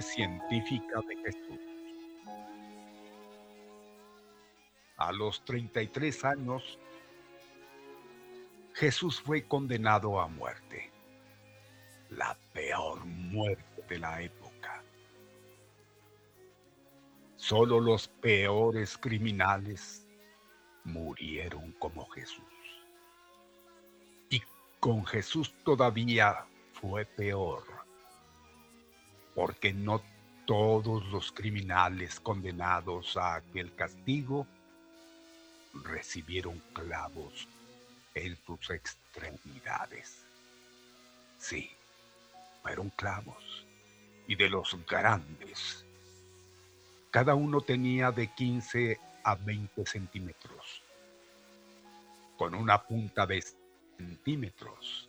Científica de Jesús. A los 33 años, Jesús fue condenado a muerte, la peor muerte de la época. Solo los peores criminales murieron como Jesús. Y con Jesús todavía fue peor porque no todos los criminales condenados a aquel castigo recibieron clavos en sus extremidades. Sí, fueron clavos y de los grandes. Cada uno tenía de 15 a 20 centímetros, con una punta de centímetros,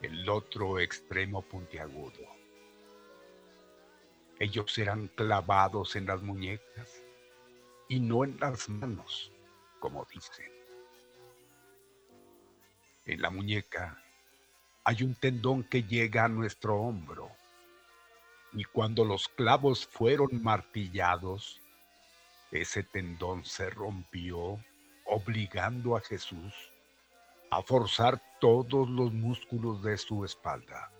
el otro extremo puntiagudo ellos eran clavados en las muñecas y no en las manos, como dicen. En la muñeca hay un tendón que llega a nuestro hombro y cuando los clavos fueron martillados, ese tendón se rompió, obligando a Jesús a forzar todos los músculos de su espalda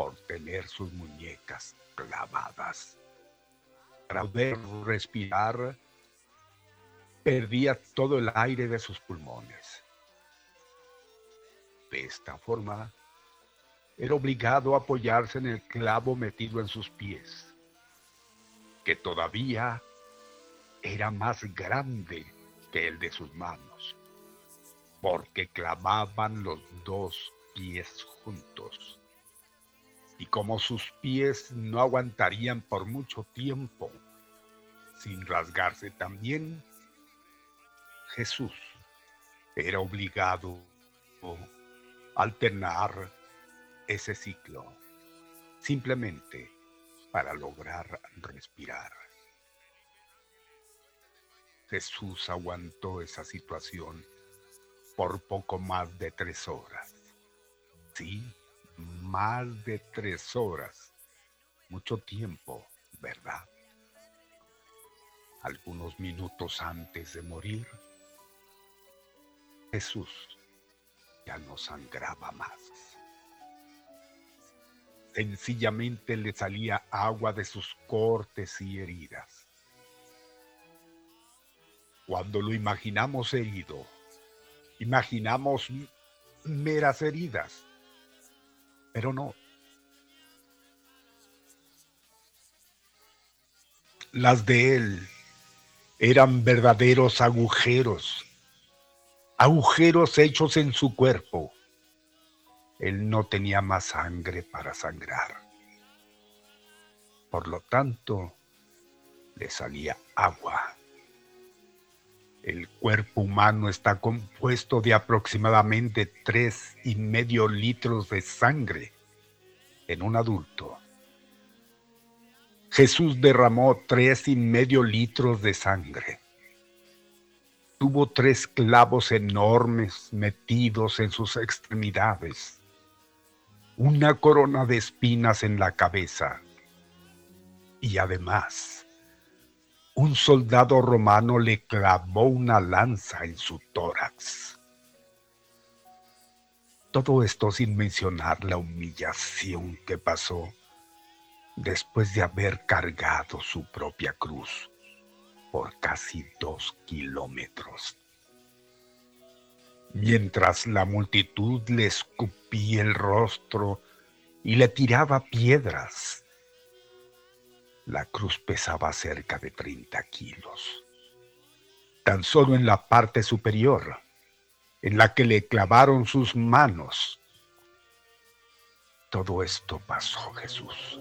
por tener sus muñecas clavadas. Para poder respirar, perdía todo el aire de sus pulmones. De esta forma, era obligado a apoyarse en el clavo metido en sus pies, que todavía era más grande que el de sus manos, porque clavaban los dos pies juntos. Y como sus pies no aguantarían por mucho tiempo sin rasgarse también, Jesús era obligado a alternar ese ciclo simplemente para lograr respirar. Jesús aguantó esa situación por poco más de tres horas. Sí, más de tres horas. Mucho tiempo, ¿verdad? Algunos minutos antes de morir, Jesús ya no sangraba más. Sencillamente le salía agua de sus cortes y heridas. Cuando lo imaginamos herido, imaginamos meras heridas, pero no. Las de él eran verdaderos agujeros, agujeros hechos en su cuerpo. Él no tenía más sangre para sangrar. Por lo tanto, le salía agua el cuerpo humano está compuesto de aproximadamente tres y medio litros de sangre en un adulto. Jesús derramó tres y medio litros de sangre. Tuvo tres clavos enormes metidos en sus extremidades, una corona de espinas en la cabeza y además un soldado romano le clavó una lanza en su tórax. Todo esto sin mencionar la humillación que pasó después de haber cargado su propia cruz por casi dos kilómetros. Mientras la multitud le escupía el rostro y le tiraba piedras, la cruz pesaba cerca de 30 kilos. Tan solo en la parte superior, en la que le clavaron sus manos. Todo esto pasó, Jesús,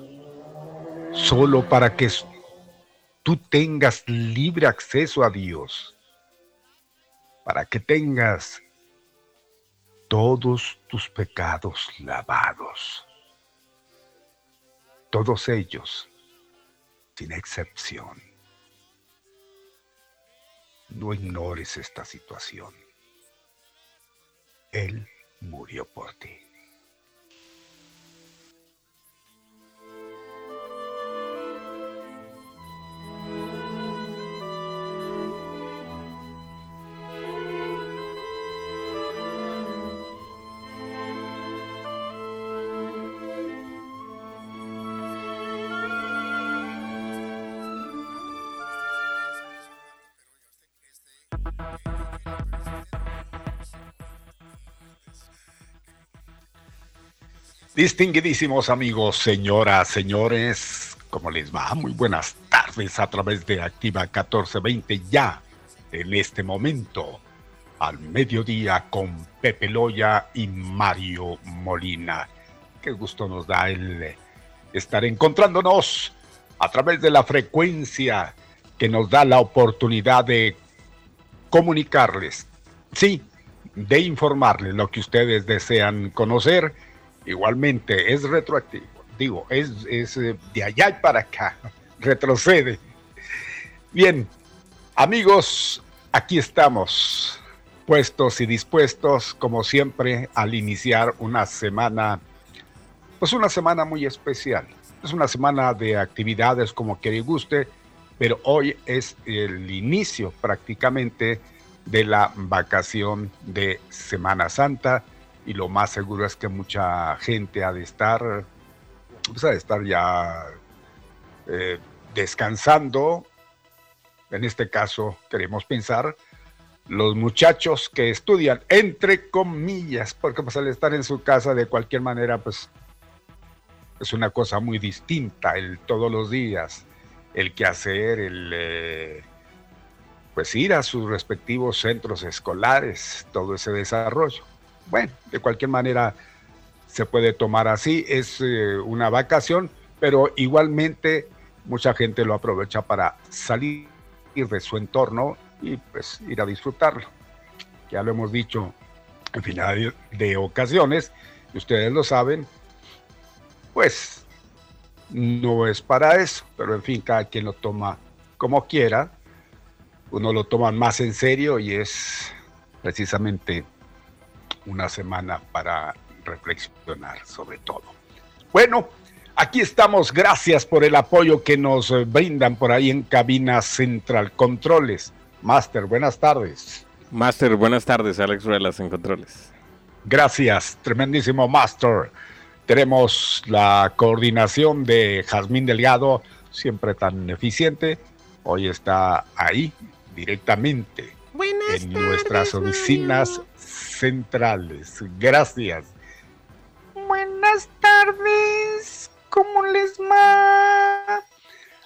solo para que tú tengas libre acceso a Dios, para que tengas todos tus pecados lavados, todos ellos sin excepción. No ignores esta situación. Él murió por ti. Distinguidísimos amigos, señoras, señores, ¿cómo les va? Muy buenas tardes a través de Activa 1420 ya en este momento al mediodía con Pepe Loya y Mario Molina. Qué gusto nos da el estar encontrándonos a través de la frecuencia que nos da la oportunidad de comunicarles, sí, de informarles lo que ustedes desean conocer igualmente es retroactivo. Digo, es, eh, de allá para acá, retrocede. Bien, amigos, aquí estamos, puestos y dispuestos, como siempre, al iniciar una semana, pues una semana muy especial. Es una semana de actividades como que guste, pero hoy es el inicio prácticamente de la vacación de Semana Santa y lo más seguro es que mucha gente ha de estar, pues ha de estar ya eh, descansando. En este caso, queremos pensar, los muchachos que estudian, entre comillas, porque pues al estar en su casa de cualquier manera, pues es una cosa muy distinta el todos los días, el que hacer, el eh, pues ir a sus respectivos centros escolares, todo ese desarrollo. Bueno, de cualquier manera se puede tomar así, es eh, una vacación, pero igualmente mucha gente lo aprovecha para salir de su entorno y pues ir a disfrutarlo. Ya lo hemos dicho en final de ocasiones, y ustedes lo saben, pues no es para eso, pero en fin, cada quien lo toma como quiera, uno lo toma más en serio y es precisamente una semana para reflexionar sobre todo. Bueno, aquí estamos, gracias por el apoyo que nos brindan por ahí en Cabina Central Controles. Master, buenas tardes. Master, buenas tardes, Alex Ruelas en Controles. Gracias, tremendísimo Master. Tenemos la coordinación de Jazmín Delgado, siempre tan eficiente. Hoy está ahí directamente en nuestras oficinas centrales. Gracias. Buenas tardes. ¿Cómo les va?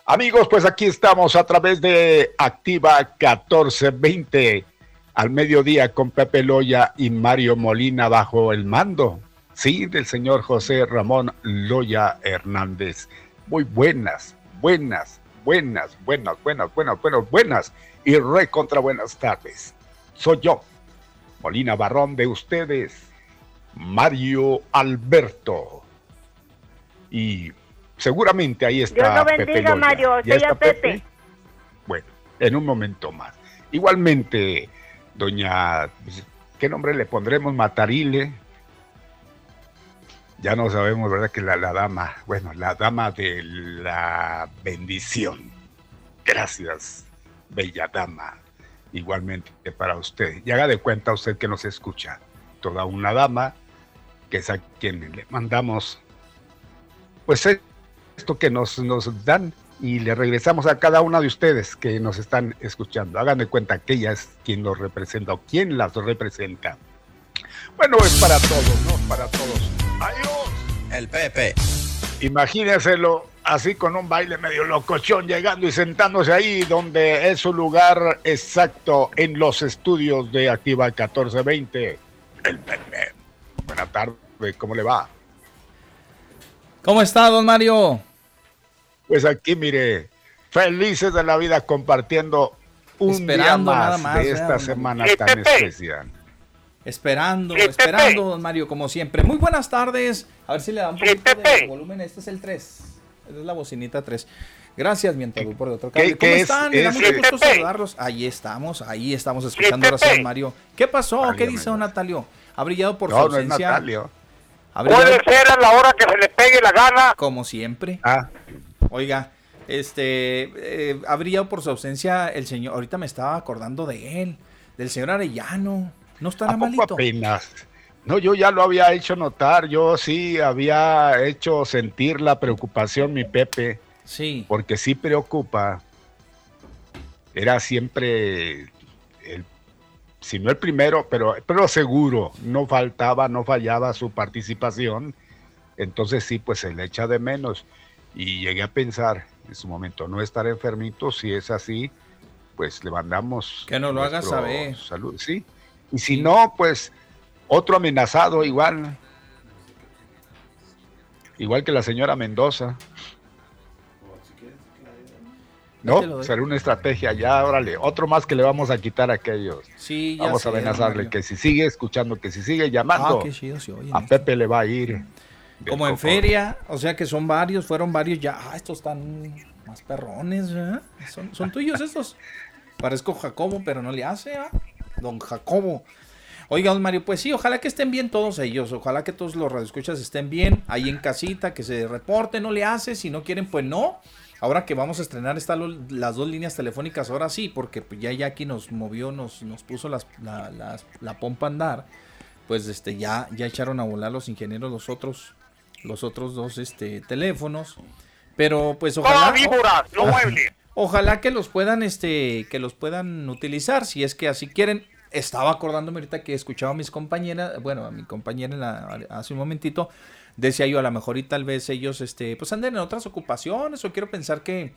Amigos, pues aquí estamos a través de Activa 1420 al mediodía con Pepe Loya y Mario Molina bajo el mando, sí, del señor José Ramón Loya Hernández. Muy buenas, buenas, buenas, buenas, buenas, buenas, buenas, buenas y re contra buenas tardes. Soy yo, Molina Barrón de ustedes, Mario Alberto. Y seguramente ahí está. Dios lo bendiga, Mario. Soy a Pepe? Bueno, en un momento más. Igualmente, doña, pues, ¿qué nombre le pondremos? Matarile. Ya no sabemos, ¿verdad? Que la, la dama, bueno, la dama de la bendición. Gracias, bella dama. Igualmente para usted. Y haga de cuenta usted que nos escucha. Toda una dama, que es a quien le mandamos, pues esto que nos, nos dan y le regresamos a cada una de ustedes que nos están escuchando. Hagan de cuenta que ella es quien los representa o quien las representa. Bueno, es para todos, ¿no? Para todos. Adiós. El Pepe. Imagínenselo así con un baile medio locochón, llegando y sentándose ahí donde es su lugar exacto en los estudios de Activa 1420. El Pepe. Buenas tardes, ¿cómo le va? ¿Cómo está, don Mario? Pues aquí, mire, felices de la vida compartiendo un día más, de esta semana tan especial. Esperando, esperando, don Mario, como siempre. Muy buenas tardes. A ver si le dan un poquito de volumen. Este es el 3. Es la bocinita 3. Gracias, mi por otro cable. ¿Cómo están? Me da mucho gusto saludarlos. Ahí estamos, ahí estamos escuchando sí, Mario. ¿Qué pasó? ¿Qué dice don Natalio? ¿Ha brillado por su ausencia? No, Natalio. Puede ser a la hora que se le pegue la gana. Como siempre. Ah. Oiga, este, eh, ha brillado por su ausencia el señor. Ahorita me estaba acordando de él, del señor Arellano. No estará ¿A poco malito. apenas? No, yo ya lo había hecho notar. Yo sí había hecho sentir la preocupación, mi Pepe. Sí. Porque sí preocupa. Era siempre el si no el primero, pero, pero seguro, no faltaba, no fallaba su participación, entonces sí, pues se le echa de menos. Y llegué a pensar en su momento, no estar enfermito, si es así, pues le mandamos... Que nos lo haga saber. Salud, sí. Y si no, pues otro amenazado igual. Igual que la señora Mendoza. ¿No? Será una estrategia ya, órale, otro más que le vamos a quitar a aquellos. Sí, ya Vamos a amenazarle que si sigue escuchando, que si sigue llamando, ah, a Pepe le va a ir. Como en feria, o sea que son varios, fueron varios ya. Ah, estos están más perrones, ¿eh? son, son, tuyos estos. Parezco Jacobo, pero no le hace, ¿ah? Don Jacobo. Oiga, don Mario, pues sí, ojalá que estén bien todos ellos, ojalá que todos los radioescuchas estén bien, ahí en casita, que se reporte, no le hace, si no quieren, pues no. Ahora que vamos a estrenar están las dos líneas telefónicas, ahora sí, porque pues ya Jackie nos movió, nos, nos puso las, la, pompa a andar, pues este, ya, ya echaron a volar los ingenieros los otros, los otros dos este, teléfonos. Pero pues ojalá. Ojalá que los puedan, este, que los puedan utilizar, si es que así quieren. Estaba acordándome ahorita que escuchaba a mis compañeras, bueno, a mi compañera hace un momentito, decía yo, a lo mejor y tal vez ellos, este, pues anden en otras ocupaciones o quiero pensar que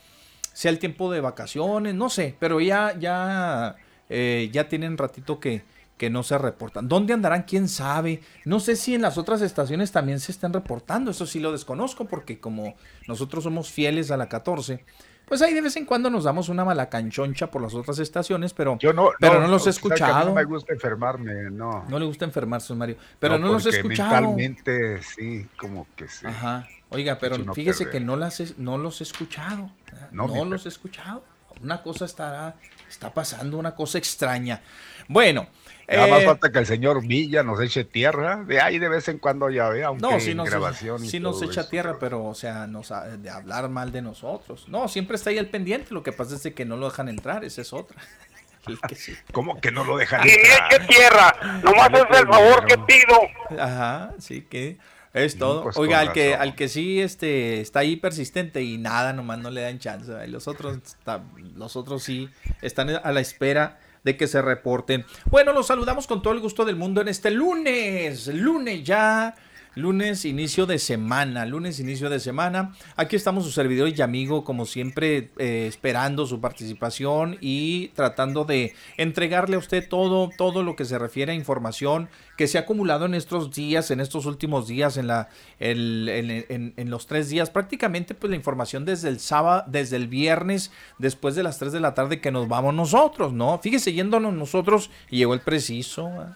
sea el tiempo de vacaciones, no sé, pero ya, ya, eh, ya tienen ratito que, que no se reportan. ¿Dónde andarán? ¿Quién sabe? No sé si en las otras estaciones también se están reportando, eso sí lo desconozco porque como nosotros somos fieles a la 14, pues ahí de vez en cuando nos damos una mala canchoncha por las otras estaciones, pero, Yo no, pero no, los he o sea, que a mí escuchado. no me gusta enfermarme, no. No le gusta enfermarse, Mario. Pero no, los he escuchado. Mentalmente, sí, como que sí. Ajá. Oiga, pero no fíjese perder. que no, las he- no los he escuchado. No, No, los he escuchado. Una cosa estará, está pasando, una cosa extraña. Bueno. Nada más eh, falta que el señor Villa nos eche tierra, de ahí de vez en cuando ya ve, aunque no, sí en nos, grabación y sí nos todo echa eso, tierra, pero, o sea, nos, ha- de hablar mal de nosotros. No, siempre está ahí al pendiente. Lo que pasa es de que no lo dejan entrar, esa es otra. El que sí. ¿Cómo que no lo dejan entrar? eche tierra. Nomás es el favor que pido. Ajá, sí que es No, todo. pues, Oiga, al que, razón. al que sí este, está ahí persistente y nada, nomás no le dan chance. Los otros, está- los otros sí están a la espera de que se reporten. Bueno, los saludamos con todo el gusto del mundo en este lunes. Lunes ya. Lunes, inicio de semana, lunes, inicio de semana. Aquí estamos su servidor y amigo, como siempre, eh, esperando su participación y tratando de entregarle a usted todo, todo lo que se refiere a información que se ha acumulado en estos días, en estos últimos días, en la, los tres días. Prácticamente, pues la información desde el sábado, desde el viernes, después de las 3 de la tarde que nos vamos nosotros, ¿no? Fíjese, yéndonos nosotros llegó el preciso. ¿ah?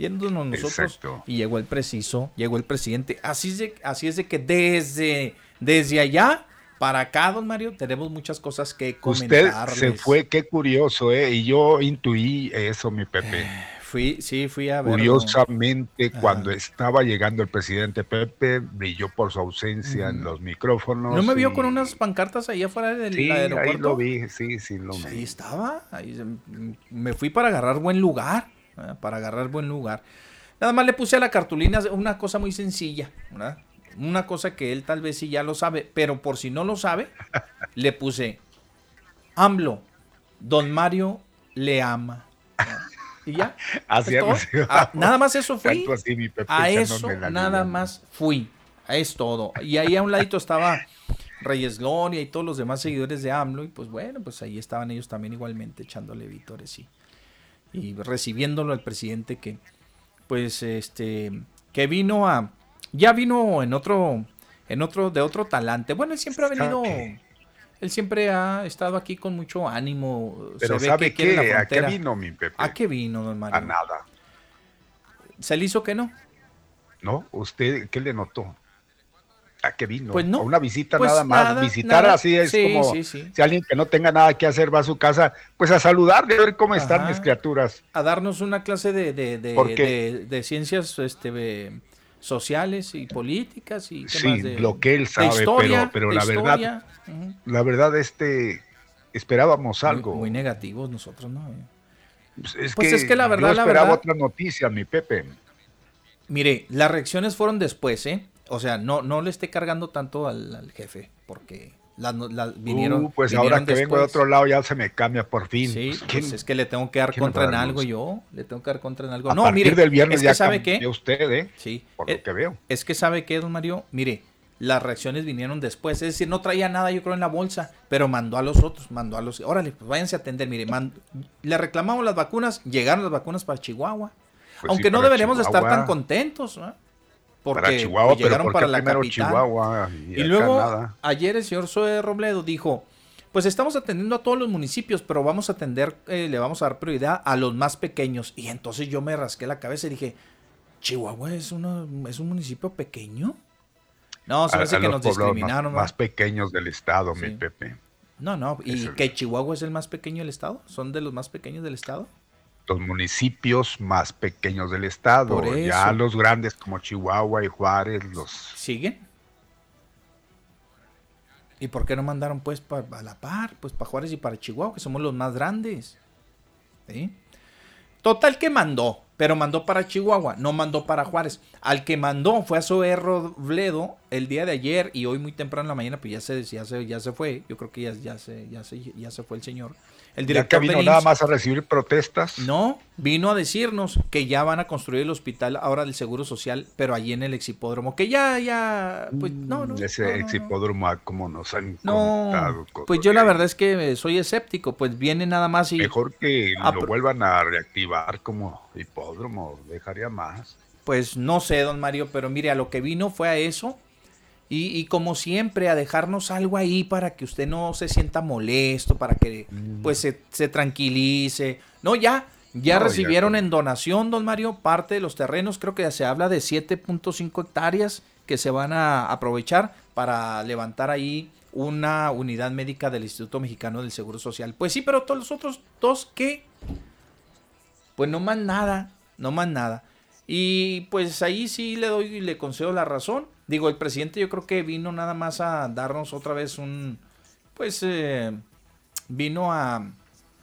Yéndonos nosotros Exacto. y llegó el preciso, llegó el presidente. Así es de, así es de que desde, desde allá para acá, don Mario, tenemos muchas cosas que Usted comentarles. se fue, qué curioso, ¿eh? Y yo intuí eso, mi Pepe. Fui, sí, fui a ver. Curiosamente, Ajá. cuando estaba llegando el presidente Pepe, brilló por su ausencia en los micrófonos. ¿No me vio con unas pancartas ahí afuera del Sí, aeropuerto? ahí lo vi, sí, sí, lo Pues ahí estaba. ahí me fui para agarrar buen lugar. ¿Verdad? Para agarrar buen lugar. Nada más le puse a la cartulina una cosa muy sencilla. ¿verdad? Una cosa que él tal vez sí ya lo sabe. Pero por si no lo sabe, le puse AMLO. Don Mario le ama. Y ya. Así es Ah, nada más eso fui. Tanto así, mi Pepe, A eso nada más fui. Es todo. Y ahí a un ladito estaba Reyes Gloria y todos los demás seguidores de AMLO. Y pues bueno, pues ahí estaban ellos también igualmente echándole vítores y, y recibiéndolo al presidente que, pues, este, que vino a, ya vino en otro, en otro, de otro talante. Bueno, él siempre ha venido, él siempre ha estado aquí con mucho ánimo. Pero se ve ¿sabe que quiere la qué? ¿A qué frontera. vino, mi Pepe? ¿A qué vino, don Mario? A nada. ¿Se le hizo que no? ¿No? ¿Usted qué le notó? ¿A qué vino? Pues no. A una visita Pues nada más. nada, Visitar nada. así es Sí, como sí, sí. si alguien que no tenga nada que hacer va a su casa, pues a saludarle, a ver cómo están mis criaturas. a darnos una clase de, de, de, de- de ciencias este, sociales y políticas y más de, lo que él sabe, historia, pero, la verdad, la verdad, este, esperábamos algo. Muy, negativos nosotros, ¿no? Pues es, Pues que es que la verdad, yo la esperaba verdad- otra noticia, mi Pepe. Mire, las reacciones fueron después, ¿eh? O sea, no, no le esté cargando tanto al, al jefe, porque las las vinieron. Uh, pues vinieron ahora que vengo de otro lado ya se me cambia por fin. Sí, Pues, pues, ¿quién- es que le tengo que dar contra en algo yo. Le tengo que dar contra en algo. a no, partir mire, del viernes es ya que sabe cambió qué. usted, ¿eh? Sí. Por eh, lo que veo. Es que sabe que, don Mario, mire, las reacciones vinieron después. Es decir, no traía nada, yo creo, en la bolsa, pero mandó a los otros, mandó a los. Órale, pues váyanse a atender. Mire, le reclamamos las vacunas, llegaron las vacunas para Chihuahua. Pues Aunque sí, no deberíamos de estar tan Chihuahua. contentos, ¿no? Porque para Chihuahua, pero llegaron ¿por para la capital. Chihuahua y, luego, nada? ayer el señor Zoe Robledo dijo, pues estamos atendiendo a todos los municipios, pero vamos a atender, eh, le vamos a dar prioridad a los más pequeños. Y entonces yo me rasqué la cabeza y dije, Chihuahua es, una, es un municipio pequeño. No, se A- a que nos más- discriminaron. Más, ¿va? pequeños del estado, mi. Pepe. No, no, y Eso es. que Chihuahua es el más pequeño del estado. ¿Son de los más pequeños del estado? Los municipios más pequeños del estado. Ya los grandes como Chihuahua y Juárez, los ¿Siguen? ¿Y por qué no mandaron pues pa- a la par? Pues para Juárez y para Chihuahua, que somos los más grandes. ¿Sí? Total que mandó. pero mandó para Chihuahua, no mandó para Juárez. Al que mandó fue a Zoé Robledo el día de ayer y hoy muy temprano en la mañana, pues ya se, ya se, ya se fue. Yo creo que ya, ya, se, ya, se, ya se fue el señor. El director vino nada más a recibir protestas? No, vino a decirnos que ya van a construir el hospital ahora del Seguro Social, pero allí en el exhipódromo, que ya, ya, pues no, no. Ese exhipódromo, ah, como nos han no, Pues yo la verdad es que soy escéptico, pues viene nada más y... Mejor que lo vuelvan a reactivar como hipódromo, dejaría más. Pues no sé, don Mario, pero mire, a lo que vino fue a eso y, como siempre, a dejarnos algo ahí para que usted no se sienta molesto, para que mm. pues se, tranquilice. No, ya, ya recibieron en donación, don Mario, parte de los terrenos, creo que ya se habla de 7.5 hectáreas que se van a aprovechar para levantar ahí una unidad médica del Instituto Mexicano del Seguro Social. Pues sí, pero todos los otros dos, ¿qué? Pues no más nada, no más nada. Y pues ahí sí le doy y le concedo la razón. Digo, el presidente yo creo que vino nada más a darnos otra vez un, pues, eh, vino a...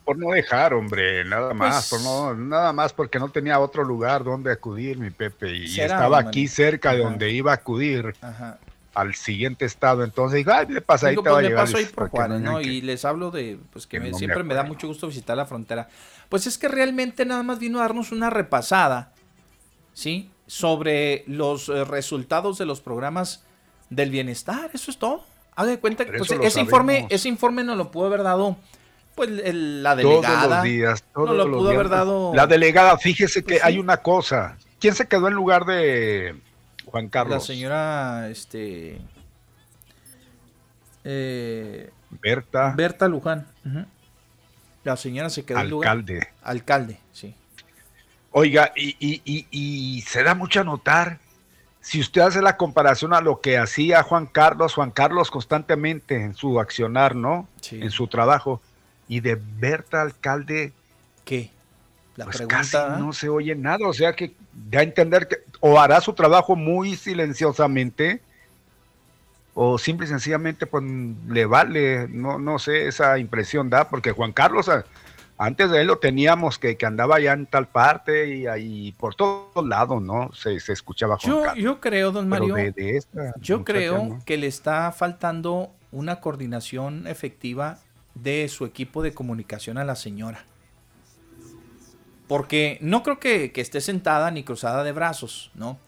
Por no dejar, hombre, nada más, por pues no, nada más porque no tenía otro lugar donde acudir, mi Pepe, y estaba aquí cerca de donde iba a acudir. al siguiente estado. Entonces digo, ay, le pasa ahí, te va a llevar. Ahí por Juárez, ¿no? Y les hablo de, pues que, siempre me, da mucho gusto visitar la frontera. Pues es que realmente nada más vino a darnos una repasada, ¿sí? Sobre los eh, resultados de los programas del bienestar. Eso es todo. Haga de cuenta que pues, ese informe, ese informe no lo pudo haber dado pues la delegada. Todos los días, no lo pudo haber dado. La delegada, fíjese que pues hay una cosa. ¿Quién se quedó en lugar de Juan Carlos? La señora, este. Eh, Berta. Berta Luján. La señora se quedó en lugar. Alcalde. Alcalde, sí. Oiga, y, se da mucho a notar, si usted hace la comparación a lo que hacía Juan Carlos, Juan Carlos constantemente en su accionar, ¿no? En su trabajo, y de Berta Alcalde, ¿qué? La pues casi no se oye nada, o sea que da a entender que o hará su trabajo muy silenciosamente, o simple y sencillamente pues le vale, no, no sé, esa impresión da, porque Juan Carlos antes de él lo teníamos que, que andaba ya en tal parte y ahí por todos lados, ¿no? Se, escuchaba yo, yo creo, don Mario, yo creo que le está faltando una coordinación efectiva de su equipo de comunicación a la señora. Porque no creo que, que esté sentada ni cruzada de brazos, ¿no?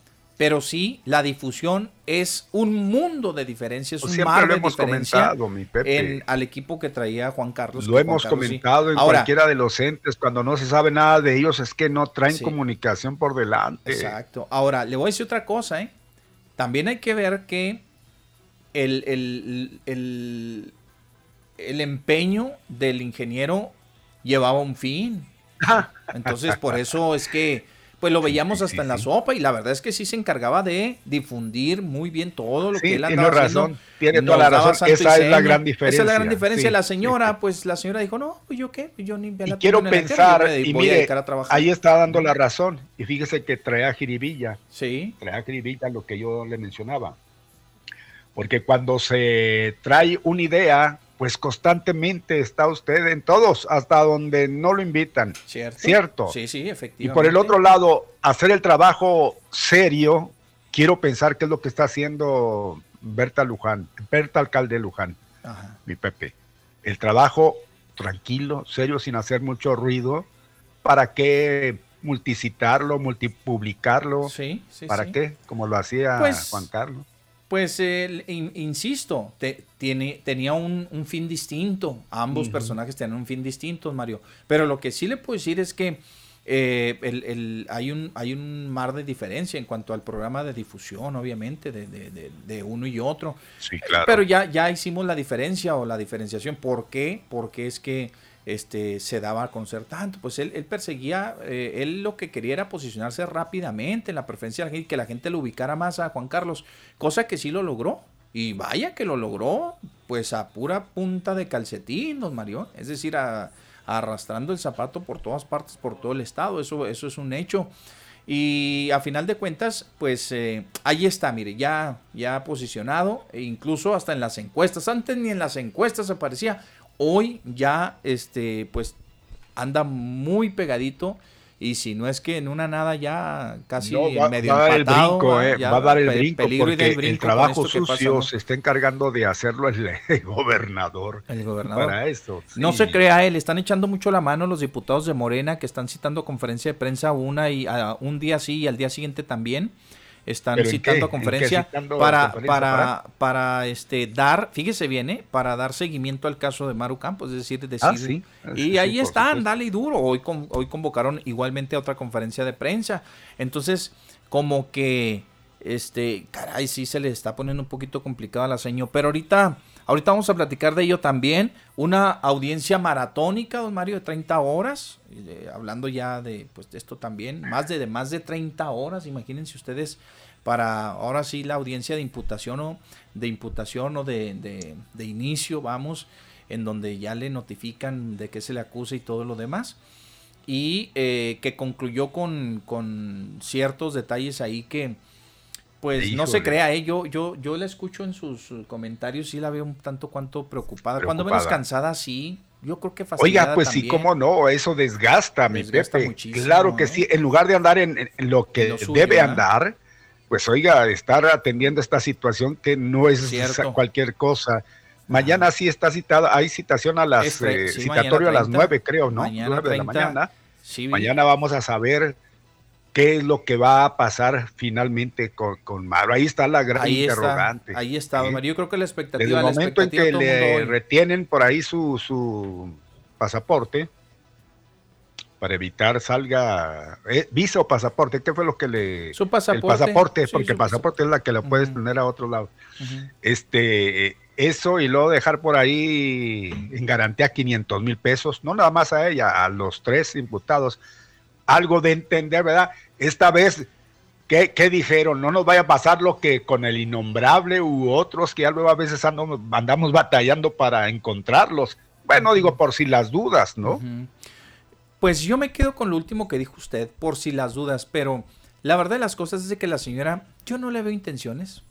Pero sí la difusión es un mundo de diferencias, pues un mar de diferencia mi Pepe. al equipo que traía Juan Carlos. Lo hemos comentado en cualquiera de los entes, cuando no se sabe nada de ellos es que no traen comunicación por delante. Exacto. Ahora, le voy a decir otra cosa, ¿eh? También hay que ver que el, el, el empeño del ingeniero llevaba un fin. Entonces, por eso es que pues lo veíamos hasta en la sopa y la verdad es que sí se encargaba de difundir muy bien todo lo que él andaba tiene razón, Tiene toda la razón, esa es la gran diferencia. Esa es la gran diferencia. la señora, pues la señora dijo, no, pues yo qué, yo ni y quiero pensar, y mire, ahí está dando la razón, y fíjese que trae a jiribilla, sí. trae a jiribilla lo que yo le mencionaba, porque cuando se trae una idea, pues constantemente está usted en todos, hasta donde no lo invitan. ¿Cierto? ¿Cierto? Sí, sí, efectivamente. Y por el otro lado, hacer el trabajo serio, quiero pensar que es lo que está haciendo Berta Luján, Berta Alcalde Luján, mi Pepe. El trabajo tranquilo, serio, sin hacer mucho ruido. ¿Para qué multicitarlo, multipublicarlo? Sí, sí. ¿Para qué? Como lo hacía pues Juan Carlos. Pues insisto, tiene, tenía un, fin distinto. Ambos personajes tenían un fin distinto, Mario. Pero lo que sí le puedo decir es que eh, hay, un, hay un mar de diferencia en cuanto al programa de difusión, obviamente, de, uno y otro. Sí, claro. Pero ya, ya hicimos la diferencia o la diferenciación. ¿Por qué? Porque es que este, se daba a conocer tanto. Pues él, perseguía, eh, él lo que quería era posicionarse rápidamente en la preferencia de que la gente lo ubicara más a Juan Carlos, cosa que sí lo logró. Y vaya que lo logró, pues a pura punta de calcetín, don Mario. Es decir, arrastrando el zapato por todas partes, por todo el estado. Eso, eso es un hecho. Y a final de cuentas, pues eh, ahí está, mire, ya, ya posicionado, e incluso hasta en las encuestas. Antes ni en las encuestas aparecía hoy ya este pues anda muy pegadito y si no es que en una nada ya casi va, medio va a dar el brinco, eh, va a dar el brinco porque el trabajo sucio se está encargando de hacerlo el, gobernador. El gobernador. Para esto. No se crea él, están echando mucho la mano los diputados de Morena que están citando conferencia de prensa una y un día sí y al día siguiente también están citando conferencia para, para, para, este dar, fíjese bien, ¿eh? para dar seguimiento al caso de Maru Campos, es decir, decir ah, y ahí están, dale y duro. Hoy, hoy convocaron igualmente a otra conferencia de prensa. Entonces, como que, este, caray, sí se le está poniendo un poquito complicado a la seño, pero ahorita... Ahorita vamos a platicar de ello también. Una audiencia maratónica, don Mario, de 30 horas. Eh, hablando ya de, pues, de esto también. Más de, de, más de 30 horas, imagínense ustedes, para ahora sí la audiencia de imputación o de imputación o de, de, inicio, vamos, en donde ya le notifican de qué se le acusa y todo lo demás. Y eh, que concluyó con, con ciertos detalles ahí que pues no se crea, ¿eh? yo, yo, yo la escucho en sus comentarios, sí la veo un tanto cuanto preocupada. Cuando menos cansada, sí. Yo creo que Oiga, pues sí, cómo no, eso desgasta, mi Pepe. Claro que ¿eh? sí, en lugar de andar en, lo que debe andar, pues oiga, estar atendiendo esta situación que no es cualquier cosa. Mañana sí está citada, hay citación a las, eh, citatorio a las nueve, creo, ¿no? Mañana de la mañana. Mañana vamos a saber qué es lo que va a pasar finalmente con, con Maro. Ahí está la gran interrogante. ahí está, Mario. Yo creo que la expectativa. Desde el momento en que le retienen por ahí su, su pasaporte para evitar salga eh, visa o pasaporte, ¿qué fue lo que le su pasaporte, el pasaporte, porque el pasaporte es la que la puedes tener a otro lado. Este eso y luego dejar por ahí en garantía 500 mil pesos, no nada más a ella, a los tres imputados algo de entender, ¿verdad? Esta vez, ¿qué, dijeron? No nos vaya a pasar lo que con el innombrable u otros que ya luego a veces andamos, batallando para encontrarlos. Bueno, digo, por si las dudas, ¿no? Pues yo me quedo con lo último que dijo usted, por si las dudas, pero la verdad de las cosas es de que la señora, yo no le veo intenciones.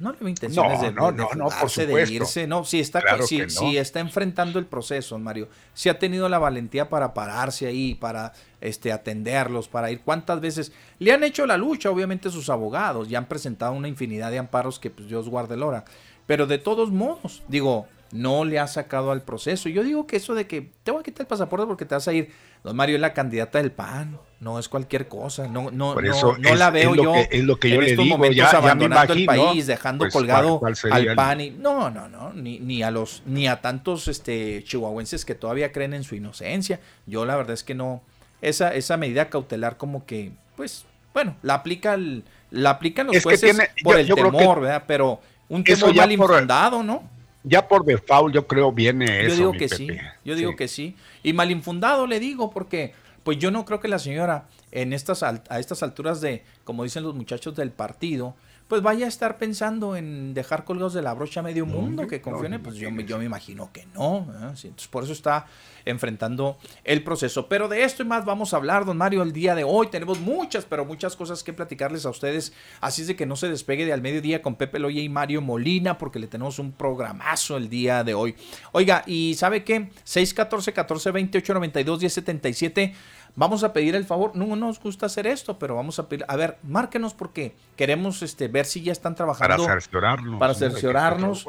No le veo intenciones de, no, no, no, por de irse. No, si está, si, está enfrentando el proceso, Mario. Si ha tenido la valentía para pararse ahí, para este, atenderlos, para ir. ¿Cuántas veces le han hecho la lucha? Obviamente sus abogados ya han presentado una infinidad de amparos que pues Dios guarde el hora. Pero de todos modos, digo, no le ha sacado al proceso. Yo digo que eso de que te voy a quitar el pasaporte porque te vas a ir. Don Mario es la candidata del PAN, no es cualquier cosa. No, no, no, la veo yo es lo que yo en estos digo, momentos abandonando el país, dejando pues, colgado al PAN. Y, no, no, no, ni, ni a los, ni a tantos este chihuahuenses que todavía creen en su inocencia. Yo la verdad es que no. Esa, esa medida cautelar como que, pues, bueno, la aplica la aplican los jueces por el temor, ¿verdad? Pero un temor mal infundado, ¿no? Ya por default yo creo viene eso. Yo digo que sí, yo digo que sí. Y mal infundado le digo porque pues yo no creo que la señora en estas a estas alturas de, como dicen los muchachos del partido, pues vaya a estar pensando en dejar colgados de la brocha a medio mundo que confione, pues yo, yo, me imagino que no. entonces por eso está enfrentando el proceso. Pero de esto y más vamos a hablar, don Mario, el día de hoy. Tenemos muchas, pero muchas cosas que platicarles a ustedes. Así es de que no se despegue de al mediodía con Pepe Loya y Mario Molina, porque le tenemos un programazo el día de hoy. Oiga, ¿y sabe qué? 614 14 28 92 1077 vamos a pedir el favor, no nos gusta hacer esto, pero vamos a pedir, a ver, márquenos porque queremos este, ver si ya están trabajando. Para cerciorarnos. Para cerciorarnos.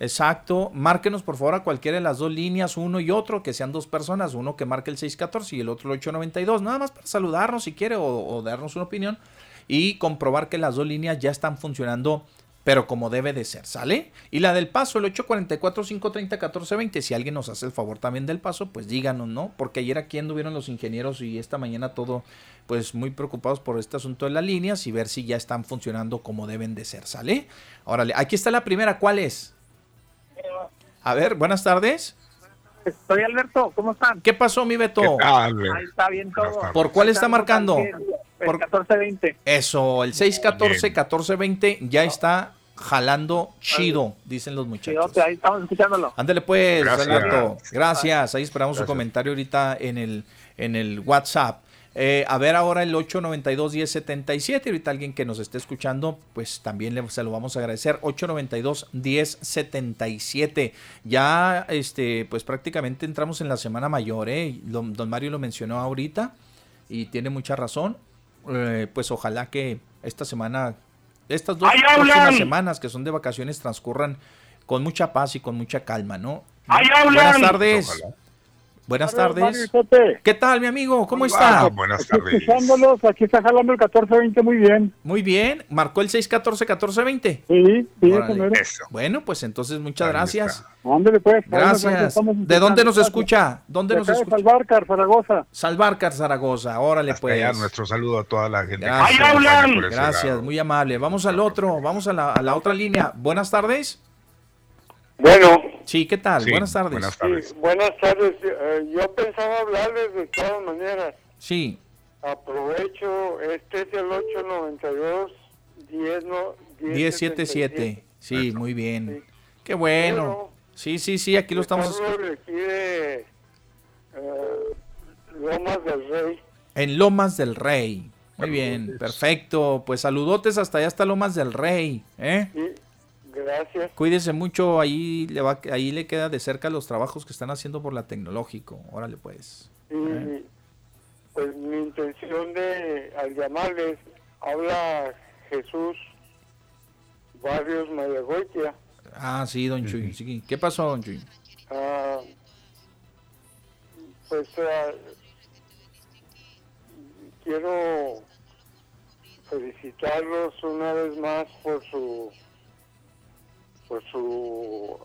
Exacto. Márquenos por favor a cualquiera de las dos líneas, uno y otro, que sean dos personas, uno que marque el 614 y el otro el 892, nada más para saludarnos si quiere o, o darnos una opinión y comprobar que las dos líneas ya están funcionando pero como debe de ser, ¿sale? Y la del paso, el 844-530-1420, si alguien nos hace el favor también del paso, pues díganos, ¿no? Porque ayer aquí anduvieron los ingenieros y esta mañana todo, pues muy preocupados por este asunto de las líneas y ver si ya están funcionando como deben de ser, ¿sale? Órale, aquí está la primera, ¿cuál es? A ver, buenas tardes. Soy Alberto, ¿cómo están? ¿Qué pasó, mi Beto? Ahí está bien todo. ¿Por cuál está marcando? Por 1420. Eso, el 614-1420 ya está jalando chido, dicen los muchachos. ahí estamos escuchándolo. Ándale pues, Gracias. Alberto. Gracias. Ahí esperamos su comentario ahorita en el, en el WhatsApp. Eh, a ver ahora el 892-1077. Ahorita alguien que nos esté escuchando, pues también le, se lo vamos a agradecer. 892-1077. Ya, este, pues prácticamente entramos en la semana mayor, ¿eh? Don, don Mario lo mencionó ahorita y tiene mucha razón. Eh, pues ojalá que esta semana, estas dos ¡Ahí próximas semanas que son de vacaciones transcurran con mucha paz y con mucha calma, ¿no? ¡Ahí Buenas tardes. Ojalá. Buenas tardes. ¿Qué tal, mi amigo? ¿Cómo está? buenas aquí tardes. escuchándolos, aquí está jalando el 1420 muy bien. Muy bien. Marcó el 614-1420. Sí, sí, eso. Bueno, pues entonces muchas Ahí gracias. Ándale, pues. Gracias. ¿De dónde nos escucha? ¿Dónde De nos acá de escucha? Salvarcar, Zaragoza. Salvarcar Zaragoza. Órale, Hasta pues. allá nuestro saludo a toda la gente. Gracias. Gracias, lado. muy amable. Vamos al otro, vamos a la, a la otra línea. Buenas tardes. Bueno, Sí, ¿qué tal? Sí, buenas tardes. Buenas tardes. buenas tardes. Eh, yo pensaba hablarles de todas maneras. Sí, Aprovecho, este es el 892 10 no, 1077. Sí, muy bien. Sí. Qué bueno. Bueno. Sí, sí, sí, aquí lo estamos de aquí de eh, Lomas del Rey. en Lomas del Rey. Muy bien, perfecto. Pues saludotes hasta allá, hasta Lomas del Rey. ¿eh? Sí, gracias. Cuídese mucho, ahí le, va, ahí le queda de cerca los trabajos que están haciendo por la tecnológico. Órale, pues. Y pues mi intención de, al llamarles, habla Jesús Barrios Mayagoitia. Ah, sí, don Chuy. sí. ¿Qué pasó, don Chuy? Ah, pues ah, quiero felicitarlos una vez más por su por su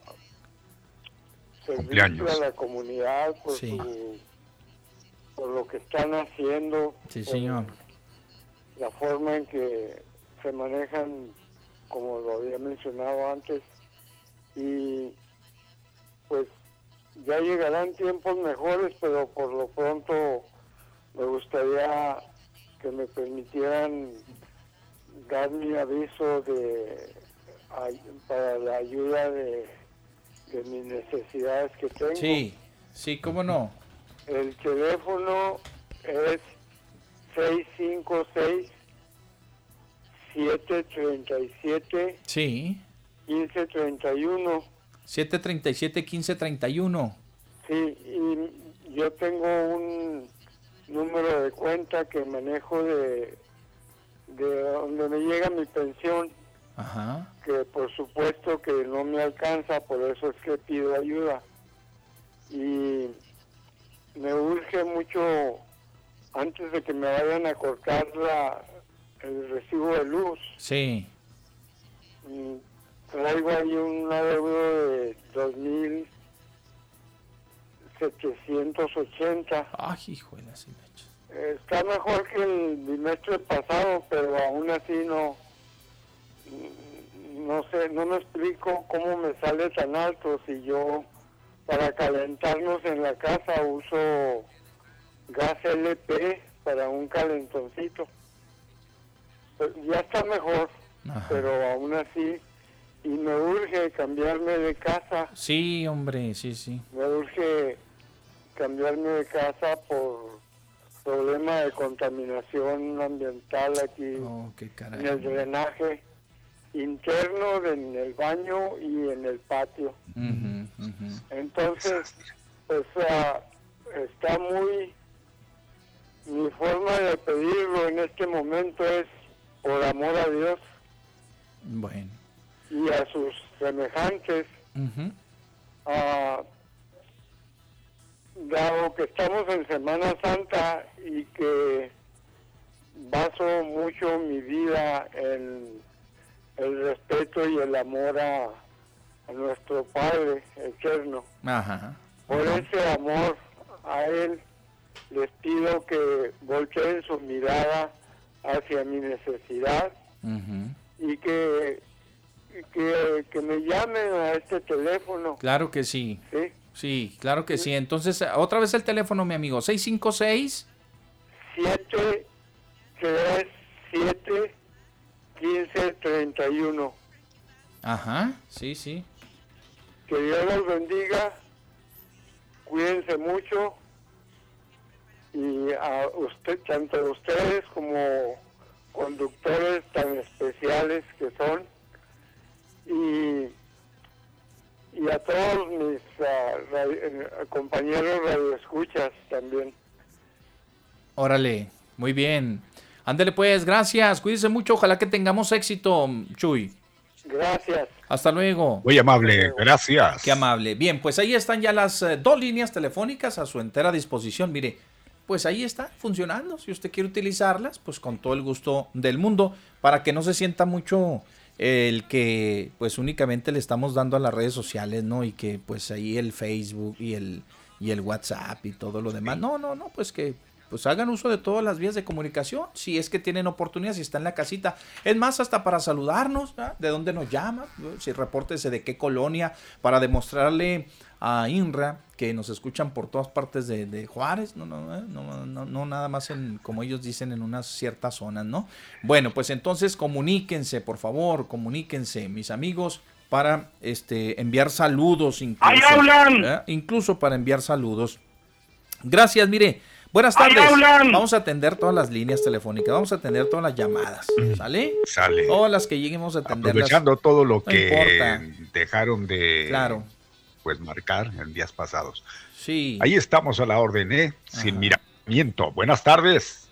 servicio a la comunidad, por Sí. su por lo que están haciendo, Sí, señor. la forma en que se manejan, como lo había mencionado antes, y pues ya llegarán tiempos mejores, pero por lo pronto me gustaría que me permitieran dar mi aviso de para la ayuda de, de mis necesidades que tengo. Sí, sí, cómo no. El teléfono es 656 737 Sí. 1531. 737-1531. Sí, y yo tengo un número de cuenta que manejo de, de donde me llega mi pensión, Ajá. que por supuesto que no me alcanza, por eso es que pido ayuda. Y me urge mucho, antes de que me vayan a cortar la, el recibo de luz, Sí. Mm, traigo ahí una deuda de 2.780. Ay, hijo de la Está mejor que el bimestre pasado, pero aún así no, no sé, no me explico cómo me sale tan alto si yo para calentarnos en la casa uso gas LP para un calentoncito. Pues ya está mejor, Ajá. pero aún así, y me urge cambiarme de casa, Sí, hombre, sí, sí. me urge cambiarme de casa por problema de contaminación ambiental aquí Oh, qué en el drenaje interno, en el baño y en el patio. Entonces, ah, está muy... Mi forma de pedirlo en este momento es por amor a Dios Bueno. y a sus semejantes, ah, dado que estamos en Semana Santa y que baso mucho mi vida en el respeto y el amor a, a nuestro Padre eterno. Ajá. Por ese amor a Él, les pido que volteen su mirada hacia mi necesidad y que, que, que me llamen a este teléfono. Claro que sí. ¿sí? Sí, claro que sí. Entonces, otra vez el teléfono, mi amigo. 656. 7, 3, 7, 15, 31. Ajá. Sí, sí. Que Dios los bendiga, cuídense mucho y a usted, tanto a ustedes como conductores tan especiales que son y, y a todos mis ah, radio- eh, compañeros radioescuchas también. Órale, muy bien. Ándele pues, gracias, cuídese mucho, ojalá que tengamos éxito, Chuy. Gracias. Hasta luego. Muy amable, gracias. Qué amable. Bien, pues ahí están ya las eh, dos líneas telefónicas a su entera disposición. Mire, pues ahí está funcionando. Si usted quiere utilizarlas, pues con todo el gusto del mundo, para que no se sienta mucho el que pues únicamente le estamos dando a las redes sociales, ¿no? Y que pues ahí el Facebook y el, y el WhatsApp y todo lo demás. No, no, no, pues que pues hagan uso de todas las vías de comunicación, si es que tienen oportunidad, si está en la casita. Es más, hasta para saludarnos, de dónde nos llama, si repórtese de qué colonia, para demostrarle a INRA que nos escuchan por todas partes de, Juárez, no, no, no, no, no, nada más en, como ellos dicen, en unas ciertas zonas, ¿no? Bueno, pues entonces comuníquense, por favor, comuníquense, mis amigos, para este enviar saludos incluso, incluso para enviar saludos. Gracias, mire, Buenas tardes. Vamos a atender todas las líneas telefónicas, vamos a atender todas las llamadas. ¿Sale? Sale. Todas las que lleguemos a atender. Aprovechando todo lo que dejaron de claro. pues marcar en días pasados. Sí. Ahí estamos a la orden, ¿eh? Sin miramiento. Buenas tardes.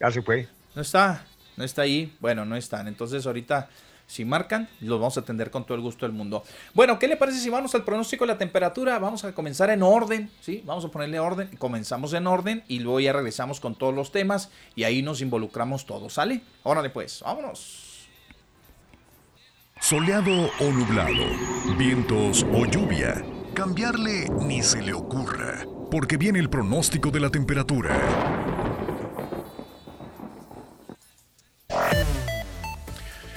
Ya se fue. No está, no está ahí. Bueno, no están. Entonces ahorita si marcan, los vamos a atender con todo el gusto del mundo. Bueno, ¿qué le parece si vamos al pronóstico de la temperatura? Vamos a comenzar en orden, ¿sí? Vamos a ponerle orden. Comenzamos en orden y luego ya regresamos con todos los temas y ahí nos involucramos todos, ¿sale? Órale pues, vámonos. Soleado o nublado, vientos o lluvia. Cambiarle ni se le ocurra, porque viene el pronóstico de la temperatura.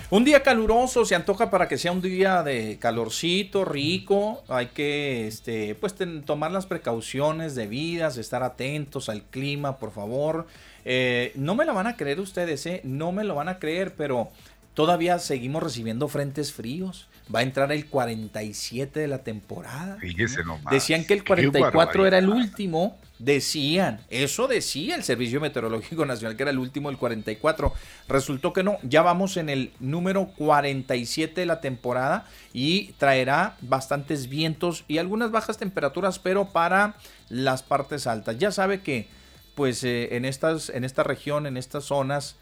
Un día caluroso se antoja para que sea un día de calorcito, rico. Hay que este, pues, tomar las precauciones debidas, estar atentos al clima, por favor. Eh, no me la van a creer ustedes, ¿eh? No me lo van a creer, pero todavía seguimos recibiendo frentes fríos. Va a entrar el 47 de la temporada. Fíjese nomás. Decían que el 44 era el último Decían, eso decía el Servicio Meteorológico Nacional, que era el último, el 44. Resultó que no, ya vamos en el número 47 de la temporada y traerá bastantes vientos y algunas bajas temperaturas, pero para las partes altas. Ya sabe que, pues, eh, en, estas, en esta región, en estas zonas,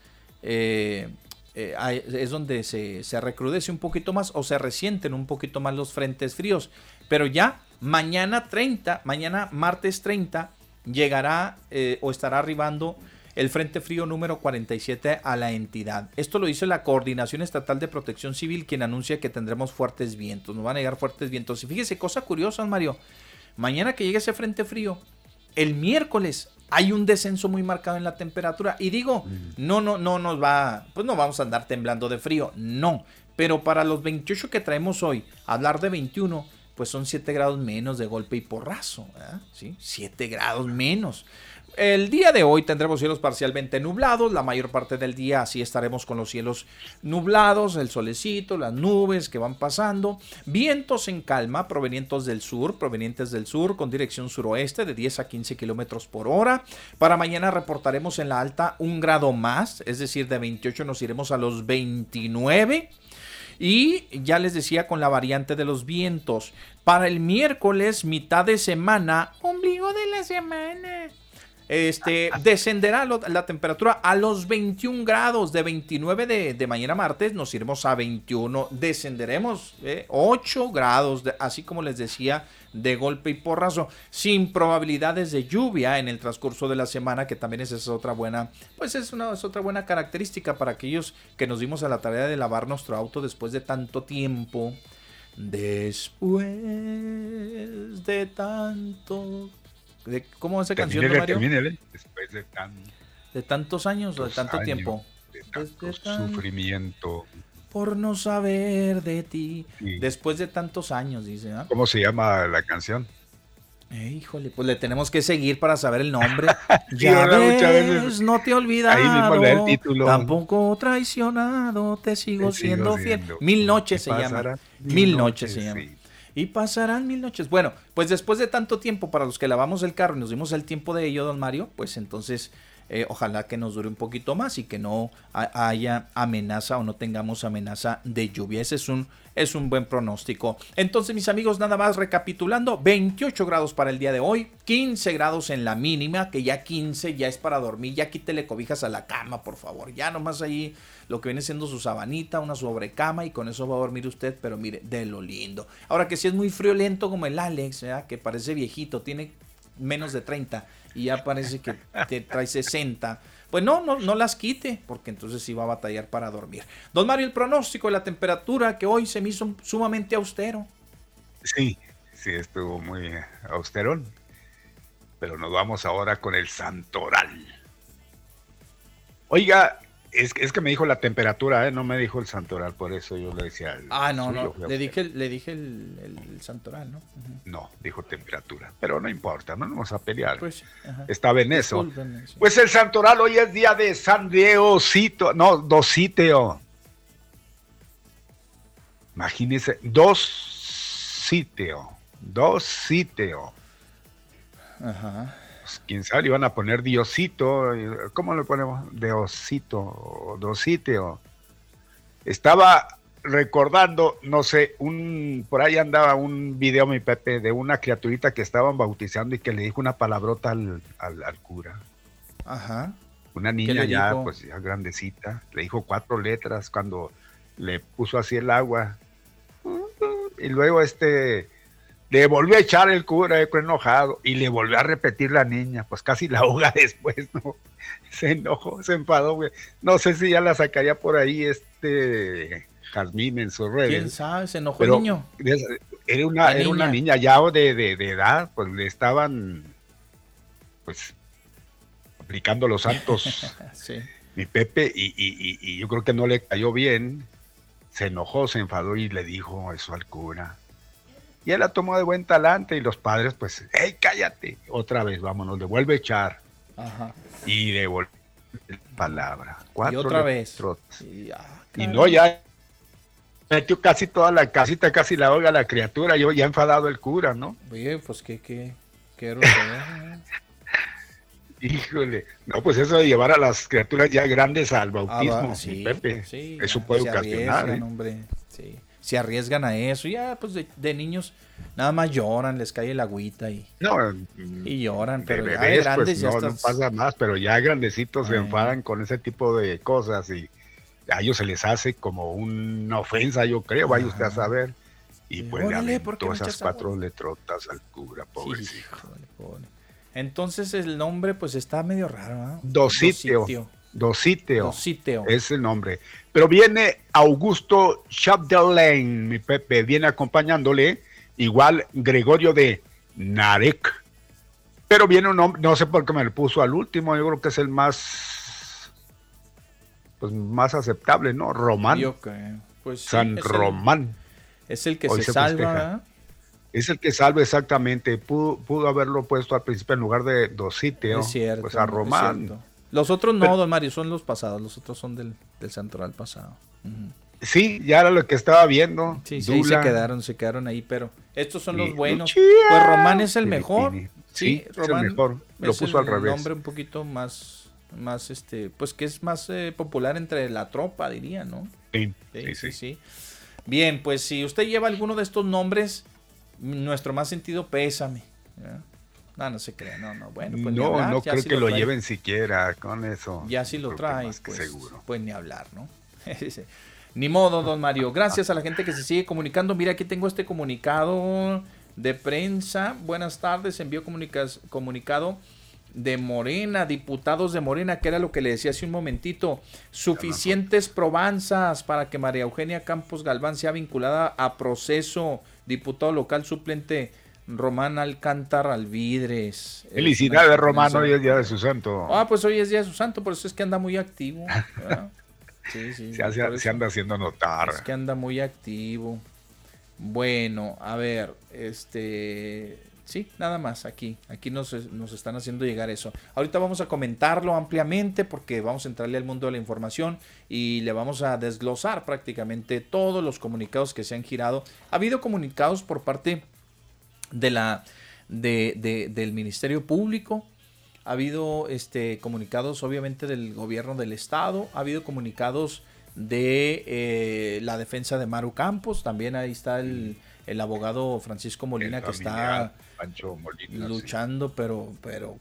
eh, eh, es donde se, recrudece un poquito más o se resienten un poquito más los frentes fríos. Pero ya mañana 30, mañana martes 30, llegará eh, o estará arribando el Frente Frío número 47 a la entidad. Esto lo hizo la Coordinación Estatal de Protección Civil, quien anuncia que tendremos fuertes vientos. Nos van a llegar fuertes vientos. Y fíjese, cosa curiosa, Mario. Mañana que llegue ese Frente Frío, el miércoles hay un descenso muy marcado en la temperatura. Y digo, no, no, no nos va, pues no vamos a andar temblando de frío. No. Pero para los 28 que traemos hoy, hablar de 21 pues son 7 grados menos de golpe y porrazo, ¿sí? 7 grados menos. El día de hoy tendremos cielos parcialmente nublados, la mayor parte del día así estaremos con los cielos nublados, el solecito, las nubes que van pasando, vientos en calma provenientes del sur, provenientes del sur con dirección suroeste de 10 a 15 kilómetros por hora. Para mañana reportaremos en la alta un grado más, es decir, de 28 nos iremos a los 29 y ya les decía con la variante de los vientos. Para el miércoles, mitad de semana, ombligo de la semana este, descenderá la temperatura a los 21 grados. De 29 de, mañana martes nos iremos a 21. Descenderemos 8 eh, grados, así como les decía, de golpe y porrazo. Sin probabilidades de lluvia en el transcurso de la semana, que también es otra buena, pues es, una, es otra buena característica para aquellos que nos dimos a la tarea de lavar nuestro auto después de tanto tiempo. Después de tanto ¿Cómo es esa canción de Mario? después de, de tantos años o de tanto tiempo. De tanto sufrimiento. Por no saber de ti. Después de tantos años, dice. ¿ah? ¿Cómo se llama la canción? Eh, híjole, pues le tenemos que seguir para saber el nombre. ya ves, no te he olvidado. el título. Tampoco traicionado, te sigo, siendo, fiel. Mil noches se llama. Mil noches, se llama. Y pasarán mil noches. Bueno, pues después de tanto tiempo para los que lavamos el carro y nos dimos el tiempo de ello, don Mario, pues entonces eh, ojalá que nos dure un poquito más y que no haya amenaza o no tengamos amenaza de lluvia. Ese es un, es un buen pronóstico. Entonces, mis amigos, nada más recapitulando, 28 grados para el día de hoy, 15 grados en la mínima, que ya 15 ya es para dormir, ya quítele cobijas a la cama, por favor. Ya nomás ahí lo que viene siendo su sabanita, una sobrecama y con eso va a dormir usted, pero mire, de lo lindo. Ahora que si es muy frío lento como el Alex, que parece viejito, tiene menos de 30 y ya parece que te trae 60. Pues no, no, no las quite, porque entonces sí va a batallar para dormir. Don Mario, el pronóstico de la temperatura que hoy se me hizo sumamente austero. Sí, sí, estuvo muy austerón. Pero nos vamos ahora con el santoral. Oiga, es, es, que me dijo la temperatura, ¿eh? no me dijo el santoral, por eso yo le decía. ah, no, no, le dije, le dije el, santoral, ¿no? No, dijo temperatura, pero no importa, no nos vamos a pelear. Pues, Estaba en eso. Pues el santoral hoy es día de San Diosito, no, Dositeo. Imagínese, Dositeo, Dositeo. Ajá. Pues, quién sabe, le iban a poner Diosito, ¿cómo le ponemos? Diosito, Dositeo. Estaba recordando, no sé, un por ahí andaba un video, mi Pepe, de una criaturita que estaban bautizando y que le dijo una palabrota al, al, cura. Ajá. Una niña ya, pues ya grandecita, le dijo cuatro letras cuando le puso así el agua. Y luego este le volvió a echar el cura enojado y le volvió a repetir la niña, pues casi la ahoga después, ¿no? Se enojó, se enfadó, güey. No sé si ya la sacaría por ahí este Jazmín en sus redes. ¿Quién sabe? Se enojó el niño. Era una, era una niña ya de, de, de, edad, pues le estaban, pues, aplicando los santos. sí. Mi Pepe, y, y, y yo creo que no le cayó bien. Se enojó, se enfadó y le dijo eso al cura y él la tomó de buen talante y los padres, pues, ¡hey, cállate! Otra vez, vámonos, le vuelve a echar. Ajá. Y le vuelve palabra. Cuatro y otra vez. Ah, y, no, ya metió casi toda la casita, casi la oiga la criatura, yo ya enfadado el cura, ¿no? Oye, pues qué, qué, qué Híjole, no, pues eso de llevar a las criaturas ya grandes al bautismo, ah, sí, Pepe, sí, eso puede ocasionar. ¿eh? Hombre, sí se arriesgan a eso. Ya, pues de, niños nada más lloran, les cae el agüita y, y lloran. Pero ya pues, grandes no, no pasa más, pero ya grandecitos se enfadan con ese tipo de cosas y a ellos se les hace como una ofensa, yo creo, vaya usted a saber. Y pues le todas esas cuatro letrotas al cura, pobrecito. Entonces el nombre pues está medio raro, ¿no? Dositeo. Dositeo. Es el nombre. Pero viene Augusto Chapdelaine, mi Pepe, viene acompañándole, igual Gregorio de Narek. Pero viene un nombre, no sé por qué me lo puso al último, yo creo que es el más, pues más aceptable, ¿no? Román. Pues San Román. es el que se, salva. Es el que salva exactamente. Pudo, haberlo puesto al principio en lugar de Dositeo. pues a Román. Los otros no, don Mario, son los pasados. Los otros son del, del santoral pasado. Sí, ya era lo que estaba viendo. Sí, sí, se quedaron, se quedaron ahí, pero estos son los buenos. Pues Román es el mejor. Sí, Román es el mejor. Lo puso al revés. nombre un poquito más, más este, pues que es más eh, popular entre la tropa, diría, ¿no? Sí sí, sí, Bien, pues si usted lleva alguno de estos nombres, nuestro más sentido pésame. No, no se crea, no, no. Bueno, pues no, no creo que lo, lleven siquiera con eso. Ya si lo trae, pues, seguro. pues ni hablar, ¿no? ni modo, don Mario. Gracias a la gente que se sigue comunicando. Mira, aquí tengo este comunicado de prensa. Buenas tardes, envió comunicado de Morena, diputados de Morena, que era lo que le decía hace un momentito. Suficientes probanzas para que María Eugenia Campos Galván sea vinculada a proceso, diputado local suplente Román Alcántara Alvidres. Felicidades, Román, hoy es día de su santo. Ah, pues hoy es día de su santo, por eso es que anda muy activo. Sí, sí. Se, anda haciendo notar. Es que anda muy activo. Bueno, a ver, este. Sí, nada más aquí. Aquí nos, nos, están haciendo llegar eso. Ahorita vamos a comentarlo ampliamente porque vamos a entrarle al mundo de la información y le vamos a desglosar prácticamente todos los comunicados que se han girado. Ha habido comunicados por parte de la, de, del Ministerio Público. ha habido este, comunicados obviamente del gobierno del estado, ha habido comunicados de eh, la defensa de Maru Campos, también ahí está el, el abogado Francisco Molina que está luchando, pero, pero,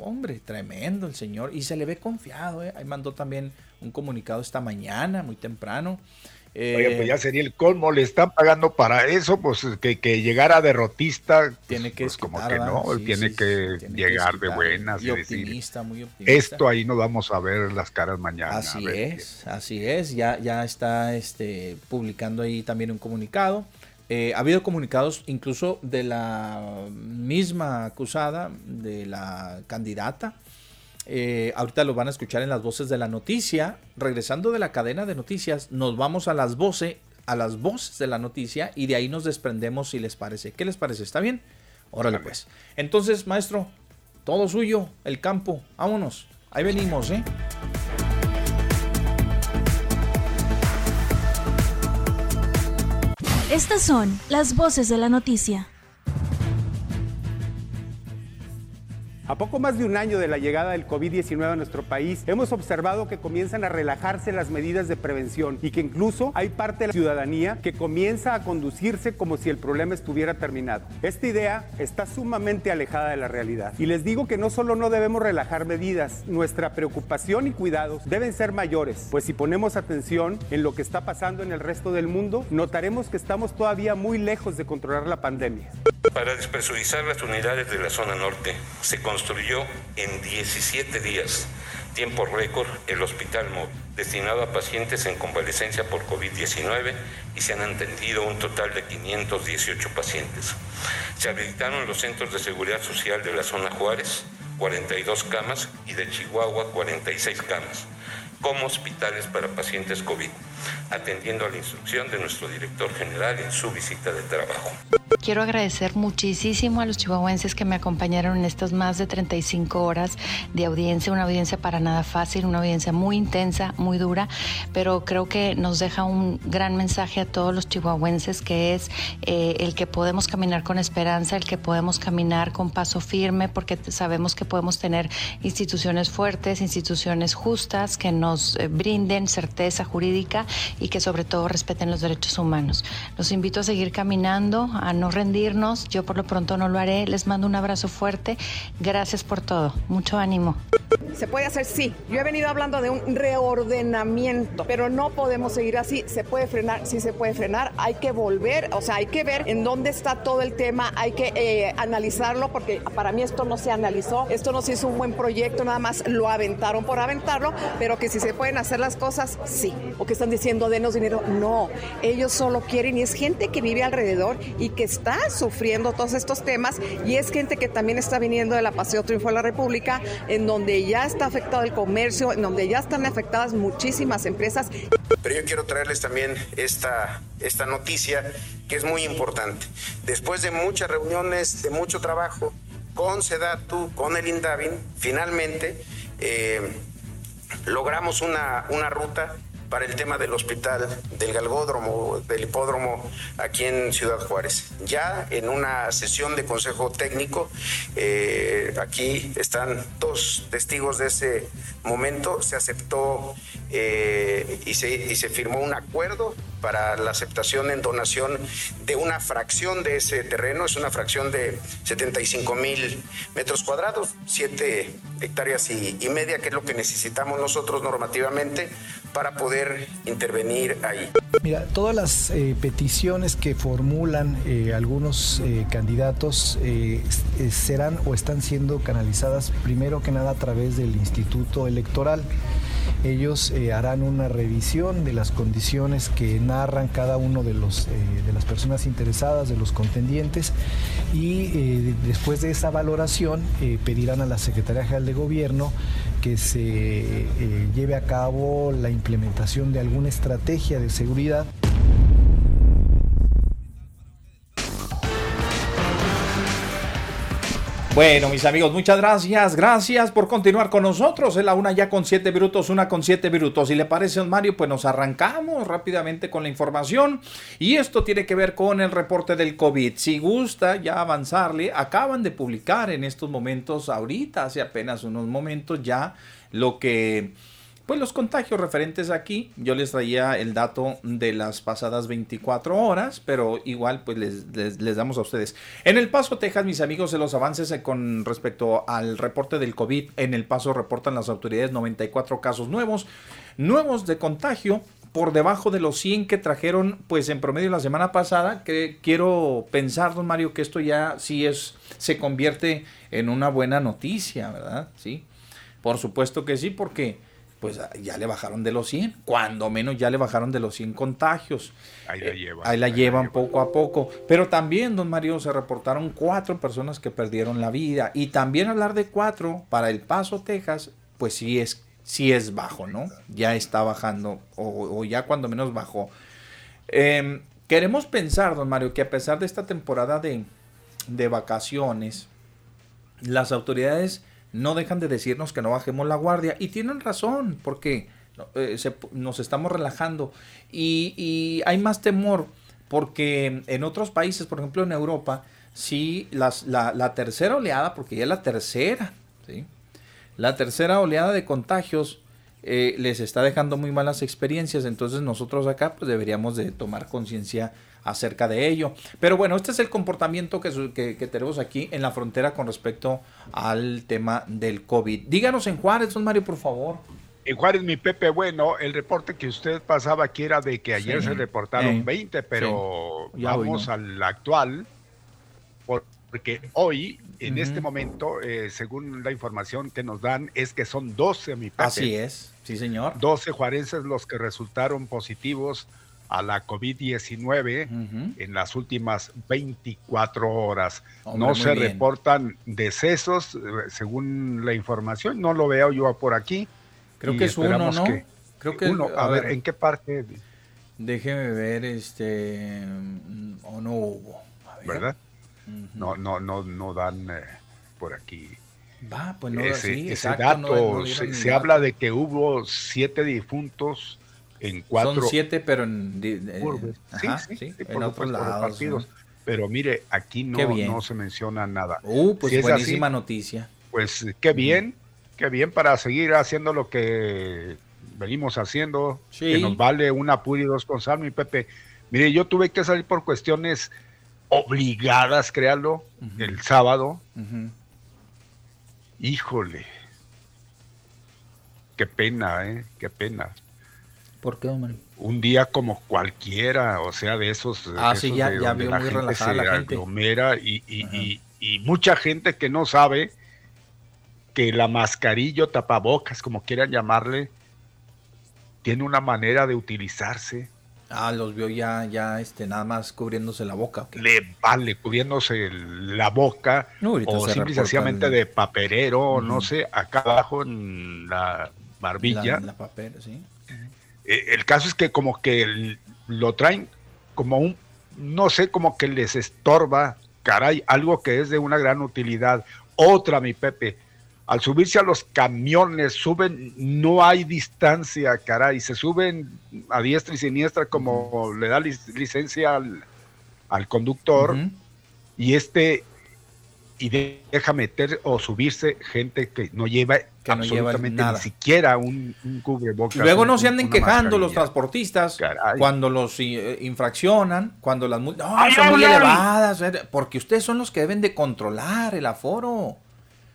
hombre, tremendo el señor, y se le ve confiado, ¿eh? ahí mandó también un comunicado esta mañana, muy temprano. Oye, pues ya sería el colmo, le están pagando para eso, pues que, que llegara derrotista, tiene que pues, como que no, tiene que llegar de buenas y, optimista, muy optimista. Esto ahí nos vamos a ver las caras mañana. Así es, así es, ya, ya está este, publicando ahí también un comunicado. Eh, ha habido comunicados incluso de la misma acusada, de la candidata, eh, ahorita lo van a escuchar en las voces de la noticia. Regresando de la cadena de noticias, nos vamos a las voces, a las voces de la noticia y de ahí nos desprendemos si les parece. ¿Qué les parece? ¿Está bien? Órale pues. Entonces, maestro, todo suyo, el campo. Vámonos. Ahí venimos, ¿eh? Estas son las voces de la noticia. A poco más de un año de la llegada del COVID-19 a nuestro país, hemos observado que comienzan a relajarse las medidas de prevención y que incluso hay parte de la ciudadanía que comienza a conducirse como si el problema estuviera terminado. Esta idea está sumamente alejada de la realidad. Y les digo que no solo no debemos relajar medidas, nuestra preocupación y cuidados deben ser mayores, pues si ponemos atención en lo que está pasando en el resto del mundo, notaremos que estamos todavía muy lejos de controlar la pandemia. Para despresurizar las unidades de la zona norte, se construyó en 17 días, tiempo récord, el hospital móvil, destinado a pacientes en convalecencia por COVID-19 y se han atendido un total de 518 pacientes. Se habilitaron los centros de seguridad social de la zona Juárez, 42 camas, y de Chihuahua, 46 camas, como hospitales para pacientes COVID, atendiendo a la instrucción de nuestro director general en su visita de trabajo. Quiero agradecer muchísimo a los chihuahuenses que me acompañaron en estas más de 35 horas de audiencia, una audiencia para nada fácil, una audiencia muy intensa, muy dura, pero creo que nos deja un gran mensaje a todos los chihuahuenses que es eh, el que podemos caminar con esperanza, el que podemos caminar con paso firme, porque sabemos que podemos tener instituciones fuertes, instituciones justas que nos eh, brinden certeza jurídica y que sobre todo respeten los derechos humanos. Los invito a seguir caminando, a no rendirnos. Yo por lo pronto no lo haré. Les mando un abrazo fuerte. Gracias por todo. Mucho ánimo. ¿Se puede hacer? Sí. Yo he venido hablando de un reordenamiento, pero no podemos seguir así. ¿Se puede frenar? Sí se puede frenar. Hay que volver, o sea, hay que ver en dónde está todo el tema. Hay que eh, analizarlo porque para mí esto no se analizó. Esto no se hizo un buen proyecto, nada más lo aventaron por aventarlo, pero que si se pueden hacer las cosas, sí. O que están diciendo, denos dinero. No, ellos solo quieren y es gente que vive alrededor y que está sufriendo todos estos temas y es gente que también está viniendo de la Paseo Triunfo de la República, en donde ya está afectado el comercio, en donde ya están afectadas muchísimas empresas. Pero yo quiero traerles también esta, esta noticia que es muy importante. Después de muchas reuniones, de mucho trabajo con Sedatu, con el Indavin, finalmente eh, logramos una, una ruta para el tema del hospital del Galgódromo, del hipódromo aquí en Ciudad Juárez. Ya en una sesión de consejo técnico, eh, aquí están dos testigos de ese momento, se aceptó eh, y, se, y se firmó un acuerdo para la aceptación en donación de una fracción de ese terreno, es una fracción de 75 mil metros cuadrados, 7 hectáreas y, y, media, que es lo que necesitamos nosotros normativamente para poder intervenir ahí. Mira, todas las eh, peticiones que formulan eh, algunos eh, candidatos serán o están siendo canalizadas primero que nada a través del Instituto Electoral ellos eh, harán una revisión de las condiciones que narran cada uno de, los, eh, de las personas interesadas, de los contendientes, y eh, después de esa valoración pedirán a la Secretaría General de Gobierno que se lleve a cabo la implementación de alguna estrategia de seguridad. Bueno, mis amigos, muchas gracias. Gracias por continuar con nosotros. Es la una ya con siete minutos, una con siete minutos. Si le parece, don Mario, pues nos arrancamos rápidamente con la información. Y esto tiene que ver con el reporte del COVID. Si gusta ya avanzarle, acaban de publicar en estos momentos, ahorita, hace apenas unos momentos ya, lo que pues los contagios referentes aquí, yo les traía el dato de las pasadas 24 horas, pero igual pues les, les, damos a ustedes. En El Paso, Texas, mis amigos, de los avances con respecto al reporte del COVID, en El Paso reportan las autoridades 94 casos nuevos, nuevos de contagio, por debajo de los 100 que trajeron pues en promedio la semana pasada, que quiero pensar, don Mario, que esto ya sí es, se convierte en una buena noticia, ¿verdad? Sí, por supuesto que sí, porque pues ah, ya le bajaron de los 100, cuando menos ya le bajaron de los 100 contagios. Ahí la llevan. ahí la llevan poco a poco. Pero también, don Mario, se reportaron cuatro personas que perdieron la vida. Y también hablar de cuatro para El Paso, Texas, pues sí es, sí es bajo, ¿no? Ya está bajando, o, ya cuando menos bajó. Em, queremos pensar, don Mario, que a pesar de esta temporada de, de vacaciones, las autoridades no dejan de decirnos que no bajemos la guardia. Y tienen razón porque eh, nos estamos relajando. Y, hay más temor porque en otros países, por ejemplo en Europa, sí, las, la, tercera oleada, porque ya es la tercera, ¿sí? la tercera oleada de contagios eh, les está dejando muy malas experiencias, entonces nosotros acá pues deberíamos de tomar conciencia acerca de ello. Pero bueno, este es el comportamiento que, que, tenemos aquí en la frontera con respecto al tema del COVID. Díganos en Juárez, don Mario, por favor. En Juárez, mi Pepe, bueno, el reporte que usted pasaba aquí era de que ayer se reportaron 20, pero vamos al actual, porque hoy, en este momento, eh, según la información que nos dan, es que son 12, mi Pepe. Así es, sí, señor. 12 juarenses los que resultaron positivos a la COVID-19 en las últimas 24 horas. no se reportan decesos, eh, según la información, no lo veo yo por aquí. Creo que es uno, ¿no? Creo que uno. A, ver, ¿en qué parte? Déjeme ver, este, o no hubo. ¿Verdad? No, no, no, no dan eh, por aquí. Va, pues no, ese, dato, se habla de que hubo siete difuntos en cuatro. Son siete, pero en, en otros lados. Pero mire, aquí no, no se menciona nada. Uh, pues buenísima noticia. Pues qué bien, qué bien para seguir haciendo lo que venimos haciendo, que nos vale una pura y dos con sal, mi Pepe. Mire, yo tuve que salir por cuestiones obligadas, créalo, el sábado. Híjole. Qué pena, ¿eh? Qué pena. ¿Por qué, hombre? Un día como cualquiera, o sea, de esos. Ah, sí, ya, ya vio muy relajada la gente. y, y, y, mucha gente que no sabe que la mascarilla tapabocas, como quieran llamarle, tiene una manera de utilizarse. Ah, los vio ya, ya, este, nada más cubriéndose la boca. Le vale, cubriéndose la boca, o simple sencillamente de paperero, no sé, acá abajo en la barbilla. La, la sí. Eh, el caso es que como que lo traen como un, no sé, como que les estorba, caray, algo que es de una gran utilidad. Otra, mi Pepe, al subirse a los camiones, suben, no hay distancia, caray, se suben a diestra y siniestra como le da licencia al, conductor y este y deja meter o subirse gente que no lleva absolutamente ni siquiera un, un cubrebocas. Luego no se anden quejando los transportistas cuando los eh, infraccionan, cuando las multas son muy elevadas, eh, porque ustedes son los que deben de controlar el aforo.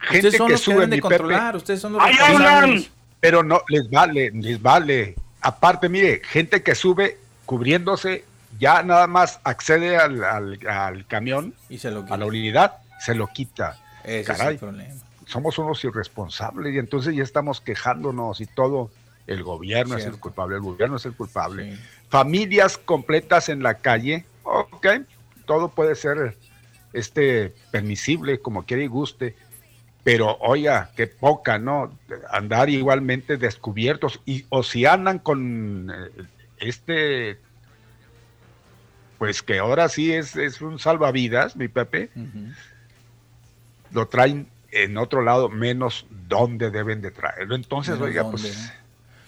ustedes son los que deben de controlar, ustedes son los responsables. Pero no, les vale, les vale. Aparte, mire, gente que sube cubriéndose, ya nada más accede al, al, camión, y se lo a la unidad, se lo quita. Ese es el problema somos unos irresponsables y entonces ya estamos quejándonos y todo. El gobierno es el culpable, el gobierno es el culpable. Familias completas en la calle, ok, todo puede ser este permisible como quiera y guste, pero oiga, qué poca, ¿no? Andar igualmente descubiertos y o si andan con eh, este pues que ahora sí es, es un salvavidas, mi Pepe, lo traen en otro lado, menos dónde deben de traerlo. Entonces, oiga, pues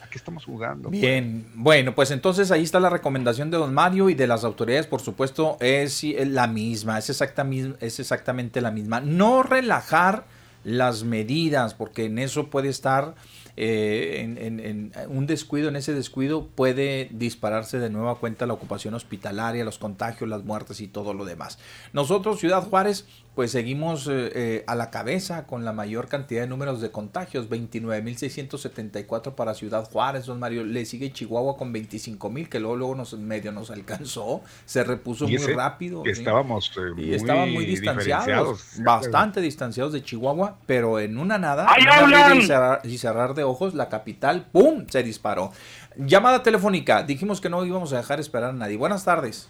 aquí estamos jugando. Pues. Bien, bueno, pues entonces ahí está la recomendación de don Mario y de las autoridades, por supuesto, es la misma, es, es exactamente la misma. No relajar las medidas, porque en eso puede estar eh, en, un descuido, en ese descuido puede dispararse de nueva cuenta la ocupación hospitalaria, los contagios, las muertes y todo lo demás. Nosotros, Ciudad Juárez, pues seguimos eh, eh, a la cabeza con la mayor cantidad de números de contagios, 29.674 para Ciudad Juárez, don Mario, le sigue Chihuahua con 25.000, que luego, luego nos, medio nos alcanzó, se repuso muy rápido. estábamos y muy estaban muy distanciados, bastante distanciados de Chihuahua, pero en una nada, y cerrar, y cerrar de ojos, la capital, ¡pum!, se disparó. Llamada telefónica, dijimos que no íbamos a dejar esperar a nadie. Buenas tardes.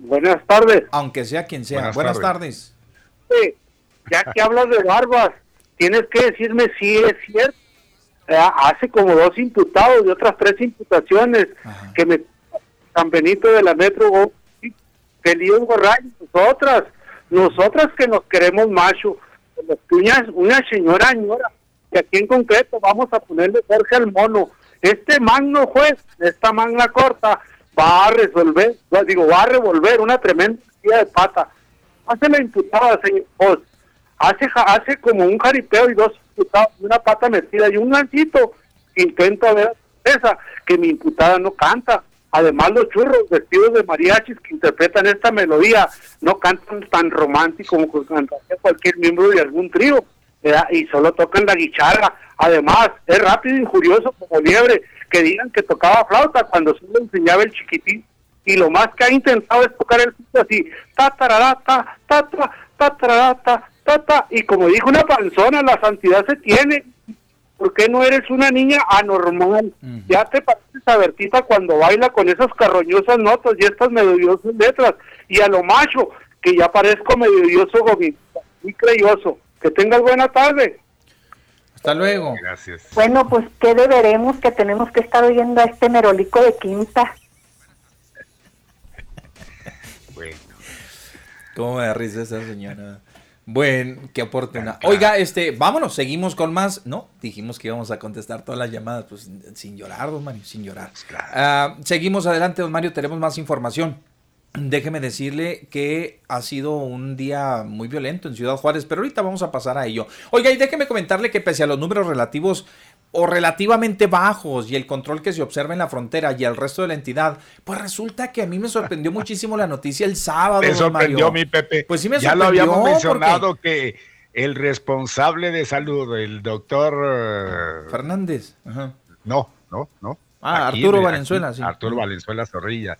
Buenas tardes. Aunque sea quien sea. Buenas, tardes. Sí, ya que hablas de barbas, tienes que decirme si es cierto. hace como dos imputados y otras tres imputaciones que me San Benito de la Metro que lío nosotras, nosotras que nos queremos macho, una, una señora señora, que aquí en concreto vamos a ponerle Jorge al mono. Este magno juez, esta magna corta, va a resolver, digo, va a revolver una tremenda de pata. Hace la imputada, señor Hace, hace como un jaripeo y dos imputados, una pata metida y un lancito. Intento ver esa, que mi imputada no canta. Además, los churros vestidos de mariachis que interpretan esta melodía no cantan tan romántico como cantaría cualquier miembro de algún trío y solo tocan la guitarra. Además, es rápido y injurioso como liebre que digan que tocaba flauta cuando solo enseñaba el chiquitín. Y lo más que ha intentado es tocar el piso así, ta ta ta ta y como dijo una panzona, la santidad se tiene. ¿Por qué no eres una niña anormal? Ya te pareces a Bertita cuando baila con esas carroñosas notas y estas melodiosas letras. Y a lo macho, que ya parezco melodioso, muy creyoso. Que tengas buena tarde. Hasta luego. Gracias. Bueno, pues qué deberemos que tenemos que estar oyendo a este merolico de quinta. bueno. ¿Cómo me da risa esa señora? Bueno, qué oportuna. Oiga, este, vámonos, seguimos con más. No, dijimos que íbamos a contestar todas las llamadas, pues sin llorar, don Mario, sin llorar. Pues ah, seguimos adelante, don Mario, tenemos más información. Déjeme decirle que ha sido un día muy violento en Ciudad Juárez, pero ahorita vamos a pasar a ello. Oiga, y déjeme comentarle que pese a los números relativos o relativamente bajos y el control que se observa en la frontera y el resto de la entidad, pues resulta que a mí me sorprendió muchísimo la noticia el sábado. Me sorprendió mi Pepe. Pues sí me ya lo habíamos mencionado que el responsable de salud, el doctor eh, Fernández. No, no, no. Ah, Arturo Valenzuela, sí. Arturo Valenzuela Zorrilla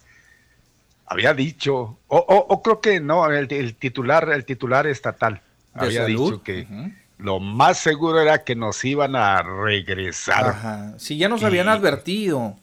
había dicho, o, o, creo que no, el, titular, el titular estatal había dicho que lo más seguro era que nos iban a regresar. Ajá. Sí, ya nos habían advertido.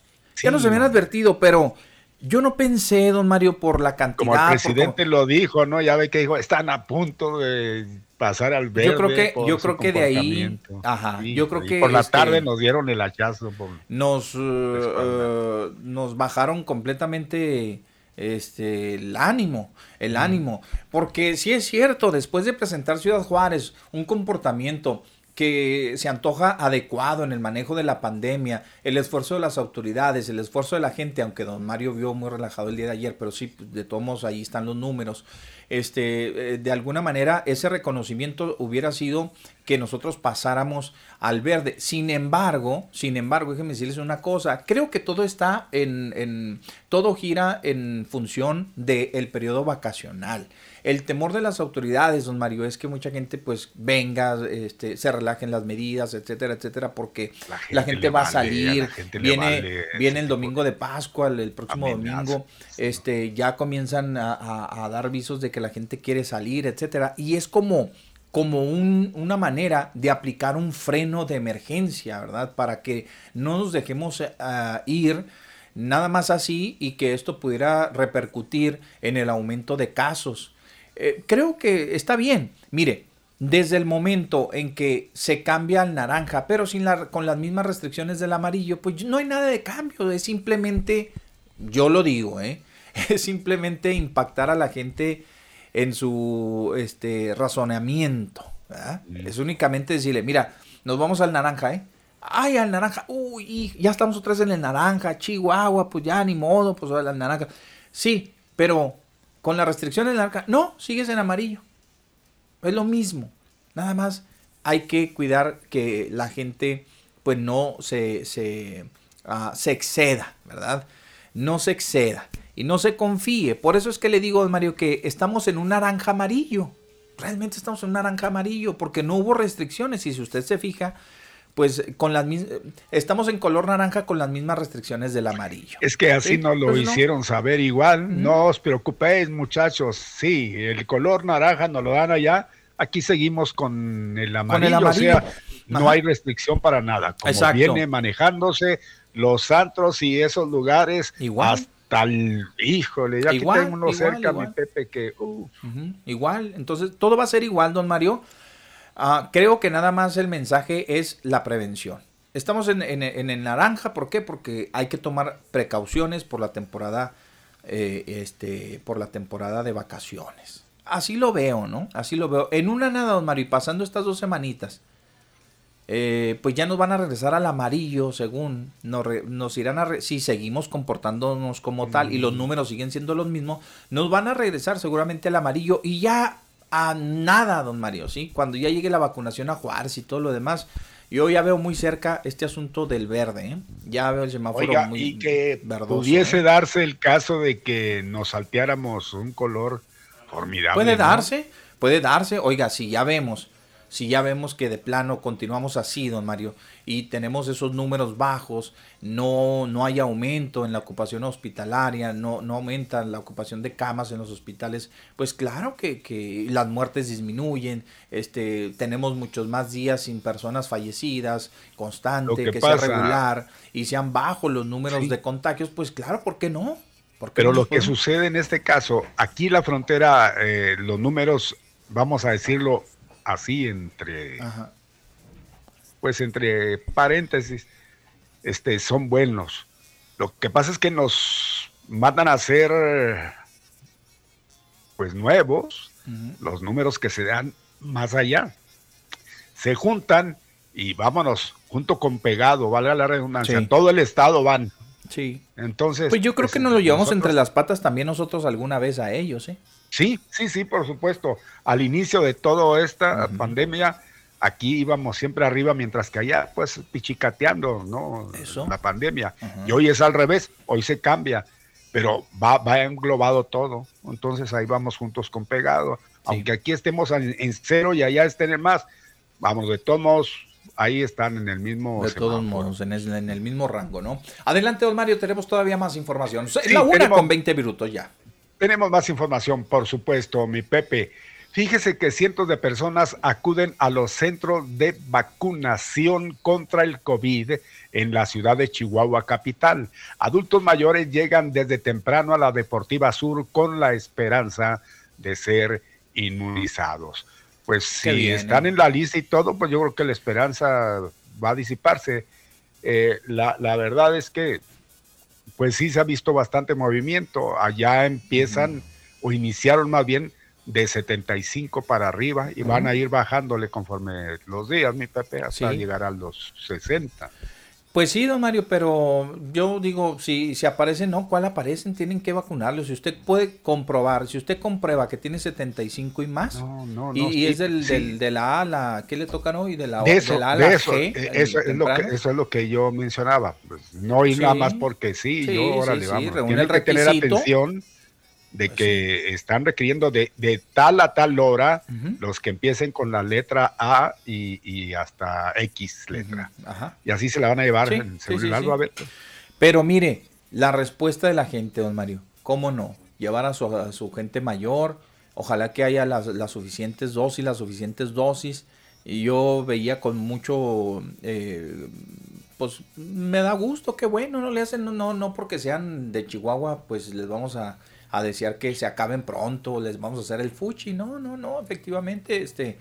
ya nos habían advertido, pero yo no pensé, don Mario, por la cantidad. Como el presidente lo dijo, ¿no? Ya ve que dijo, están a punto de pasar al verde. Yo creo que, yo creo que de ahí, ajá, yo creo que por la tarde nos dieron el hachazo. nos, uh, uh, nos bajaron completamente este, el ánimo, el ánimo. Porque si es cierto, después de presentar Ciudad Juárez un comportamiento que se antoja adecuado en el manejo de la pandemia, el esfuerzo de las autoridades, el esfuerzo de la gente, aunque don Mario vio muy relajado el día de ayer, pero sí, pues, de todos modos ahí están los números este, eh, de alguna manera ese reconocimiento hubiera sido que nosotros pasáramos al verde. Sin embargo, sin embargo, déjenme decirles una cosa, creo que todo está en, todo gira en función del periodo vacacional. El temor de las autoridades, don Mario, es que mucha gente pues venga, este, se relajen las medidas, etcétera, etcétera, porque la gente, va a salir, viene, viene el domingo de Pascua, el, próximo domingo, este, ya comienzan a, dar visos de que la gente quiere salir, etcétera, y es como como una manera de aplicar un freno de emergencia, ¿verdad? Para que no nos dejemos eh, ir nada más así y que esto pudiera repercutir en el aumento de casos. Eh, creo que está bien. Mire, desde el momento en que se cambia al naranja, pero sin la, con las mismas restricciones del amarillo, pues no hay nada de cambio. Es simplemente, yo lo digo, ¿eh? es simplemente impactar a la gente en su este, razonamiento. ¿verdad? Es únicamente decirle, mira, nos vamos al naranja, ¿eh? Ay, al naranja, uy, ya estamos otra vez en el naranja, Chihuahua, pues ya ni modo, pues al naranja. Sí, pero con la restricción del naranja, no, sigues en amarillo. Es lo mismo. Nada más hay que cuidar que la gente pues no se, se, ah, se exceda, ¿verdad? No se exceda y no se confíe. Por eso es que le digo, Mario, que estamos en un naranja amarillo. Realmente estamos en un naranja amarillo porque no hubo restricciones y si usted se fija, pues con las estamos en color naranja con las mismas restricciones del amarillo. Es que así nos lo pues hicieron saber igual. No os preocupéis, muchachos. Sí, el color naranja nos lo dan allá. Aquí seguimos con el amarillo. O sea, no hay restricción para nada. Como viene manejándose los antros y esos lugares igual. hasta el híjole, ya igual, aquí tengo uno cerca, mi Pepe, que igual, entonces todo va a ser igual, don Mario. Ah, creo que nada más el mensaje es la prevención. Estamos en, el naranja, ¿por qué? Porque hay que tomar precauciones por la temporada, eh, este, por la temporada de vacaciones. Así lo veo, ¿no? Así lo veo. En una nada, don Mario, y pasando estas dos semanitas, eh, pues ya nos van a regresar al amarillo, según nos, irán a... si seguimos comportándonos como tal y los mm. números siguen siendo los mismos, nos van a regresar seguramente al amarillo y ya a nada, don Mario, ¿sí? Cuando ya llegue la vacunación a Juárez y todo lo demás, yo ya veo muy cerca este asunto del verde, ¿eh? Ya veo el semáforo muy y que pudiese ¿eh? darse el caso de que nos salteáramos un color formidable. Puede darse, puede darse. Oiga, si ya vemos si ya vemos que de plano continuamos así, don Mario, y tenemos esos números bajos, no, no hay aumento en la ocupación hospitalaria, no, no aumenta la ocupación de camas en los hospitales, pues claro que, las muertes disminuyen, este, tenemos muchos más días sin personas fallecidas, constante, que, sea regular, y sean bajos los números de contagios, pues claro, ¿por qué no? Pero lo que sucede en este caso, aquí la frontera, eh, los números, vamos a decirlo, así entre, pues entre paréntesis, este, son buenos. Lo que pasa es que nos mandan a ser, pues nuevos, los números que se dan más allá. Se juntan y vámonos, junto con pegado, vale la redundancia, en todo el estado van. Sí. Entonces. Pues yo creo que nos lo llevamos entre las patas también nosotros alguna vez a ellos, ¿eh? Sí, sí, sí, por supuesto. Al inicio de toda esta pandemia, aquí íbamos siempre arriba, mientras que allá, pues, pichicateando, ¿no? Eso. La pandemia. Y hoy es al revés, hoy se cambia, pero va, va englobado todo. Entonces ahí vamos juntos con pegado. Aunque aquí estemos en, cero y allá estén en más, vamos, de todos modos, ahí están en el mismo. De todos modos, en el, mismo rango, ¿no? Adelante, don Mario, tenemos todavía más información. Es la una con 20 minutos ya. Tenemos más información, por supuesto, mi Pepe. Fíjese que cientos de personas acuden a los centros de vacunación contra el COVID en la ciudad de Chihuahua capital. Adultos mayores llegan desde temprano a la Deportiva Sur con la esperanza de ser inmunizados. Pues si están ¿eh? en la lista y todo, pues yo creo que la esperanza va a disiparse. Eh, la, la verdad es que pues sí se ha visto bastante movimiento. Allá empiezan o iniciaron más bien de 75 para arriba y van a ir bajándole conforme los días, mi Pepe, hasta llegar a los 60. Pues sí, don Mario, pero yo digo, si, si aparecen, no, ¿cuál aparecen? Tienen que vacunarlos. Si usted puede comprobar, si usted comprueba que tiene 75 y más, y, es del, de la A, la, ¿qué le tocan hoy? De la, de eso, la A la eso, G, eh, eso, es lo que, eso es lo que yo mencionaba. Pues no ir nada más porque sí, yo, órale, vamos. Tiene que tener atención de pues que están requiriendo de, tal a tal hora los que empiecen con la letra A y, hasta X letra. Y así se la van a llevar en a ver. Pero mire, la respuesta de la gente, don Mario, ¿cómo no? Llevar a su, gente mayor, ojalá que haya las, suficientes dosis, las suficientes dosis. Y yo veía con mucho, eh, pues me da gusto, qué bueno, no le hacen, no, no porque sean de Chihuahua, pues les vamos a, a desear que se acaben pronto, les vamos a hacer el fuchi. No, no, no, efectivamente, este,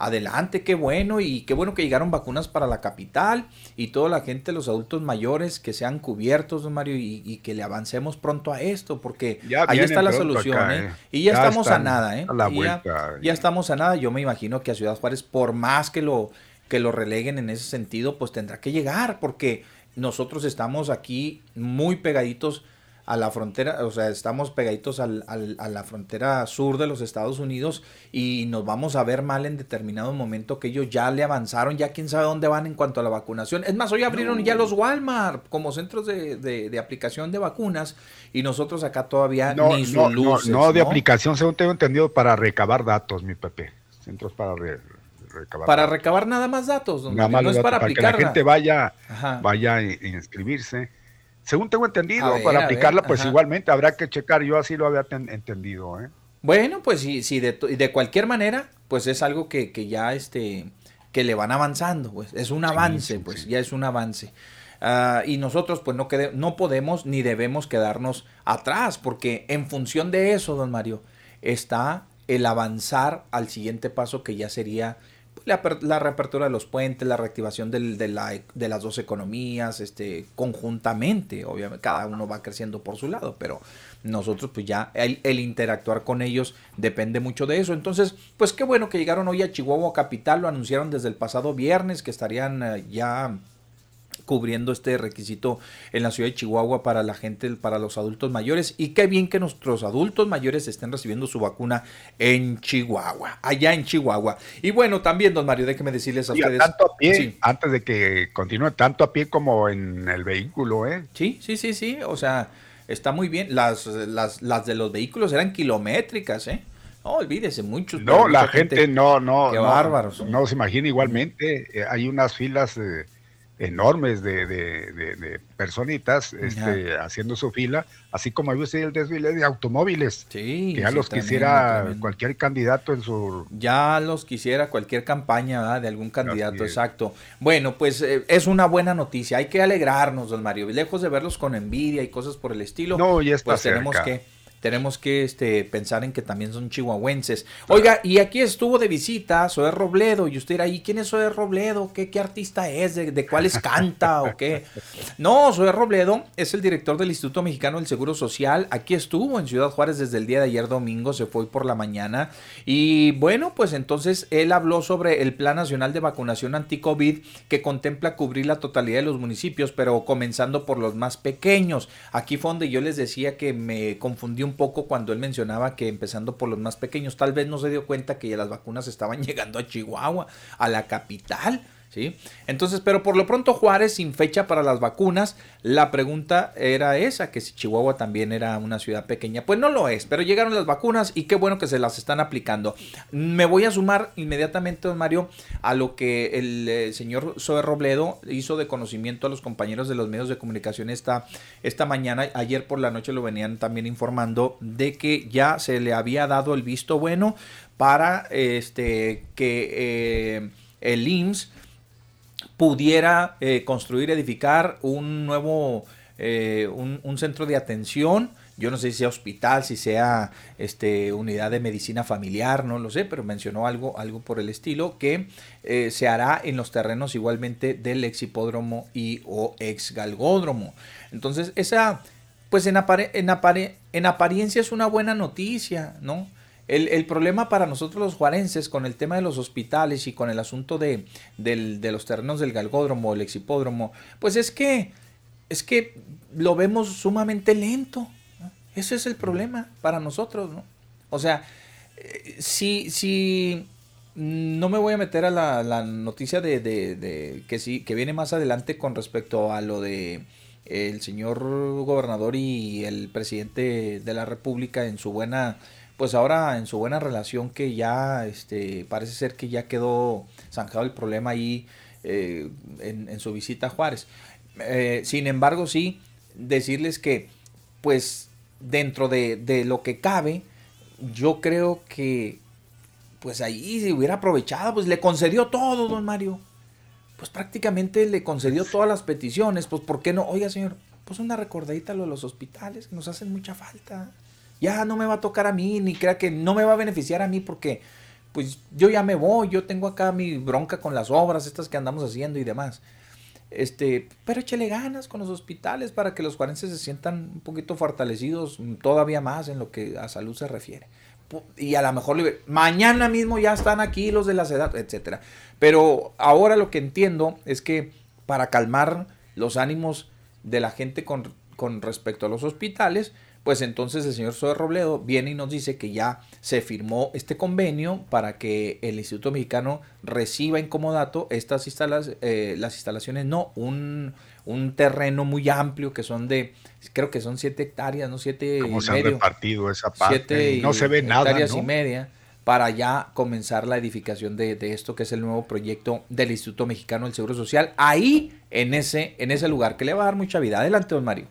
adelante, qué bueno y qué bueno que llegaron vacunas para la capital y toda la gente, los adultos mayores que sean cubiertos, don Mario, y, que le avancemos pronto a esto, porque ahí está la solución, ¿eh? ¿eh? Y ya, estamos a nada, ¿eh? ya, estamos a nada, yo me imagino que a Ciudad Juárez, por más que lo, que lo releguen en ese sentido, pues tendrá que llegar, porque nosotros estamos aquí muy pegaditos a la frontera, o sea, estamos pegaditos al, al, a la frontera sur de los Estados Unidos y nos vamos a ver mal en determinado momento que ellos ya le avanzaron, ya quién sabe dónde van en cuanto a la vacunación. Es más, hoy abrieron ya los Walmart como centros de, de, aplicación de vacunas y nosotros acá todavía no, ni no, luces, no, no, de aplicación, según tengo entendido, para recabar datos, mi Pepe. Centros para recabar Para recabar nada más datos, nada más no es para, aplicar. que la gente vaya, vaya a inscribirse según tengo entendido, para aplicarla, pues igualmente habrá que checar. Yo así lo había entendido. ¿eh? Bueno, pues sí, sí de, de, cualquier manera, pues es algo que, que, ya este, que le van avanzando, pues es un avance, pues ya es un avance. Ah, y nosotros pues no, no podemos ni debemos quedarnos atrás, porque en función de eso, don Mario, está el avanzar al siguiente paso que ya sería la, reapertura de los puentes, la reactivación de, de, las dos economías, este, conjuntamente, obviamente, cada uno va creciendo por su lado, pero nosotros pues ya el, el, interactuar con ellos depende mucho de eso. Entonces, pues qué bueno que llegaron hoy a Chihuahua Capital, lo anunciaron desde el pasado viernes que estarían eh, ya cubriendo este requisito en la ciudad de Chihuahua para la gente, para los adultos mayores. Y qué bien que nuestros adultos mayores estén recibiendo su vacuna en Chihuahua, allá en Chihuahua. Y bueno, también, don Mario, déjeme decirles a ustedes. Tanto a pie, antes de que continúe, tanto a pie como en el vehículo, ¿eh? Sí, sí, sí, sí. O sea, está muy bien. Las, las, las de los vehículos eran kilométricas, ¿eh? No, olvídese, muchos. No, la gente, no, no. Qué bárbaros. No, se imagina igualmente. Eh, hay unas filas. Eh, enormes de, de, personitas este, haciendo su fila, así como hay el desfile de automóviles, que ya los quisiera cualquier candidato en su... Ya los quisiera cualquier campaña de algún candidato, exacto. Bueno, pues eh, es una buena noticia, hay que alegrarnos, don Mario, lejos de verlos con envidia y cosas por el estilo, no, ya está pues tenemos que tenemos que este, pensar en que también son chihuahuenses. Oiga, y aquí estuvo de visita Zoé Robledo, y usted ahí, ¿quién es Zoé Robledo? ¿Qué, qué artista es? ¿De, cuáles canta o qué? No, Zoé Robledo es el director del Instituto Mexicano del Seguro Social. Aquí estuvo en Ciudad Juárez desde el día de ayer domingo, se fue por la mañana. Y bueno, pues entonces él habló sobre el Plan Nacional de Vacunación Anti-COVID que contempla cubrir la totalidad de los municipios, pero comenzando por los más pequeños. Aquí fue donde yo les decía que me confundí un un poco cuando él mencionaba que empezando por los más pequeños, tal vez no se dio cuenta que ya las vacunas estaban llegando a Chihuahua, a la capital. ¿Sí? Entonces, pero por lo pronto Juárez sin fecha para las vacunas, la pregunta era esa, que si Chihuahua también era una ciudad pequeña. Pues no lo es, pero llegaron las vacunas y qué bueno que se las están aplicando. Me voy a sumar inmediatamente, don Mario, a lo que el eh, señor Zoe Robledo hizo de conocimiento a los compañeros de los medios de comunicación esta, esta mañana. Ayer por la noche lo venían también informando de que ya se le había dado el visto bueno para este que eh, el IMSS pudiera eh, construir, edificar un nuevo, eh, un, centro de atención. Yo no sé si sea hospital, si sea este, unidad de medicina familiar, no lo sé, pero mencionó algo, algo por el estilo, que eh, se hará en los terrenos igualmente del ex hipódromo y o ex galgódromo. Entonces, esa, pues en, en, en apariencia es una buena noticia, ¿no? El, problema para nosotros los juarenses con el tema de los hospitales y con el asunto de, los terrenos del galgódromo, el exhipódromo, pues es que, es que lo vemos sumamente lento. Ese es el problema para nosotros, ¿no? O sea, eh, si, si no me voy a meter a la, noticia de, de, que sí, que viene más adelante con respecto a lo de el señor gobernador y el presidente de la República en su buena pues ahora en su buena relación que ya este, parece ser que ya quedó zanjado el problema ahí eh, en, su visita a Juárez. Eh, sin embargo, sí, decirles que pues dentro de, lo que cabe, yo creo que pues ahí se hubiera aprovechado, pues le concedió todo, don Mario. Pues prácticamente le concedió todas las peticiones, pues ¿por qué no? Oiga, señor, pues una recordadita a lo de los hospitales, que nos hacen mucha falta ya no me va a tocar a mí, ni crea que no me va a beneficiar a mí porque pues yo ya me voy, yo tengo acá mi bronca con las obras estas que andamos haciendo y demás. Este, pero échele ganas con los hospitales para que los juarenses se sientan un poquito fortalecidos todavía más en lo que a salud se refiere. Y a lo mejor mañana mismo ya están aquí los de la edad, etcétera. Pero ahora lo que entiendo es que para calmar los ánimos de la gente con, con respecto a los hospitales, pues entonces el señor Zoe Robledo viene y nos dice que ya se firmó este convenio para que el Instituto Mexicano reciba en comodato estas instalaciones, eh, las instalaciones, no, un, un, terreno muy amplio que son de, creo que son siete hectáreas, no siete ¿Cómo se ha repartido esa parte? no se ve nada, hectáreas y media para ya comenzar la edificación de, de, esto que es el nuevo proyecto del Instituto Mexicano del Seguro Social, ahí en ese, en ese lugar, que le va a dar mucha vida. Adelante, don Mario.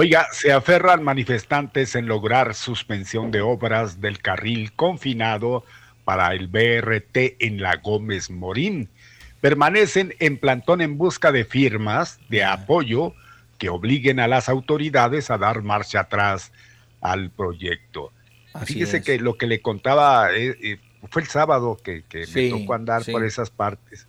Oiga, se aferran manifestantes en lograr suspensión de obras del carril confinado para el BRT en la Gómez Morín. Permanecen en plantón en busca de firmas de apoyo que obliguen a las autoridades a dar marcha atrás al proyecto. Fíjese que lo que le contaba eh, eh, fue el sábado que, me tocó andar por esas partes.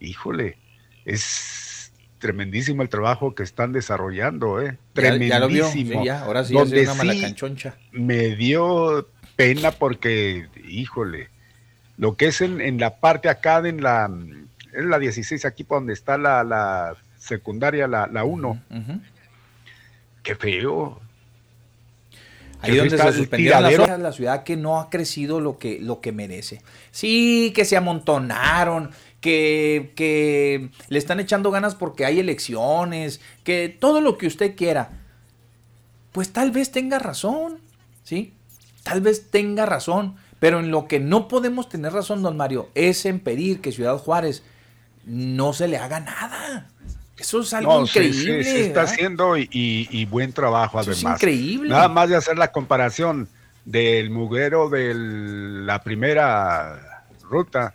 Híjole, es tremendísimo el trabajo que están desarrollando, ¿eh? Tremendísimo. Ya, ahora sí Donde una mala canchoncha. Me dio pena porque, híjole, lo que es en, la parte acá de en la, en la 16, aquí por donde está la, la secundaria, la, la 1. Qué feo. Ahí donde se suspendieron las obras, la ciudad que no ha crecido lo que, lo que merece. Sí, que se amontonaron, que, que le están echando ganas porque hay elecciones, que todo lo que usted quiera. Pues tal vez tenga razón, ¿sí? Tal vez tenga razón, pero en lo que no podemos tener razón, don Mario, es en pedir que Ciudad Juárez no se le haga nada. Eso es algo increíble. se está haciendo y, buen trabajo además. es increíble. Nada más de hacer la comparación del muguero de la primera ruta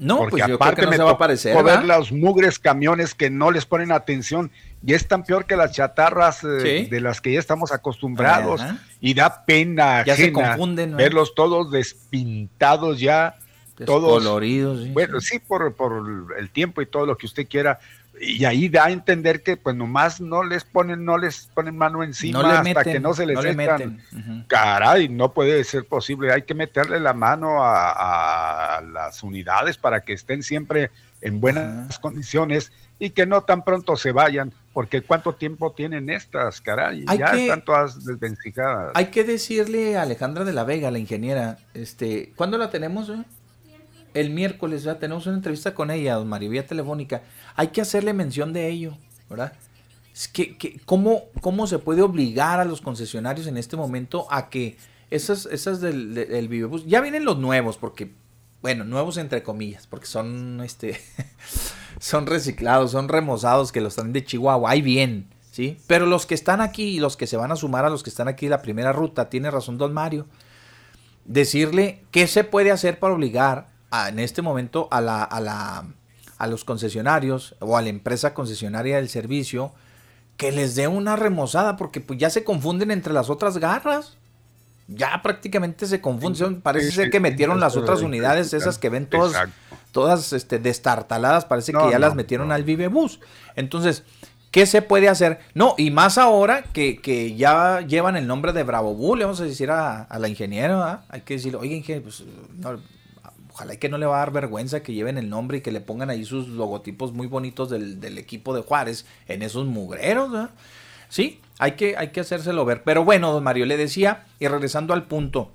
no, Porque pues aparte me va a aparecer, ver los mugres camiones que no les ponen atención y es tan peor que las chatarras eh, de las que ya estamos acostumbrados y da pena ya se confunden, verlos todos despintados ya, todos coloridos. Bueno, sí, por, por el tiempo y todo lo que usted quiera, y ahí da a entender que pues nomás no les ponen, no les ponen mano encima hasta que no se les no Caray, no puede ser posible, hay que meterle la mano a, las unidades para que estén siempre en buenas condiciones y que no tan pronto se vayan, porque cuánto tiempo tienen estas, caray, ya están todas desvencijadas. Hay que decirle a Alejandra de la Vega, la ingeniera, este, ¿cuándo la tenemos? Eh? El miércoles ya tenemos una entrevista con ella, don Mario, vía telefónica. Hay que hacerle mención de ello, ¿verdad? Es que, ¿cómo, ¿Cómo se puede obligar a los concesionarios en este momento a que esas, esas del, del Vivebus, ya vienen los nuevos, porque, bueno, nuevos entre comillas, porque son, este, son reciclados, son remozados, que los están de Chihuahua, hay bien, ¿sí? Pero los que están aquí y los que se van a sumar a los que están aquí la primera ruta, tiene razón don Mario, decirle qué se puede hacer para obligar en este momento a, la, a, la, a los concesionarios o a la empresa concesionaria del servicio que les dé una remozada porque pues ya se confunden entre las otras garras. Ya prácticamente se confunden. Parece ser que metieron las otras unidades, esas que ven todas, todas este, destartaladas, parece que ya las metieron al Vivebus. Entonces, ¿qué se puede hacer? No, y más ahora que, ya llevan el nombre de Bravo Bull, le vamos a decir a, la ingeniera, hay que decirle, oye, ingeniero, pues ojalá que no le va a dar vergüenza que lleven el nombre y que le pongan ahí sus logotipos muy bonitos del, equipo de Juárez en esos mugreros. Sí, hay que, hay que hacérselo ver. Pero bueno, don Mario, le decía, y regresando al punto,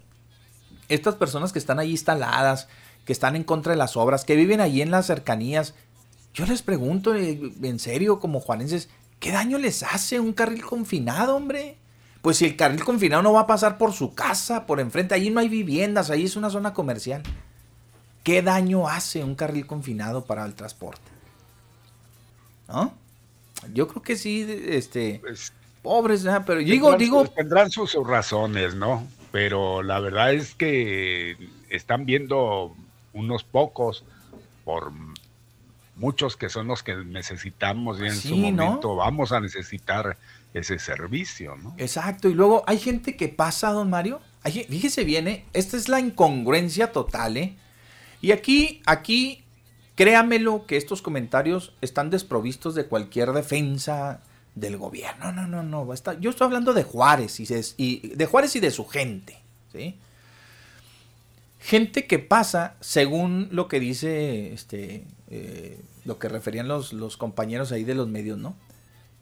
estas personas que están ahí instaladas, que están en contra de las obras, que viven ahí en las cercanías, yo les pregunto, eh, en serio, como juarenses, ¿qué daño les hace un carril confinado, hombre? Pues si el carril confinado no va a pasar por su casa, por enfrente, ahí no hay viviendas, ahí es una zona comercial. ¿Qué daño hace un carril confinado para el transporte? ¿No? Yo creo que sí, este, pues, pobres, pero digo, digo, tendrán sus, razones, ¿no? Pero la verdad es que están viendo unos pocos por muchos que son los que necesitamos y en su momento vamos a necesitar ese servicio, ¿no? Exacto, y luego hay gente que pasa, don Mario, fíjese bien, ¿eh? esta es la incongruencia total, ¿eh? Y aquí, aquí, créamelo que estos comentarios están desprovistos de cualquier defensa del gobierno. No, no, no, no. Yo estoy hablando de Juárez y, de Juárez y de su gente. ¿sí? Gente que pasa, según lo que dice, este, eh, lo que referían los, los, compañeros ahí de los medios, ¿no?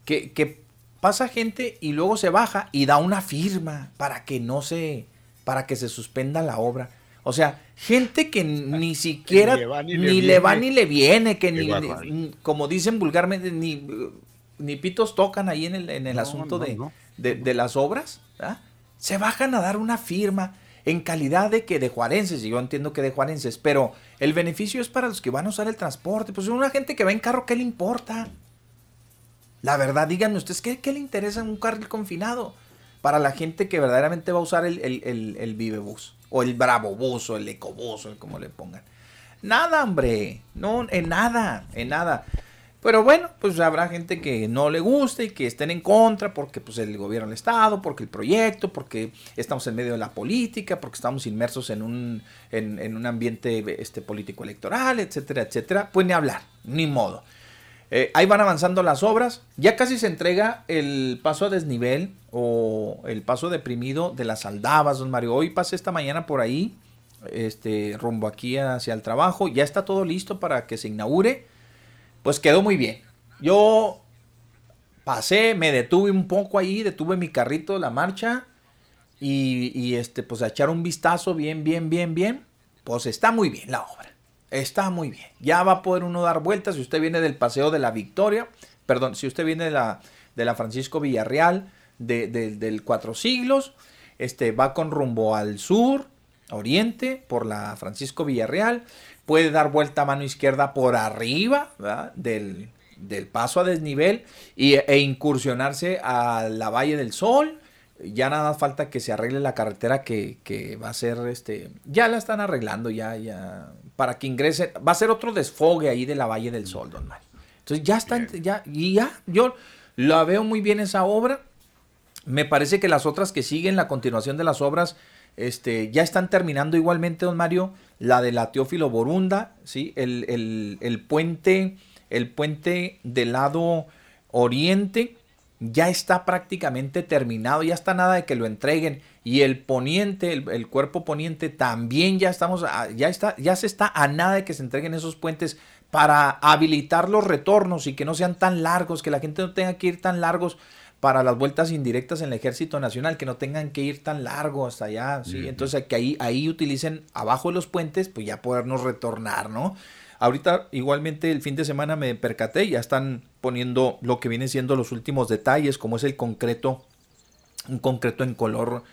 Que, que, pasa gente y luego se baja y da una firma para que no se, para que se suspenda la obra. O sea, gente que ni siquiera ni, le, va ni le viene, que ni, como dicen vulgarmente, ni, ni pitos tocan ahí en el, en el asunto de, de, las obras. Se bajan a dar una firma en calidad de que de juarenses, y yo entiendo que de juarenses, pero el beneficio es para los que van a usar el transporte. Pues una gente que va en carro, ¿qué le importa? La verdad, díganme ustedes, ¿qué, qué le interesa un carril confinado? Para la gente que verdaderamente va a usar el, el, el, el Vivebus o el Bravo Bus o el como le pongan. Nada, hombre, no, en nada, en nada. Pero bueno, pues habrá gente que no le guste y que estén en contra porque pues el gobierno del Estado, porque el proyecto, porque estamos en medio de la política, porque estamos inmersos en un, en, un ambiente este, político electoral, etcétera, etcétera. Pues ni hablar, ni modo. Eh, ahí van avanzando las obras. Ya casi se entrega el paso a desnivel o el paso deprimido de las Aldabas, don Mario. Hoy pasé esta mañana por ahí, este, rumbo aquí hacia el trabajo. Ya está todo listo para que se inaugure. Pues quedó muy bien. Yo pasé, me detuve un poco ahí, detuve mi carrito la marcha y, y este, pues a echar un vistazo bien, bien, bien, bien. Pues está muy bien la obra. Está muy bien. Ya va a poder uno dar vueltas. Si usted viene del Paseo de la Victoria, perdón, si usted viene de la, de la Francisco Villarreal, de, del Cuatro Siglos, este, va con rumbo al sur, oriente, por la Francisco Villarreal. Puede dar vuelta a mano izquierda por arriba del, del, paso a desnivel y, e incursionarse a la Valle del Sol ya nada falta que se arregle la carretera que, que, va a ser este ya la están arreglando ya ya para que ingrese va a ser otro desfogue ahí de la Valle del Sol don Mario. Entonces ya está ya y ya yo la veo muy bien esa obra. Me parece que las otras que siguen la continuación de las obras este ya están terminando igualmente don Mario. La de la Teófilo Borunda sí el, el, el puente el puente del lado oriente ya está prácticamente terminado, ya está nada de que lo entreguen y el poniente, el, cuerpo poniente también ya estamos, ya está, ya se está a nada de que se entreguen esos puentes para habilitar los retornos y que no sean tan largos, que la gente no tenga que ir tan largos para las vueltas indirectas en el Ejército Nacional, que no tengan que ir tan largo hasta allá, ¿sí? Entonces que ahí, ahí utilicen abajo de los puentes, pues ya podernos retornar, ¿no? Ahorita igualmente el fin de semana me percaté, ya están poniendo lo que vienen siendo los últimos detalles, como es el concreto, un concreto en color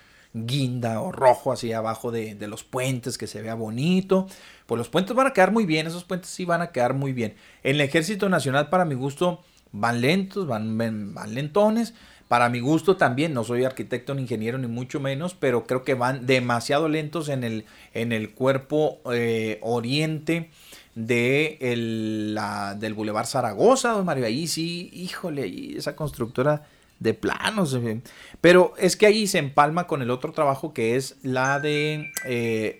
guinda o rojo así abajo de, los puentes que se vea bonito. Pues los puentes van a quedar muy bien, esos puentes sí van a quedar muy bien. En el Ejército Nacional para mi gusto van lentos, van, van lentones. Para mi gusto también, no soy arquitecto ni ingeniero ni mucho menos, pero creo que van demasiado lentos en el, en el cuerpo eh, oriente de el, la, del Boulevard Zaragoza, don Mario. Ahí sí, híjole, esa constructora de planos. Pero es que ahí se empalma con el otro trabajo que es la de eh,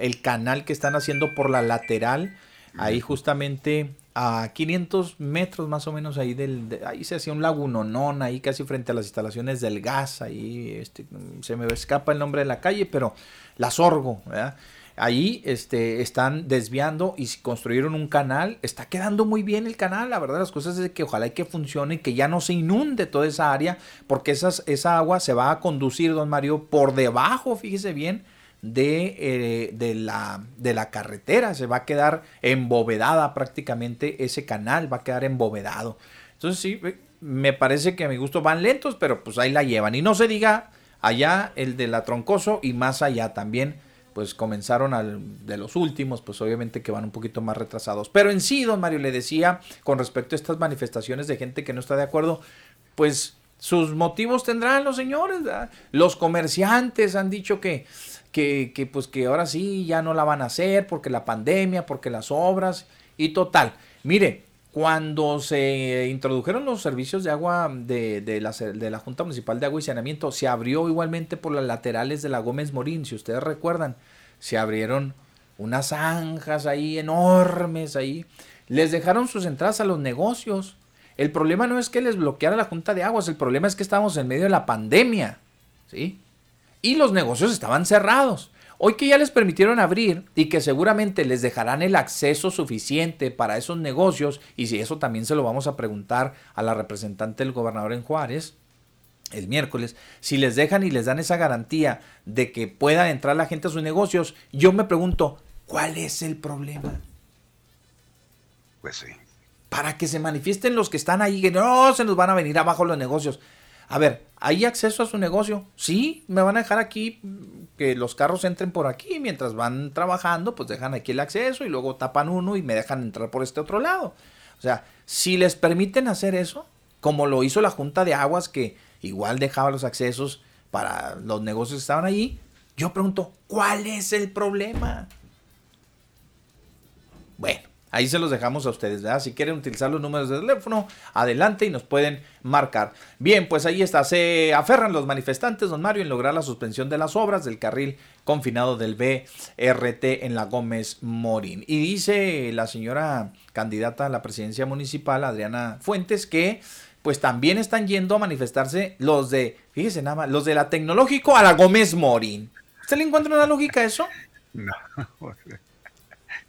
el, canal que están haciendo por la lateral. Ahí justamente a 500 metros más o menos ahí del... ahí se hacía un lagunonón, ahí casi frente a las instalaciones del gas. Ahí este, se me escapa el nombre de la calle, pero la Sorgo, ¿verdad? Ahí este, están desviando y construyeron un canal. Está quedando muy bien el canal, la verdad, las cosas es que ojalá y que funcione y que ya no se inunde toda esa área, porque esas, esa agua se va a conducir, don Mario, por debajo, fíjese bien, de, eh, de, la, de la carretera. Se va a quedar embovedada prácticamente ese canal, va a quedar embovedado. Entonces sí, me parece que a mi gusto van lentos, pero pues ahí la llevan. Y no se diga allá el de la Troncoso y más allá también pues comenzaron al, de los últimos, pues obviamente que van un poquito más retrasados. Pero en sí, don Mario le decía, con respecto a estas manifestaciones de gente que no está de acuerdo, pues sus motivos tendrán los señores. Los comerciantes han dicho que, que, que, pues que ahora sí ya no la van a hacer porque la pandemia, porque las obras y total. Mire, cuando se introdujeron los servicios de agua de, la, la, Junta Municipal de Agua y Saneamiento, se abrió igualmente por las laterales de la Gómez Morín, si ustedes recuerdan, se abrieron unas zanjas ahí enormes ahí. Les dejaron sus entradas a los negocios. El problema no es que les bloqueara la Junta de Aguas, el problema es que estamos en medio de la pandemia, ¿sí? Y los negocios estaban cerrados. Hoy que ya les permitieron abrir y que seguramente les dejarán el acceso suficiente para esos negocios, y si eso también se lo vamos a preguntar a la representante del gobernador en Juárez, el miércoles, si les dejan y les dan esa garantía de que pueda entrar la gente a sus negocios, yo me pregunto, ¿cuál es el problema? Pues sí. Para que se manifiesten los que están ahí, que no se nos van a venir abajo los negocios. A ver, ¿hay acceso a su negocio? Sí, me van a dejar aquí que los carros entren por aquí mientras van trabajando, pues dejan aquí el acceso y luego tapan uno y me dejan entrar por este otro lado. O sea, si les permiten hacer eso, como lo hizo la Junta de Aguas, que igual dejaba los accesos para los negocios que estaban allí, yo pregunto, ¿cuál es el problema? Bueno, Ahí se los dejamos a ustedes, ¿verdad? Si quieren utilizar los números de teléfono, adelante y nos pueden marcar. Bien, pues ahí está. Se aferran los manifestantes, don Mario, en lograr la suspensión de las obras del carril confinado del BRT en la Gómez Morín. Y dice la señora candidata a la presidencia municipal, Adriana Fuentes, que pues también están yendo a manifestarse los de, fíjese nada más, los de la tecnológico a la Gómez Morín. ¿Usted le encuentra una lógica a eso? No.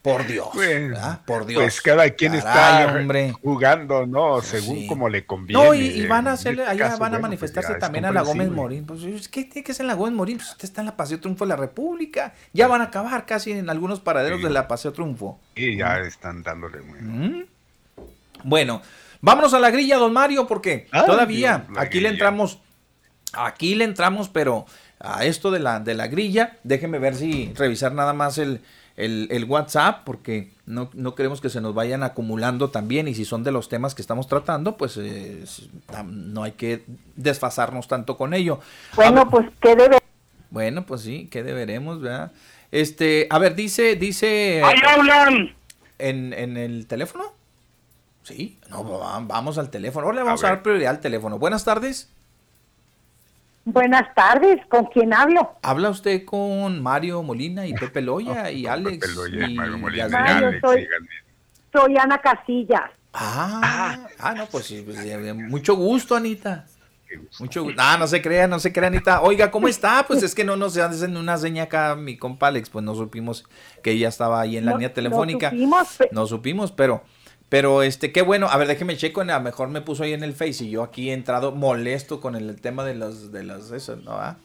Por Dios. Pues, por Dios. Pues cada quien está jugando, ¿no? Según como le conviene. No, y, van a hacerle, allá van a pues manifestarse también a la Gómez Morín. Pues, ¿qué tiene que ser en la Gómez Morín? Pues usted está en la Paseo Triunfo de la República. Ya van a acabar casi en algunos paraderos de la Paseo Triunfo. Y ya están dándole muy. Bueno, vámonos a la grilla, don Mario, porque todavía aquí le entramos, aquí le entramos, pero a esto de la, de la grilla, déjeme ver si revisar nada más el, el, WhatsApp, porque no, no, queremos que se nos vayan acumulando también y si son de los temas que estamos tratando, pues eh, no hay que desfasarnos tanto con ello. Bueno, pues ¿qué debe? Bueno, pues sí, ¿qué deberemos, verdad? Este, a ver, dice, dice... ¡Ahí hablan! ¿En, en el teléfono? Sí, no, vamos al teléfono. Ahora le vamos a, a dar prioridad al teléfono. Buenas tardes. Buenas tardes, ¿con quién hablo? Habla usted con Mario Molina y Pepe Loya y Alex. Pepe Loya y, Mario Molina y Alex, soy, soy, Ana Casillas. Ah, ah, no, pues, pues mucho gusto, Anita. Mucho gusto. Ah, no se crea, no se crea, Anita. Oiga, ¿cómo está? Pues es que no nos hacen una seña acá, mi compa Alex, pues no supimos que ella estaba ahí en la línea telefónica. No supimos, no supimos pero pero este, qué bueno. A ver, déjeme checo. A lo mejor me puso ahí en el Face y yo aquí he entrado molesto con el, tema de las, de las, eso, ¿no? ¿Ah?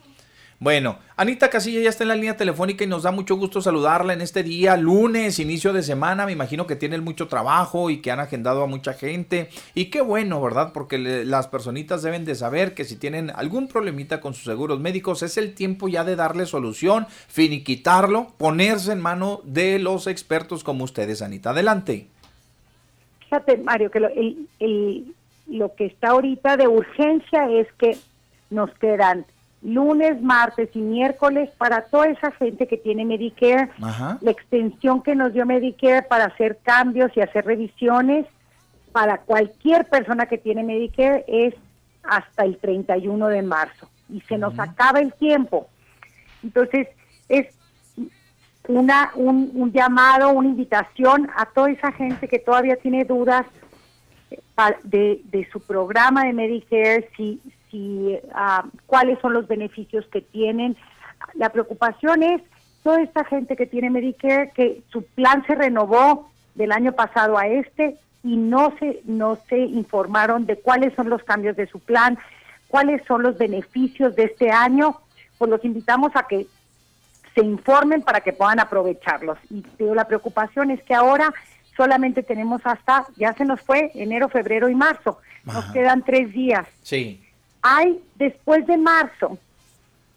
Bueno, Anita Casilla ya está en la línea telefónica y nos da mucho gusto saludarla en este día, lunes, inicio de semana. Me imagino que tienen mucho trabajo y que han agendado a mucha gente. Y qué bueno, ¿verdad? Porque las personitas deben de saber que si tienen algún problemita con sus seguros médicos, es el tiempo ya de darle solución, finiquitarlo, ponerse en mano de los expertos como ustedes, Anita. Adelante. Fíjate, Mario, que lo, lo que está ahorita de urgencia es que nos quedan lunes, martes y miércoles para toda esa gente que tiene Medicare, la extensión que nos dio Medicare para hacer cambios y hacer revisiones para cualquier persona que tiene Medicare es hasta el 31 de marzo. Y se nos acaba el tiempo. Entonces, es una, un, llamado, una invitación a toda esa gente que todavía tiene dudas eh, de, de su programa de Medicare, si, si, ah, cuáles son los beneficios que tienen. La preocupación es toda esta gente que tiene Medicare, que su plan se renovó del año pasado a este y no se, no se informaron de cuáles son los cambios de su plan, cuáles son los beneficios de este año, pues los invitamos a que se informen para que puedan aprovecharlos. Y la preocupación es que ahora solamente tenemos hasta, ya se nos fue, enero, febrero y marzo. Nos quedan tres días. Sí. Hay, después de marzo,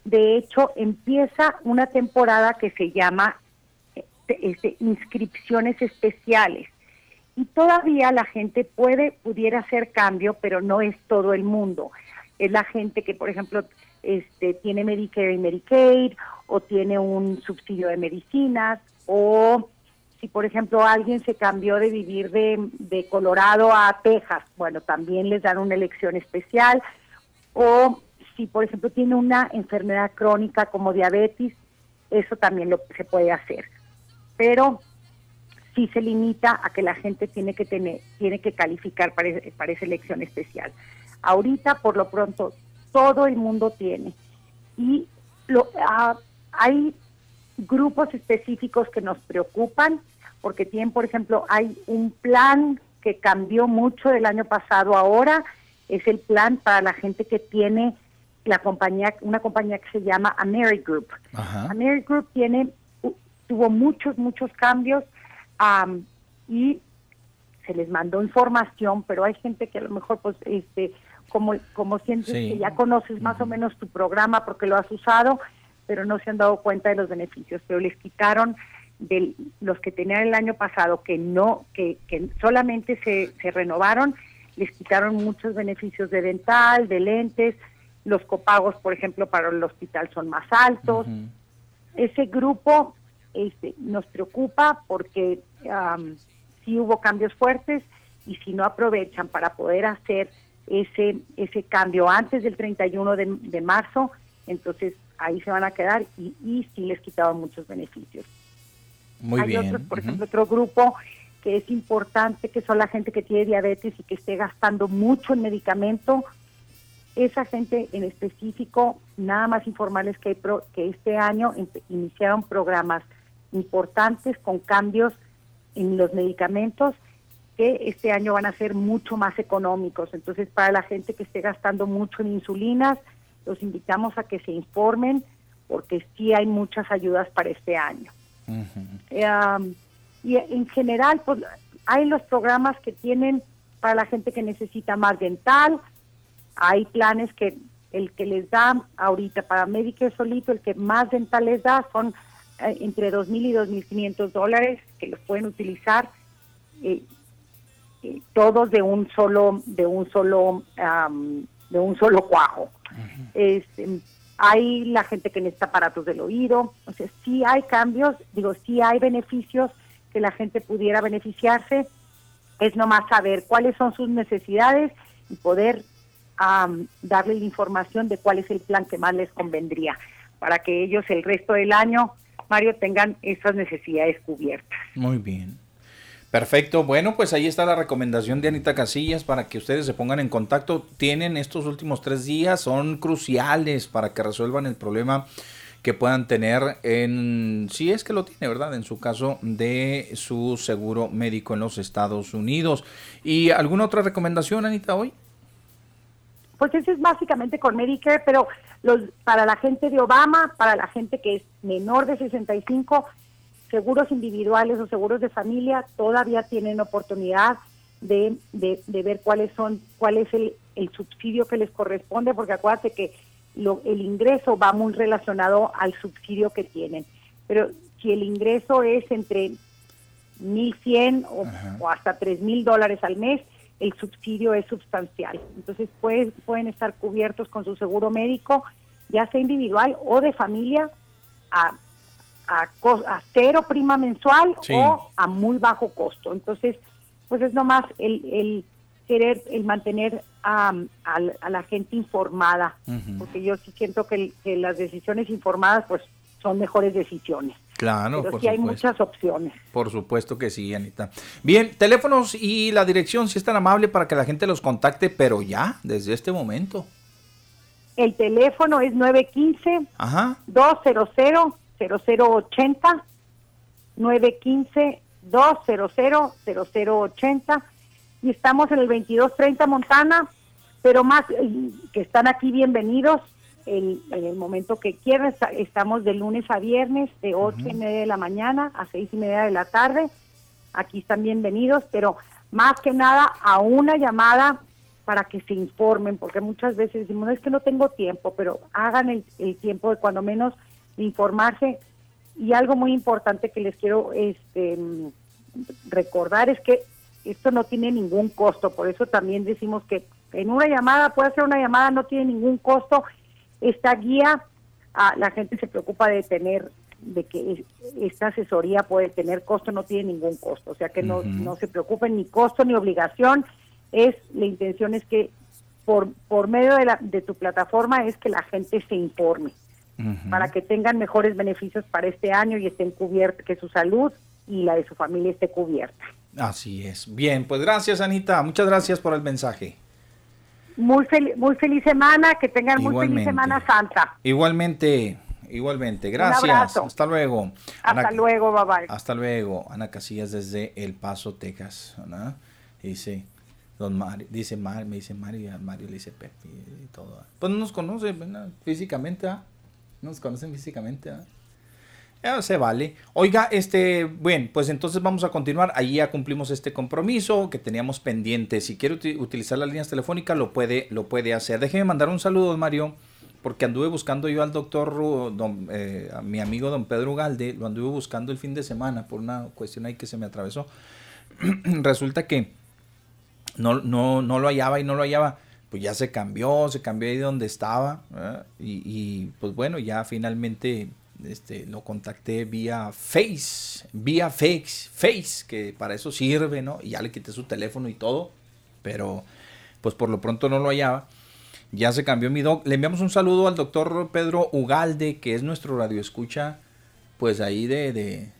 de hecho, empieza una temporada que se llama este, este, inscripciones especiales. Y todavía la gente puede, pudiera hacer cambio, pero no es todo el mundo. Es la gente que, por ejemplo, este, tiene Medicare y Medicaid o tiene un subsidio de medicinas o si por ejemplo alguien se cambió de vivir de, de Colorado a Texas, bueno, también les dan una elección especial o si por ejemplo tiene una enfermedad crónica como diabetes, eso también lo se puede hacer. pero sí se limita a que la gente tiene que tener, tiene que calificar para, para esa elección especial. Ahorita, por lo pronto, todo el mundo tiene. Y lo, ah, hay grupos específicos que nos preocupan, porque tienen, por ejemplo, hay un plan que cambió mucho del año pasado ahora, es el plan para la gente que tiene la compañía, una compañía que se llama Amerigroup. Amerigroup tiene, tuvo muchos, muchos cambios y se les mandó información, pero hay gente que a lo mejor, pues, este, como, como sientes que ya conoces más o menos tu programa porque lo has usado, pero no se han dado cuenta de los beneficios, pero les quitaron de los que tenían el año pasado que no, que, que solamente se, se renovaron, les quitaron muchos beneficios de dental, de lentes, los copagos, por ejemplo, para el hospital son más altos. Ese grupo este, nos preocupa porque si hubo cambios fuertes y si no aprovechan para poder hacer ese ese cambio antes del 31 de, de marzo, entonces ahí se van a quedar y, y sí les quitaban muchos beneficios. Muy Hay bien. otros, por ejemplo, otro grupo que es importante, que son la gente que tiene diabetes y que esté gastando mucho en medicamento. Esa gente en específico, nada más informarles que, pro- que este año in- iniciaron programas importantes con cambios en los medicamentos que este año van a ser mucho más económicos. Entonces, para la gente que esté gastando mucho en insulinas, los invitamos a que se informen porque sí hay muchas ayudas para este año. Eh, um, y en general, pues hay los programas que tienen para la gente que necesita más dental, hay planes que el que les da ahorita para Medicare solito, el que más dental les da son eh, entre 2.000 y 2.500 dólares que los pueden utilizar eh, todos de un solo de un solo am, de un solo cuajo. Este, hay la gente que necesita aparatos del oído, o sea, sí hay cambios, digo, sí hay beneficios que la gente pudiera beneficiarse, es nomás saber cuáles son sus necesidades y poder darle la información de cuál es el plan que más les convendría, para que ellos el resto del año, Mario, tengan esas necesidades cubiertas. Muy bien. Perfecto. Bueno, pues ahí está la recomendación de Anita Casillas para que ustedes se pongan en contacto. Tienen estos últimos tres días, son cruciales para que resuelvan el problema que puedan tener en, si es que lo tiene, ¿verdad? En su caso de su seguro médico en los Estados Unidos. ¿Y alguna otra recomendación, Anita, hoy? Pues eso es básicamente con Medicare, pero los para la gente de Obama, para la gente que es menor de 65, seguros individuales o seguros de familia todavía tienen oportunidad de, de, de ver cuáles son, cuál es el, el subsidio que les corresponde, porque acuérdate que lo, el ingreso va muy relacionado al subsidio que tienen. Pero si el ingreso es entre 1.100 o, o hasta 3.000 dólares al mes, el subsidio es sustancial. Entonces pueden, pueden estar cubiertos con su seguro médico, ya sea individual o de familia, a, a, cero prima mensual Sí. o a muy bajo costo. Entonces, pues es nomás el, el querer, el mantener a, a la- a la gente informada, porque yo sí siento que, las decisiones informadas pues son mejores decisiones. Claro, Pero por sí hay supuesto. muchas opciones. Por supuesto que sí, Anita. Bien, teléfonos y la dirección, si es tan amable para que la gente los contacte, pero ya, desde este momento. El teléfono es 915 Ajá. 200 0080 915 200 0080 y estamos en el 2230 Montana, pero más eh, que están aquí bienvenidos el- en el momento que quieran. Esta- Estamos de lunes a viernes de 8 y media de la mañana a 6 y media de la tarde. Aquí están bienvenidos, pero más que nada a una llamada para que se informen, porque muchas veces decimos, "No, es que no tengo tiempo, pero hagan el, el tiempo de cuando menos informarse. Y algo muy importante que les quiero este, recordar es que esto no tiene ningún costo, por eso también decimos que en una llamada, puede ser una llamada, no tiene ningún costo. Esta guía, ah, la gente se preocupa de tener, de que es- esta asesoría puede tener costo, no tiene ningún costo, o sea que no, no se preocupen ni costo ni obligación, es la intención es que por, por medio de, la, de tu plataforma es que la gente se informe para que tengan mejores beneficios para este año y estén cubiertos, que su salud y la de su familia esté cubierta. Así es. Bien, pues gracias Anita, muchas gracias por el mensaje. Muy, muy feliz semana, que tengan muy feliz Semana Santa. Igualmente, igualmente. Gracias. Hasta luego. Hasta luego, bye bye. Hasta luego. Ana Casillas desde El Paso, Texas. Dice, don Mario, dice Mario, me dice Mario, Mario le dice Pepe y todo. Pues no nos conoce físicamente, ¿ah? No nos conocen físicamente, ¿ah? se vale. Oiga, este, bueno, pues entonces vamos a continuar. Allí ya cumplimos este compromiso que teníamos pendiente. Si quiere utilizar las líneas telefónicas, lo puede, lo puede hacer. Déjeme mandar un saludo, Mario, porque anduve buscando yo al doctor, eh, a mi amigo don Pedro Galde, lo anduve buscando el fin de semana por una cuestión ahí que se me atravesó. Resulta que no, no, no lo hallaba y no lo hallaba pues ya se cambió, se cambió ahí de donde estaba. Y, y, pues bueno, ya finalmente este, lo contacté vía Face, vía Face, Face, que para eso sirve, ¿no? Y ya le quité su teléfono y todo, pero pues por lo pronto no lo hallaba. Ya se cambió mi doc. Le enviamos un saludo al doctor Pedro Ugalde, que es nuestro radioescucha, pues ahí de,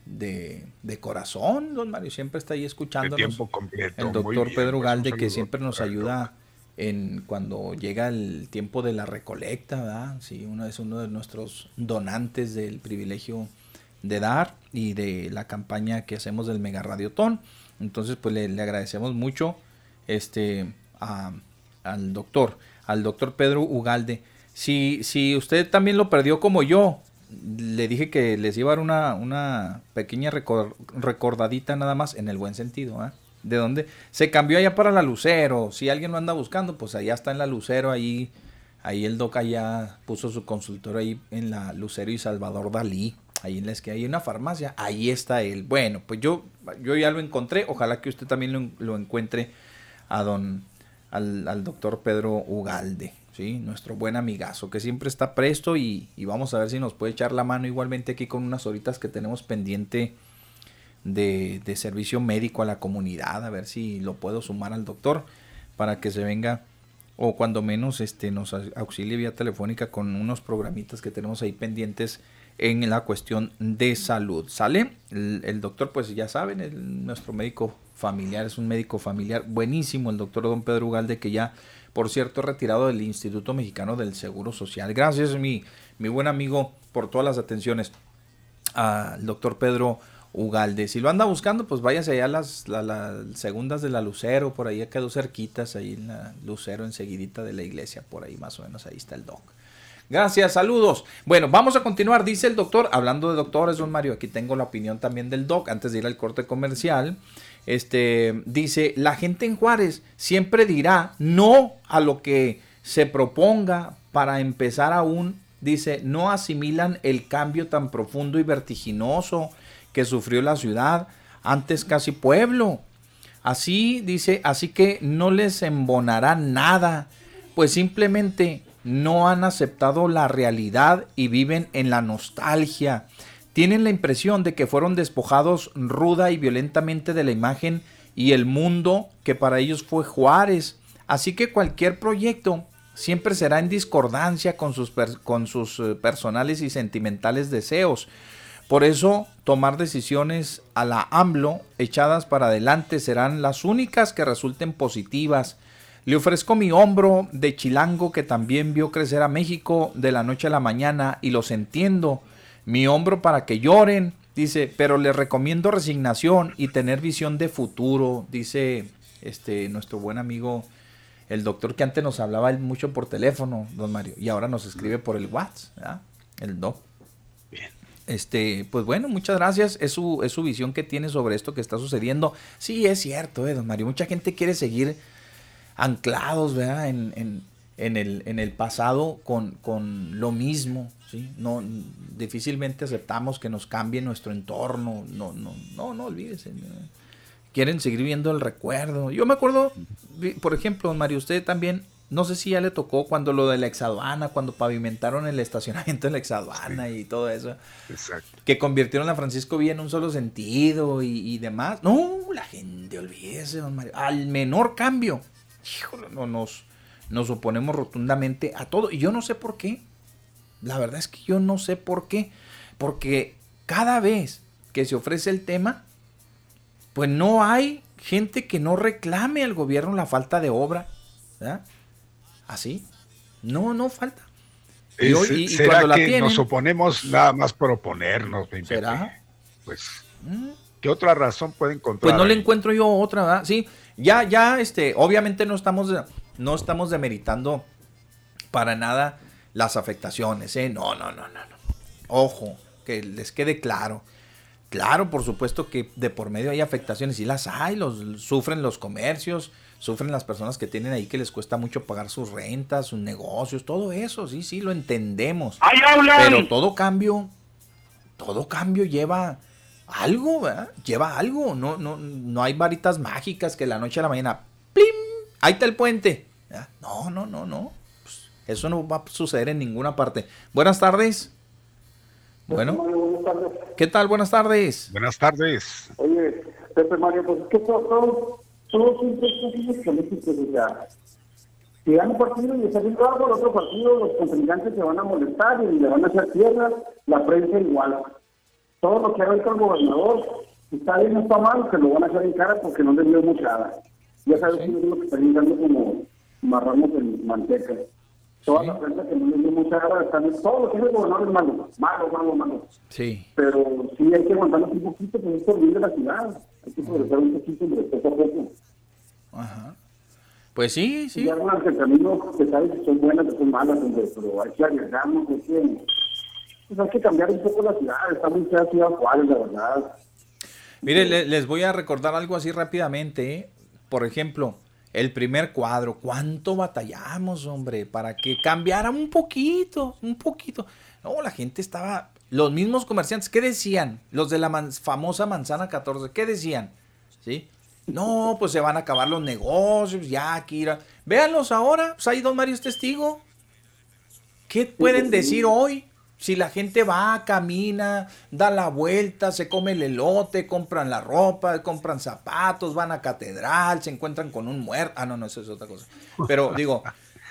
de, de, corazón, don Mario, siempre está ahí completo. El doctor Pedro Ugalde, que siempre nos ayuda en cuando llega el tiempo de la recolecta, ¿verdad? Sí, uno es uno de nuestros donantes del privilegio de dar y de la campaña que hacemos del Mega Radiotón. Entonces, pues le, agradecemos mucho este al doctor, al doctor Pedro Ugalde. Si, si usted también lo perdió como yo, le dije que les iba a dar una, una pequeña recordadita nada más, en el buen sentido, ¿eh? De dónde se cambió allá para la Lucero. Si alguien lo anda buscando, pues allá está en la Lucero, ahí, ahí el DOCA ya puso su consultor ahí en la Lucero y Salvador Dalí. Ahí en la que hay una farmacia, ahí está él. Bueno, pues yo, yo ya lo encontré. Ojalá que usted también lo, encuentre a don, al, doctor Pedro Ugalde, ¿sí? nuestro buen amigazo, que siempre está presto y, y, vamos a ver si nos puede echar la mano igualmente aquí con unas horitas que tenemos pendiente de, servicio médico a la comunidad, a ver si lo puedo sumar al doctor para que se venga o cuando menos este nos auxilie vía telefónica con unos programitas que tenemos ahí pendientes en la cuestión de salud. ¿Sale? El, doctor, pues ya saben, nuestro médico familiar es un médico familiar buenísimo, el doctor don Pedro Ugalde, que ya, por cierto, retirado del Instituto Mexicano del Seguro Social. Gracias, mi, mi buen amigo, por todas las atenciones al doctor Pedro Ugalde. Si lo anda buscando, pues váyase allá a las, segundas de la Lucero, por ahí quedó cerquitas, ahí en la Lucero, enseguidita de la iglesia, por ahí más o menos, ahí está el doc. Gracias, saludos. Bueno, vamos a continuar, dice el doctor, hablando de doctores, don Mario, aquí tengo la opinión también del doc, antes de ir al corte comercial. Este, dice, la gente en Juárez siempre dirá no a lo que se proponga para empezar aún, dice, no asimilan el cambio tan profundo y vertiginoso que sufrió la ciudad, antes casi pueblo. Así dice, así que no les embonará nada, pues simplemente no han aceptado la realidad y viven en la nostalgia. Tienen la impresión de que fueron despojados ruda y violentamente de la imagen y el mundo que para ellos fue Juárez. Así que cualquier proyecto siempre será en discordancia con sus, con sus eh, personales y sentimentales deseos. Por eso, tomar decisiones a la AMLO echadas para adelante serán las únicas que resulten positivas. Le ofrezco mi hombro de chilango que también vio crecer a México de la noche a la mañana y los entiendo. Mi hombro para que lloren, dice, pero les recomiendo resignación y tener visión de futuro, dice este nuestro buen amigo el doctor que antes nos hablaba mucho por teléfono, don Mario, y ahora nos escribe por el WhatsApp, el doc. Este, pues bueno, muchas gracias. Es su, es su visión que tiene sobre esto que está sucediendo. Sí, es cierto, eh, don Mario. Mucha gente quiere seguir anclados, ¿verdad? En, en, en, el, en el pasado con, con lo mismo, ¿sí? No, difícilmente aceptamos que nos cambie nuestro entorno. No, no, no, no olvídese. Quieren seguir viendo el recuerdo. Yo me acuerdo, por ejemplo, don Mario, usted también no sé si ya le tocó cuando lo de la exaduana, cuando pavimentaron el estacionamiento de la exaduana y todo eso. Exacto. Que convirtieron a Francisco Villa en un solo sentido y, demás. No, la gente, olvídese, don Mario. Al menor cambio, híjole, no, nos, nos oponemos rotundamente a todo. Y yo no sé por qué. La verdad es que yo no sé por qué. Porque cada vez que se ofrece el tema, pues no hay gente que no reclame al gobierno la falta de obra. ¿verdad? Así. No, no falta. Y, hoy, y, ¿Será que nos oponemos nada más por oponernos? ¿Será? Pues, mm. ¿qué otra razón puede encontrar? Pues no le encuentro yo otra, ¿verdad? Sí, ya, ya, este, obviamente no estamos, no estamos demeritando para nada las afectaciones, ¿eh? No, no, no, no, no. Ojo, que les quede claro. Claro, por supuesto que de por medio hay afectaciones, y las hay, los, sufren los comercios, sufren las personas que tienen ahí que les cuesta mucho pagar sus rentas, sus negocios, todo eso, sí, sí, lo entendemos. Pero todo cambio, todo cambio lleva algo, ¿verdad? Lleva algo, no, no, no hay varitas mágicas que la noche a la mañana, ¡plim! Ahí está el puente. No, no, no, no. Pues, eso no va a suceder en ninguna parte. Buenas tardes. Bueno. ¿Qué tal? Buenas tardes. Buenas tardes. Oye, Pepe Mario, pues es que todo todos son posibles políticos. O sea, si gana un partido y está haciendo algo, el otro partido, los contrincantes se van a molestar y le van a hacer tierra, la prensa igual. Todo lo que haga el gobernador, si está bien o está mal, se lo van a hacer en cara porque no le dio mucha. Ya sabes sí. que es lo que está dando como marramos en manteca. Toda la prensa que no le dio mucha gana, están, todo lo que es el gobernador es malo, malo, malo, malo. Sí. Pero sí hay que aguantarnos un poquito, pues es por bien de la ciudad. Hay que progresar un poquito, pero poco a poco. Ajá. Pues sí, sí. Y algunas que también que sabes que son buenas, que son malas, pero hay que arriesgarnos, hay que, pues hay que cambiar un poco la ciudad, está muy fea ciudad Juárez, la verdad. Mire, les voy a recordar algo así rápidamente. ¿eh? Por ejemplo, el primer cuadro, ¿cuánto batallamos, hombre? Para que cambiara un poquito, un poquito. No, la gente estaba, los mismos comerciantes, ¿qué decían? Los de la famosa manzana 14, ¿qué decían? ¿Sí? No, pues se van a acabar los negocios, ya, Kira. Véanlos ahora, pues ahí don Mario es testigo. ¿Qué pueden decir hoy? Si la gente va, camina, da la vuelta, se come el elote, compran la ropa, compran zapatos, van a catedral, se encuentran con un muerto. Ah, no, no, eso es otra cosa. Pero digo,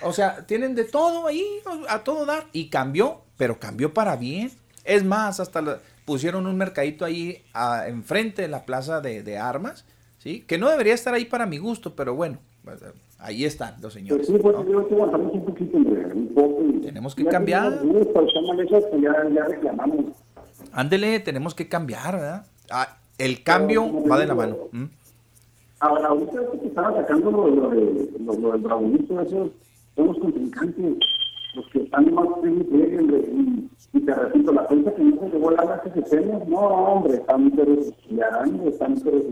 o sea, tienen de todo ahí, a todo dar. Y cambió, pero cambió para bien. Es más, hasta pusieron un mercadito ahí a, enfrente de la plaza de, de armas ¿sí? Que no debería estar ahí para mi gusto, pero bueno, pues, ahí están los señores. Tenemos que cambiar. Ándele, tenemos que cambiar, ¿verdad? Ah, el cambio va de la mano. Ahora, ahorita que estaba sacando lo, lo, lo, lo del bravonito, esos son los contrincantes, los que están más y, y te repito, la prensa que no se llevó la hace no, hombre, están interesados, están interesados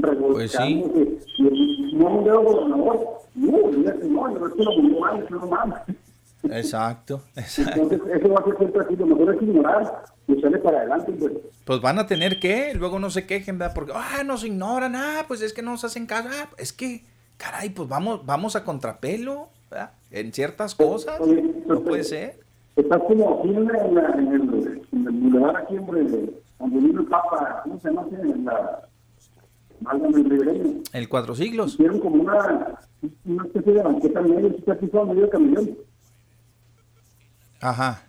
pues sí. Exacto, exacto. eso va a ser siempre así, lo mejor es ignorar y sale para adelante. Pues. pues van a tener que, luego no se quejen, ¿verdad? Porque, ah, nos ignoran, ah, pues es que no nos hacen caso, ah, es que, caray, pues vamos, vamos a contrapelo, ¿verdad? En ciertas cosas, no puede ser. Estás como aquí en, el, en el lugar aquí, hombre, donde vino el Papa, ¿cómo se llama? En la el Cuatro Siglos. Hicieron como una, una especie de banqueta medio, se medio camellón. Ajá.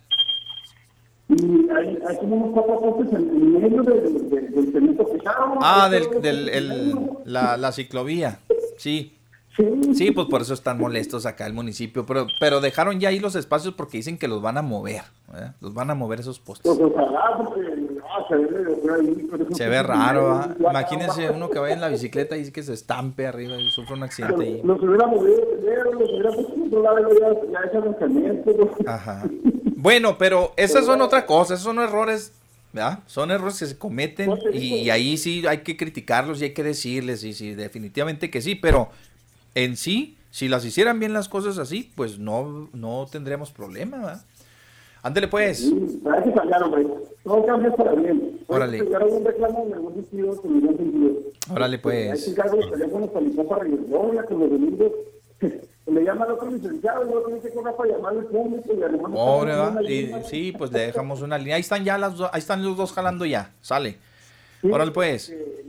Y hay, hay como unos cuatro postes en, medio de, de, del cemento pesado. Ah, del, del el, la, la ciclovía. Sí. Sí, pues por eso están molestos acá el municipio, pero pero dejaron ya ahí los espacios porque dicen que los van a mover, ¿eh? los van a mover esos postes. Pues ojalá, porque se, ve, se ve raro, ¿ah? imagínense uno que vaya en la bicicleta y que se estampe arriba y sufre un accidente ahí. Los hubiera movido primero, los hubiera puesto ya, ya Ajá. Bueno, pero esas son otra cosa, esos son errores ¿verdad? Son errores que se cometen y, ahí sí hay que criticarlos y hay que decirles, y sí, definitivamente que sí, pero en sí, si las hicieran bien las cosas así, pues no, no tendríamos problema, ¿verdad? Ándele pues. Sí, hay que cambiar, hombre. Todo cambia para bien. Órale. un reclamo en algún sentido, en algún sentido. Órale pues. Hay que cargar los teléfonos para mi para ya con los domingos. Le llama al otro licenciado, luego tiene que cobrar para llamar al público y además... Pobre, ¿verdad? Y, sí, pues le dejamos una línea. Ahí están ya las ahí están los dos jalando ya. Sale. Órale pues. Eh,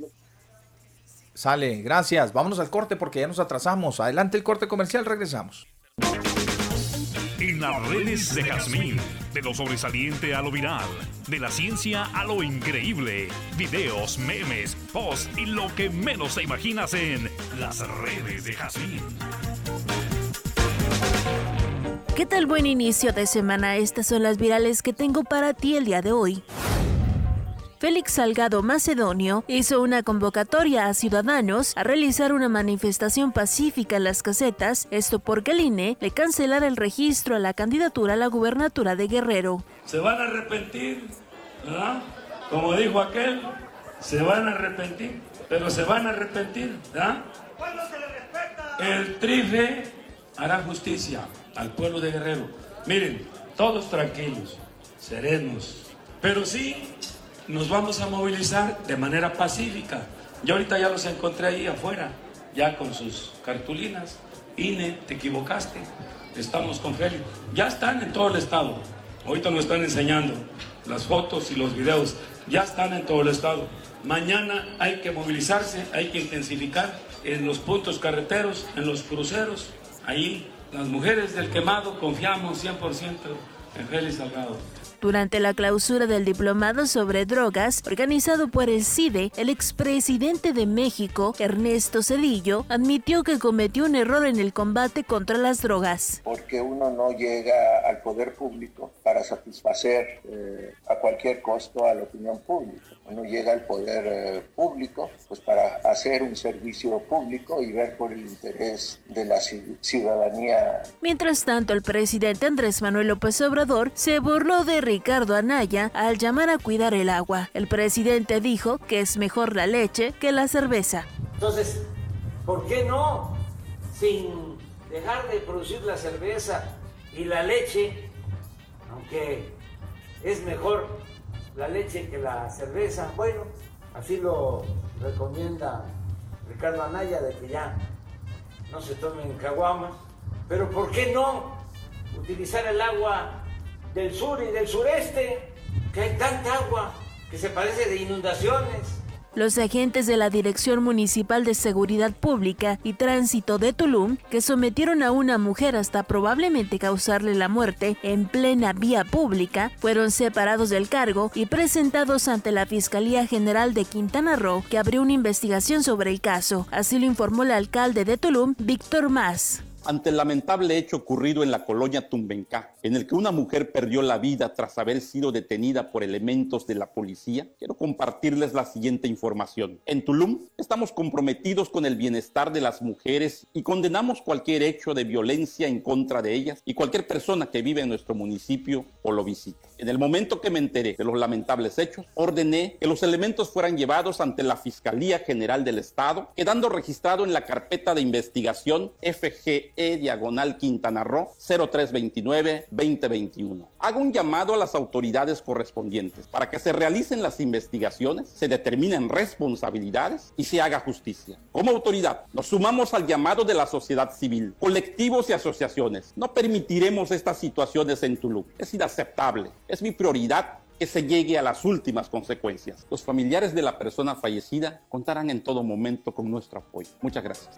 Sale, gracias. Vámonos al corte porque ya nos atrasamos. Adelante el corte comercial, regresamos. En las redes de Jazmín, de lo sobresaliente a lo viral, de la ciencia a lo increíble, videos, memes, posts y lo que menos te imaginas en las redes de Jazmín. ¿Qué tal buen inicio de semana? Estas son las virales que tengo para ti el día de hoy. Félix Salgado Macedonio hizo una convocatoria a ciudadanos a realizar una manifestación pacífica en las casetas, esto porque el INE le cancelara el registro a la candidatura a la gubernatura de Guerrero. Se van a arrepentir, ¿verdad? Como dijo aquel, se van a arrepentir, pero se van a arrepentir, ¿verdad? El trife hará justicia al pueblo de Guerrero. Miren, todos tranquilos, serenos, pero sí nos vamos a movilizar de manera pacífica. Yo ahorita ya los encontré ahí afuera, ya con sus cartulinas. INE, te equivocaste. Estamos con Félix. Ya están en todo el estado. Ahorita nos están enseñando las fotos y los videos. Ya están en todo el estado. Mañana hay que movilizarse, hay que intensificar en los puntos carreteros, en los cruceros. Ahí las mujeres del quemado confiamos 100% en Félix Salgado. Durante la clausura del diplomado sobre drogas organizado por el CIDE, el expresidente de México, Ernesto Cedillo, admitió que cometió un error en el combate contra las drogas. Porque uno no llega al poder público para satisfacer eh, a cualquier costo a la opinión pública. Uno llega al poder eh, público pues para hacer un servicio público y ver por el interés de la ciudadanía. Mientras tanto, el presidente Andrés Manuel López Obrador se burló de Ricardo Anaya al llamar a cuidar el agua. El presidente dijo que es mejor la leche que la cerveza. Entonces, ¿por qué no? Sin dejar de producir la cerveza y la leche, aunque es mejor la leche que la cerveza, bueno, así lo recomienda Ricardo Anaya de que ya no se tomen caguamas, pero ¿por qué no utilizar el agua del sur y del sureste, que hay tanta agua que se parece de inundaciones. Los agentes de la Dirección Municipal de Seguridad Pública y Tránsito de Tulum, que sometieron a una mujer hasta probablemente causarle la muerte en plena vía pública, fueron separados del cargo y presentados ante la Fiscalía General de Quintana Roo, que abrió una investigación sobre el caso. Así lo informó el alcalde de Tulum, Víctor Más ante el lamentable hecho ocurrido en la colonia Tumbencá, en el que una mujer perdió la vida tras haber sido detenida por elementos de la policía, quiero compartirles la siguiente información. En Tulum estamos comprometidos con el bienestar de las mujeres y condenamos cualquier hecho de violencia en contra de ellas y cualquier persona que vive en nuestro municipio o lo visite. En el momento que me enteré de los lamentables hechos, ordené que los elementos fueran llevados ante la Fiscalía General del Estado, quedando registrado en la carpeta de investigación FG e diagonal Quintana Roo 0329-2021. Hago un llamado a las autoridades correspondientes para que se realicen las investigaciones, se determinen responsabilidades y se haga justicia. Como autoridad, nos sumamos al llamado de la sociedad civil, colectivos y asociaciones. No permitiremos estas situaciones en Tulum. Es inaceptable. Es mi prioridad que se llegue a las últimas consecuencias. Los familiares de la persona fallecida contarán en todo momento con nuestro apoyo. Muchas gracias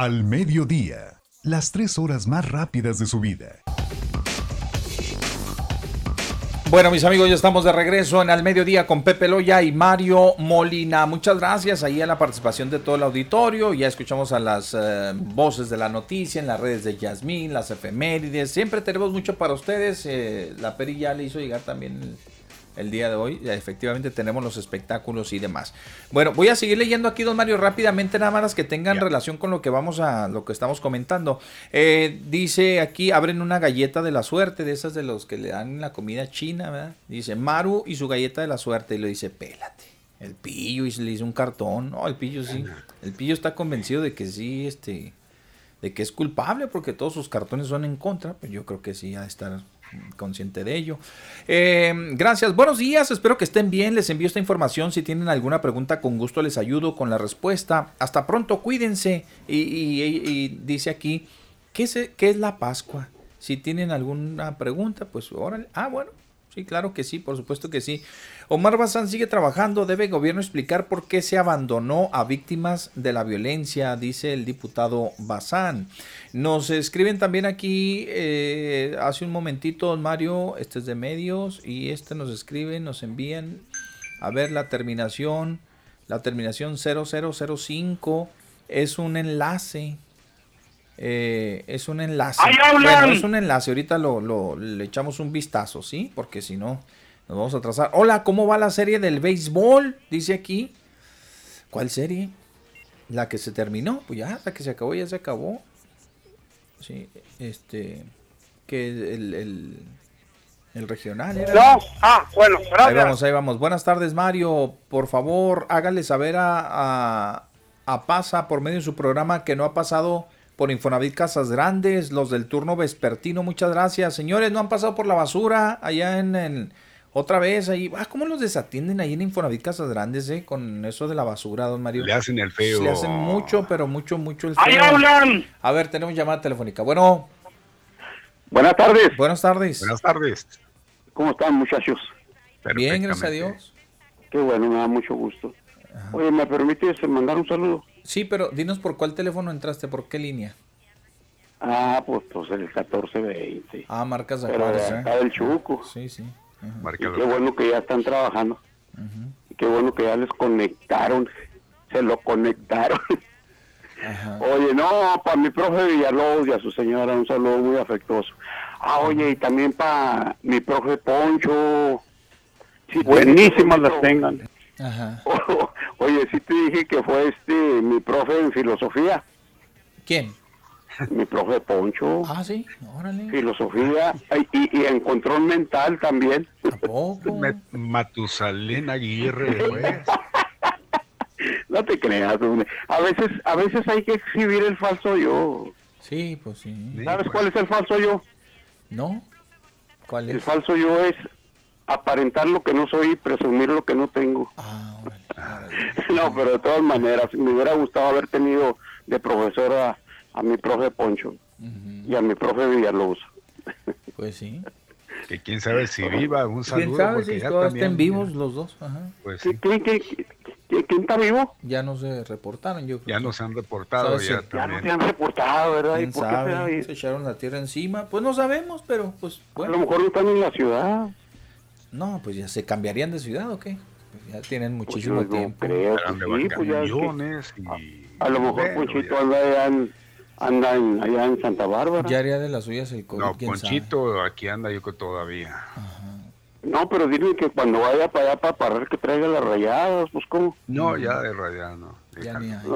Al mediodía, las tres horas más rápidas de su vida. Bueno, mis amigos, ya estamos de regreso en Al Mediodía con Pepe Loya y Mario Molina. Muchas gracias ahí a la participación de todo el auditorio. Ya escuchamos a las eh, voces de la noticia en las redes de Yasmín, las efemérides. Siempre tenemos mucho para ustedes. Eh, la Peri ya le hizo llegar también el día de hoy. Efectivamente tenemos los espectáculos y demás. Bueno, voy a seguir leyendo aquí, don Mario, rápidamente, nada más que tengan relación con lo que vamos a, lo que estamos comentando. Eh, dice aquí, abren una galleta de la suerte, de esas de los que le dan la comida china, ¿verdad? Dice Maru y su galleta de la suerte, y le dice, pélate. El pillo y se le hizo un cartón. No, el pillo sí. El pillo está convencido de que sí, este de que es culpable porque todos sus cartones son en contra, pues yo creo que sí ha de estar consciente de ello. Eh, gracias, buenos días, espero que estén bien, les envío esta información, si tienen alguna pregunta con gusto les ayudo con la respuesta. Hasta pronto, cuídense. Y, dice aquí, ¿qué es, ¿qué es la Pascua? Si tienen alguna pregunta, pues órale. Ah, bueno, sí, claro que sí, por supuesto que sí. Omar Bazán sigue trabajando. Debe el gobierno explicar por qué se abandonó a víctimas de la violencia, dice el diputado Bazán. Nos escriben también aquí eh, hace un momentito, Mario, este es de medios, y este nos escriben, nos envían a ver la terminación. La terminación 0005 es un enlace. Eh, es un enlace. Bueno, es un enlace. Ahorita lo, le echamos un vistazo, ¿sí? Porque si no, nos vamos a atrasar. Hola, ¿cómo va la serie del béisbol? Dice aquí. ¿Cuál serie? La que se terminó. Pues ya, la que se acabó, ya se acabó. Sí, este. Que el, el, regional. Era... No, ah, bueno, gracias. Ahí vamos, ahí vamos. Buenas tardes, Mario. Por favor, hágale saber a, a, a Pasa por medio de su programa que no ha pasado por Infonavit Casas Grandes, los del turno vespertino. Muchas gracias. Señores, no han pasado por la basura allá en el otra vez ahí, ah, ¿cómo los desatienden ahí en Infonavit Casas Grandes, eh? Con eso de la basura, don Mario. Le hacen el feo. Le hacen mucho, pero mucho, mucho el feo. ¡Ahí hablan! A ver, tenemos llamada telefónica. Bueno. Buenas tardes. Buenas tardes. Buenas tardes. ¿Cómo están, muchachos? Bien, gracias a Dios. Qué bueno, me da mucho gusto. Oye, ¿me permites mandar un saludo? Sí, pero dinos por cuál teléfono entraste, por qué línea. Ah, pues, pues el 1420. Ah, marcas de de acá del Chuco. Sí, sí. Y qué bueno que ya están trabajando. Y qué bueno que ya les conectaron. Se lo conectaron. Oye, no, para mi profe Villalobos y a su señora un saludo muy afectuoso. Ah, oye, y también para mi profe Poncho. Buenísimas las tengan. oye, sí te dije que fue este mi profe en filosofía. ¿Quién? Mi profe Poncho. Ah, sí, órale. Filosofía y, en control mental también. ¿Tampoco? Matusalén Aguirre, pues. No te creas, A veces, a veces hay que exhibir el falso yo. Sí, pues sí. ¿Sabes cuál es el falso yo? No. ¿Cuál es? El falso yo es aparentar lo que no soy y presumir lo que no tengo. Ah, no, pero de todas maneras, me hubiera gustado haber tenido de profesora a mi profe Poncho y a mi profe Villalobos. Pues sí. Que quién sabe si viva, un saludo. ¿Quién sabe si todos estén vivos los dos? Pues ¿Quién, está vivo? Ya no se reportaron, yo creo. Ya no se han reportado. Ya, ya, no se han reportado, ¿verdad? ¿Quién sabe? Se echaron la tierra encima. Pues no sabemos, pero pues bueno. A lo mejor no están en la ciudad. No, pues ya se cambiarían de ciudad o qué? Pues ya tienen pues muchísimo tiempo. Creo sí, pues ya y... a, lo mejor Ponchito anda allá en anda allá en Santa Bárbara. Ya haría de las suyas el COVID. No, Ponchito aquí anda yo que todavía. No, pero dime que cuando vaya para allá para parar que traiga las rayadas, pues cómo. No, ya de rayadas no. Ya ni hay.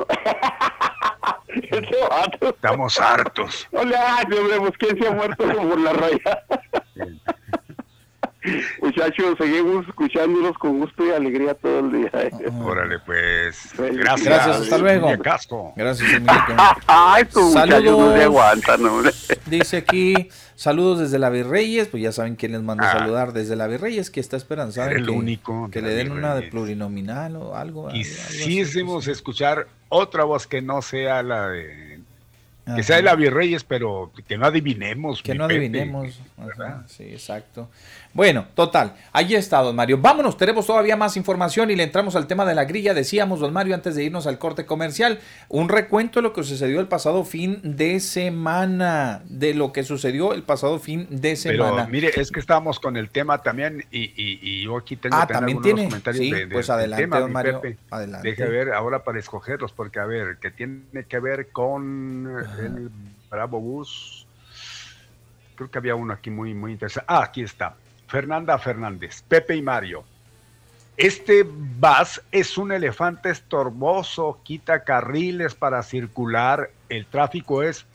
Estamos hartos. No le hagas, hombre, pues quién se ha muerto por las rayadas. Muchachos, seguimos escuchándolos con gusto y alegría todo el día. Órale, pues. Gracias. Gracias, hasta luego. Casco. Gracias, Ay, tu saludos. no se aguantan, hombre. Dice aquí, saludos desde la Virreyes, pues ya saben quién les manda a ah. saludar desde la Virreyes, que está esperanzado. el que, único. Que le den una de plurinominal o algo. Quisiésemos escuchar otra voz que no sea la de que sea de la Virreyes, pero que no adivinemos. Que no adivinemos. sí, exacto. Bueno, total. Ahí está, don Mario. Vámonos, tenemos todavía más información y le entramos al tema de la grilla. Decíamos, don Mario, antes de irnos al corte comercial, un recuento de lo que sucedió el pasado fin de semana. De lo que sucedió el pasado fin de semana. Pero mire, es que estábamos con el tema también y, yo aquí tengo, ah, ¿también tiene? comentarios de, pues adelante, tema, don Mario. Adelante. Deje ver ahora para escogerlos, porque a ver, que tiene que ver con el Bravo Bus. Creo que había uno aquí muy, muy interesante. Ah, aquí está. Fernanda Fernández, Pepe y Mario. Este bus es un elefante estorboso, quita carriles para circular, el tráfico es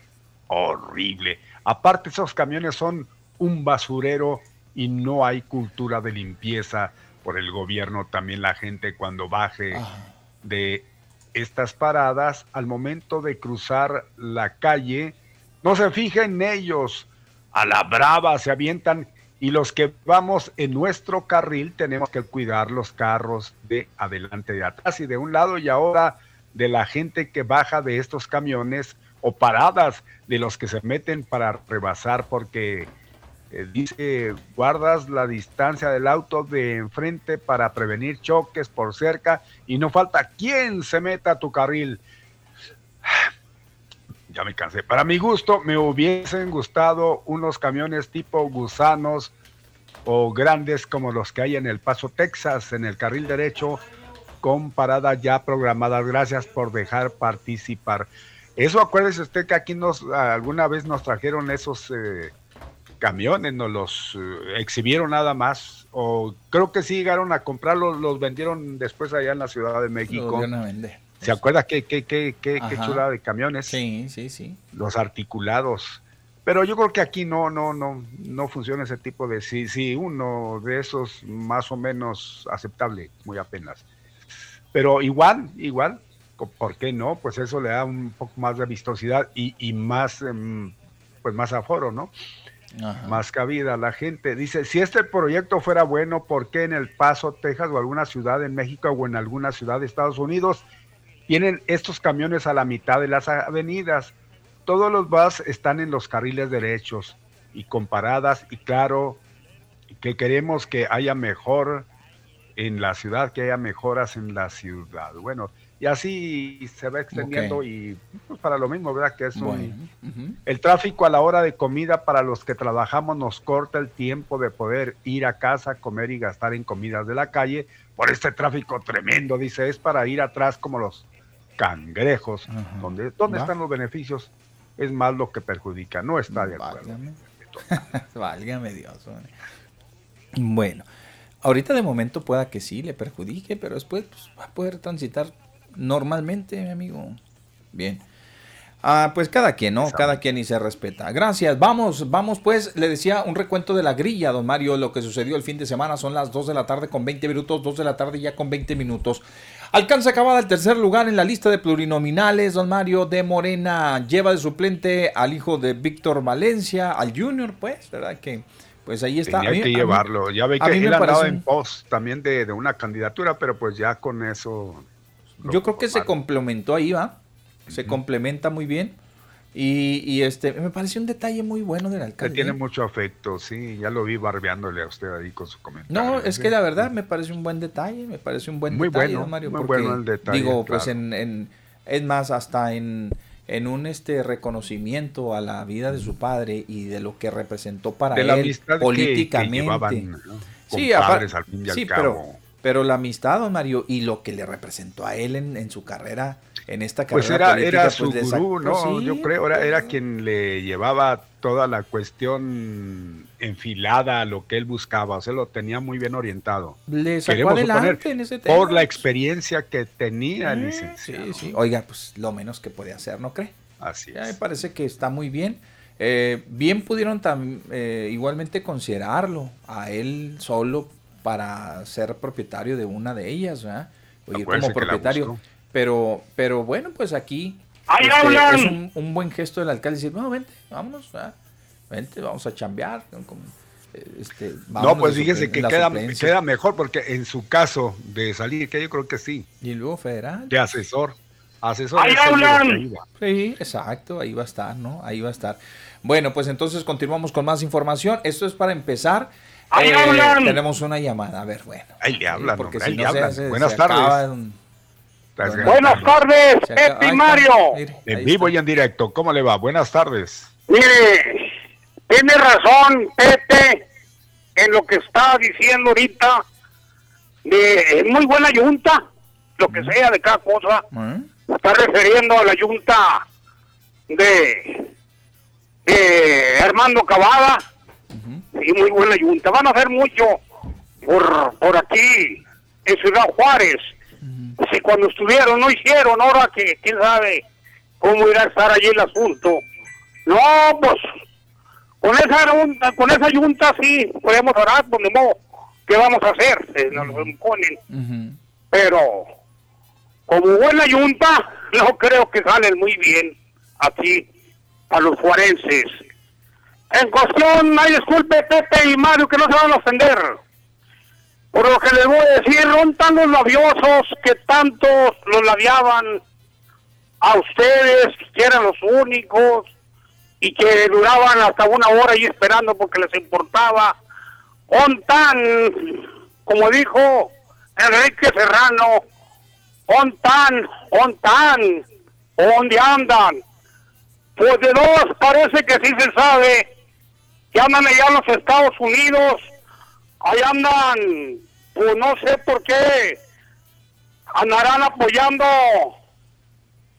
horrible. Aparte, esos camiones son un basurero y no hay cultura de limpieza por el gobierno. También la gente cuando baje de estas paradas al momento de cruzar la calle, no se fijen en ellos, a la brava se avientan y los que vamos en nuestro carril tenemos que cuidar los carros de adelante de atrás y de un lado y ahora de la gente que baja de estos camiones o paradas de los que se meten para rebasar porque eh, dice guardas la distancia del auto de enfrente para prevenir choques por cerca y no falta quien se meta a tu carril. Ya me cansé. Para mi gusto, me hubiesen gustado unos camiones tipo gusanos o grandes como los que hay en El Paso, Texas, en el carril derecho, con paradas ya programadas. Gracias por dejar participar. Eso acuérdese usted que aquí nos alguna vez nos trajeron esos eh, camiones, nos los eh, exhibieron nada más, o creo que sí llegaron a comprarlos, los vendieron después allá en la Ciudad de México. ¿Se acuerda qué, qué, qué, qué, qué chula de camiones? Sí, sí, sí. Los articulados. Pero yo creo que aquí no, no, no, no funciona ese tipo de sí, sí, uno de esos más o menos aceptable, muy apenas. Pero igual, igual, ¿por qué no? Pues eso le da un poco más de vistosidad y, y más, em, pues más aforo, ¿no? más cabida. La gente dice, si este proyecto fuera bueno, ¿por qué en El Paso, Texas o alguna ciudad en México o en alguna ciudad de Estados Unidos tienen estos camiones a la mitad de las avenidas? Todos los bus están en los carriles derechos y comparadas y claro que queremos que haya mejor en la ciudad, que haya mejoras en la ciudad. Bueno, y así se va extendiendo y pues, para lo mismo, ¿verdad? Que es un... El tráfico a la hora de comida para los que trabajamos nos corta el tiempo de poder ir a casa, comer y gastar en comidas de la calle por este tráfico tremendo, dice, es para ir atrás como los cangrejos, donde ¿dónde están los beneficios? Es más lo que perjudica, no está de acuerdo. Válgame, Dios. Bueno, ahorita de momento pueda que sí le perjudique, pero después pues, va a poder transitar normalmente, mi amigo. Bien. Ah, pues cada quien, ¿no? Cada quien y se respeta. Gracias. Vamos, vamos pues. Le decía un recuento de la grilla, don Mario. Lo que sucedió el fin de semana son las 2 de la tarde con 20 minutos, 2 de la tarde ya con 20 minutos. Alcanza acabada el tercer lugar en la lista de plurinominales. Don Mario de Morena lleva de suplente al hijo de Víctor Valencia, al Junior, pues, ¿verdad? Que pues ahí está. Tenía que llevarlo. ya ve que él andaba en pos también de, de una candidatura, pero pues ya con eso yo creo que se complementó ahí, ¿va? Se complementa muy bien. Y, este, me pareció un detalle muy bueno del alcalde. tiene mucho afecto, sí, ya lo vi barbeándole a usted ahí con su comentario. No, es que la verdad me parece un buen detalle, me parece un buen muy detalle, bueno, Mario. Muy bueno el detalle. Digo, pues en, en, es más, hasta en, en un este reconocimiento a la vida de su padre y de lo que representó para él políticamente. sí, al fin y al cabo. Pero la amistad, don Mario, y lo que le representó a él en, su carrera, en esta pues carrera pues era, era su gurú, ¿no? Yo creo, era, era quien le llevaba toda la cuestión enfilada a lo que él buscaba, o sea, lo tenía muy bien orientado. Le sacó adelante en ese tema. Por la experiencia que tenía, el licenciado. Sí, sí. Oiga, pues lo menos que puede hacer, ¿no cree? Así ya Me parece que está muy bien. Eh, bien pudieron eh, igualmente considerarlo a él solo para ser propietario de una de ellas, ¿verdad? O ir como propietario. Pero, pero bueno, pues aquí este, es un, un, buen gesto del alcalde decir, no, vente, vámonos, ¿verdad? vente, vamos a chambear. Este, no, pues fíjese que queda, queda, mejor porque en su caso de salir, que yo creo que sí. Y luego federal. De asesor. Asesor. ¡Ahí hablan! Sí, exacto, ahí va a estar, ¿no? Ahí va a estar. Bueno, pues entonces continuamos con más información. Esto es para empezar. Ahí eh, Tenemos una llamada, a ver, bueno. Ahí le hablan, porque ahí si le no hablan. Se, Buenas se tardes. Buenas tardes, Pepe Mario. en vivo y en directo, ¿cómo le va? Buenas tardes. Mire, tiene razón, Pepe, en lo que está diciendo ahorita. De muy buena yunta, lo que sea de cada cosa. Está refiriendo a la yunta de, de Armando Cavada Sí, muy buena yunta. Van a hacer mucho por, por aquí, en Ciudad Juárez. Si cuando estuvieron no hicieron, ahora que quién sabe cómo irá a estar allí el asunto. No, pues con esa con esa yunta sí podemos orar, pues ¿qué vamos a hacer? nos lo ponen. Pero como buena yunta, no creo que salen muy bien aquí a los juarenses. En cuestión, hay disculpe Pepe y Mario que no se van a ofender. Por lo que les voy a decir, son tan los labiosos que tantos los labiaban a ustedes, que eran los únicos, y que duraban hasta una hora ahí esperando porque les importaba. On tan, como dijo Enrique Serrano, on tan, on tan, ¿dónde andan? Pues de dos parece que sí se sabe que andan allá en los Estados Unidos, ahí andan, pues no sé por qué, andarán apoyando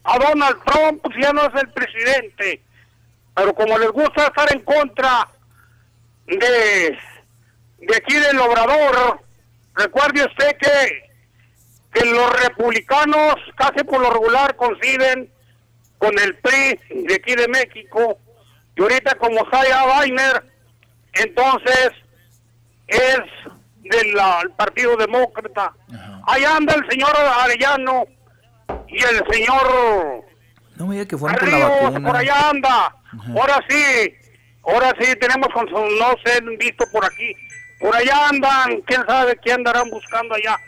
a Donald Trump, pues ya no es el presidente, pero como les gusta estar en contra de, de aquí del obrador, recuerde usted que, que los republicanos casi por lo regular coinciden con el PRI de aquí de México, y ahorita como Saya Weiner, entonces es del Partido Demócrata. Ahí anda el señor Arellano y el señor No me diga que fueron por la vacuna. por allá anda. Ahora sí, ahora sí tenemos con no sé, visto por aquí. Por allá andan, quién sabe qué andarán buscando allá.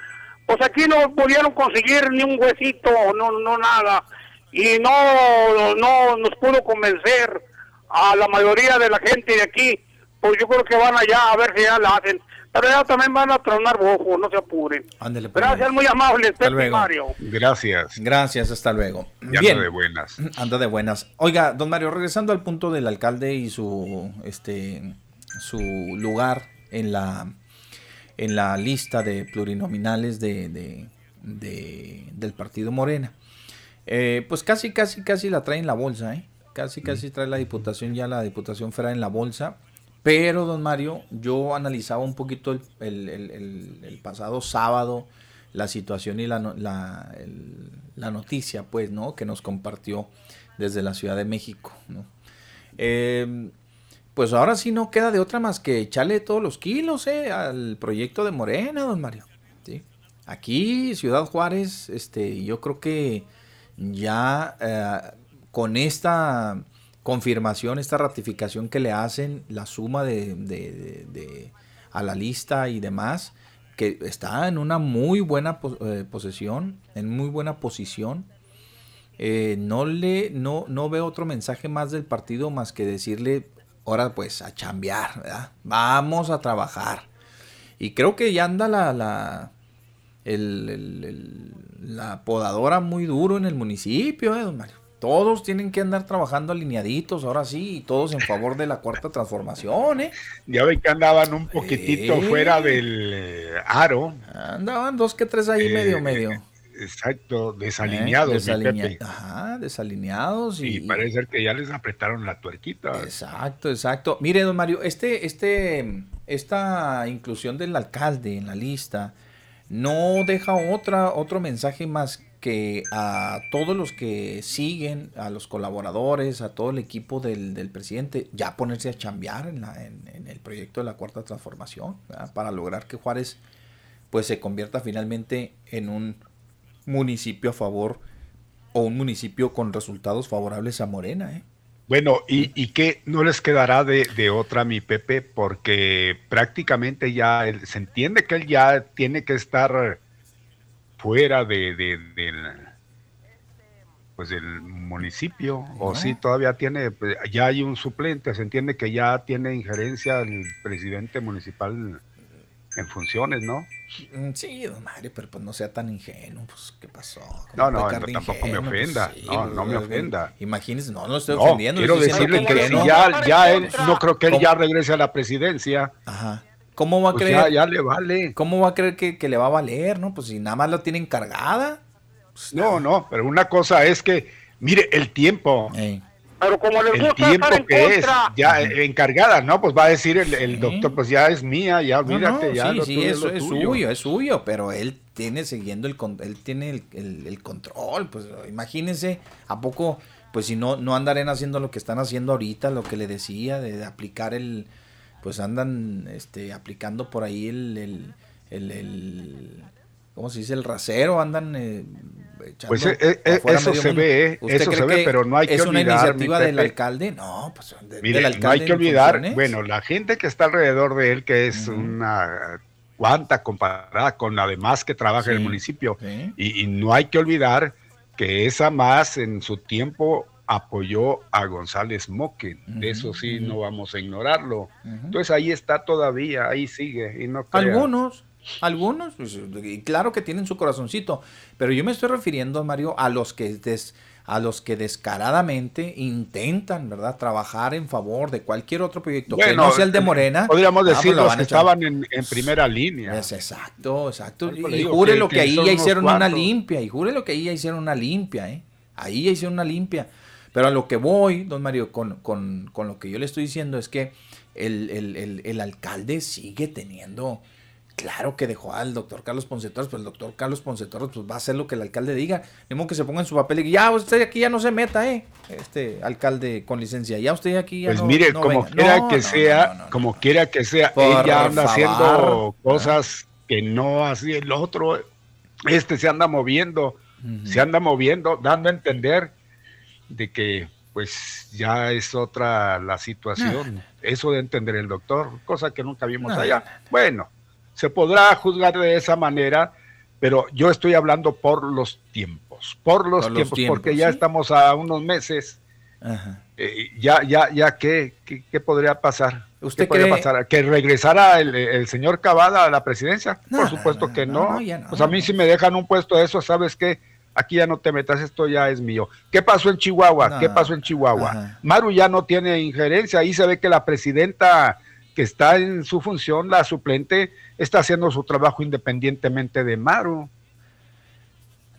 Pues aquí no pudieron conseguir ni un huesito, no, no nada. Y no, no nos pudo convencer a la mayoría de la gente de aquí. Pues yo creo que van allá a ver si ya la hacen. Pero ya también van a tronar bojo, no se apuren. Ándele, pues. Gracias, muy amable. Mario. Gracias. Gracias, hasta luego. Ya Bien. ando de buenas. Anda de buenas. Oiga, don Mario, regresando al punto del alcalde y su este su lugar en la en la lista de plurinominales de, de- de- del partido Morena. Eh, pues casi, casi, casi la trae en la bolsa, ¿eh? Casi, casi trae la diputación, ya la diputación fuera en la bolsa. Pero, don Mario, yo analizaba un poquito el, pasado sábado la situación y la, la, noticia, pues, ¿no? Que nos compartió desde la Ciudad de México, ¿no? Eh, pues ahora sí no queda de otra más que echarle todos los kilos, ¿eh? Al proyecto de Morena, don Mario. ¿sí? Aquí, Ciudad Juárez, este, yo creo que ya eh, con esta confirmación, esta ratificación que le hacen, la suma de, de- de- a la lista y demás, que está en una muy buena pos- eh, posesión, en muy buena posición. Eh, no le, no, no veo otro mensaje más del partido más que decirle, ahora pues a chambear, ¿verdad? Vamos a trabajar. Y creo que ya anda la, la, el- la podadora muy duro en el municipio, ¿eh, don Mario? Todos tienen que andar trabajando alineaditos, ahora sí, y todos en favor de la cuarta transformación, ¿eh? Ya ven que andaban un poquitito fuera del eh, aro. Andaban dos que tres ahí Eh, medio, medio. Exacto, desalineados, ¿Eh? mi Desalinea- Pepe. Ajá, desalineados. Y parece ser que ya les apretaron la tuerquita. Exacto, exacto. Mire, don Mario, este, este, esta inclusión del alcalde en la lista no deja otra, otro mensaje más que a todos los que siguen, a los colaboradores, a todo el equipo del, presidente, ya ponerse a chambear en, la- en- en el proyecto de la cuarta transformación, para lograr que Juárez pues se convierta finalmente en un municipio a favor o un municipio con resultados favorables a Morena, ¿eh? Bueno, ¿y, y qué no les quedará de, de otra, mi Pepe? Porque prácticamente ya se entiende que él ya tiene que estar fuera de, de- del, pues del municipio, o No. sí, todavía tiene, pues, ya hay un suplente, se entiende que ya tiene injerencia el presidente municipal en funciones, ¿no? Mm, Sí, don Mario, pero pues no sea tan ingenuo, pues ¿qué pasó? ¿Cómo No, no, no, tampoco me? Pues, ofenda, no, no me ofenda. Imagínese, no, no estoy No, ofendiendo. quiero estoy diciendo decirle que si ya, ya él, no creo que él ya regrese a la presidencia. Ajá. ¿Cómo va a Pues creer? ya- ya le vale. ¿Cómo va a creer que, que le va a valer, no? Pues si nada más lo tienen cargada. No, no, pero una cosa es que, mire, el tiempo, Pero como les el gusta tiempo estar en que es, ya eh, encargada, ¿no? Pues va a decir el, el doctor, pues ya es mía, ya No, olvídate, no, ya sí, lo sí, tuyo es eso lo es tuyo. suyo, es suyo, pero él tiene siguiendo el con- él tiene el, el- el control, pues imagínense, a poco, pues si no, no andarán haciendo lo que están haciendo ahorita, lo que le decía, de, de aplicar el, pues andan este aplicando por ahí el, el, el, el- ¿cómo se dice? el rasero, andan eh, echando Pues eh, eh, fuera eso se mundo. ve, eh, ¿Usted eso se ve, pero no hay que ¿Es una olvidar, iniciativa del alcalde? No, pues de- Mire, del no hay que olvidar, funciones. bueno, la gente que está alrededor de él, que es una cuanta comparada con la demás que trabaja en el municipio. sí. Y, y no hay que olvidar que esa más en su tiempo apoyó a González Moquen. De eso sí, no vamos a ignorarlo. Entonces ahí está todavía, ahí sigue. Y no crea. Algunos, algunos, pues, y claro que tienen su corazoncito, pero yo me estoy refiriendo, Mario, a los que des- a los que descaradamente intentan, ¿verdad?, trabajar en favor de cualquier otro proyecto que Bueno, no sea el de Morena. Podríamos ah, pues decir lo los que estaban en, en primera línea. Es exacto, exacto. Y digo jure que- lo que, que ahí ya hicieron una cuantos. limpia, y jure lo que ahí ya hicieron una limpia, ¿eh? Ahí ya hicieron una limpia. Pero a lo que voy, don Mario, con, con- con lo que yo le estoy diciendo es que el, el- el- el alcalde sigue teniendo, claro que dejó al doctor Carlos Ponce Torres, pero el doctor Carlos Ponce Torres pues, va a hacer lo que el alcalde diga. Mismo que se ponga en su papel y ya usted aquí ya no se meta, ¿eh? Este alcalde con licencia, ya usted aquí ya Pues no mire, no como venga. quiera No, que sea, como quiera que sea, Por ella anda favor. haciendo cosas que no así el otro. Este se anda moviendo, se anda moviendo, dando a entender de que pues ya es otra la situación. Eso de entender el doctor, cosa que nunca vimos No, allá. Bueno, se podrá juzgar de esa manera, pero yo estoy hablando por los tiempos, por los, Por los tiempos, porque ya estamos a unos meses Ajá. eh, ya, ya, ya, ¿qué, qué, qué podría pasar? ¿Usted ¿Qué cree- pasar? ¿Que regresara el, el señor Cavada a la presidencia? No, Por supuesto que no. no, ya no, pues a mí si me dejan un puesto de eso, ¿sabes qué? Aquí ya no te metas, esto ya es mío. ¿Qué pasó en Chihuahua? No. ¿Qué pasó en Chihuahua? Maru ya no tiene injerencia, ahí se ve que la presidenta que está en su función, la suplente, está haciendo su trabajo independientemente de Maru.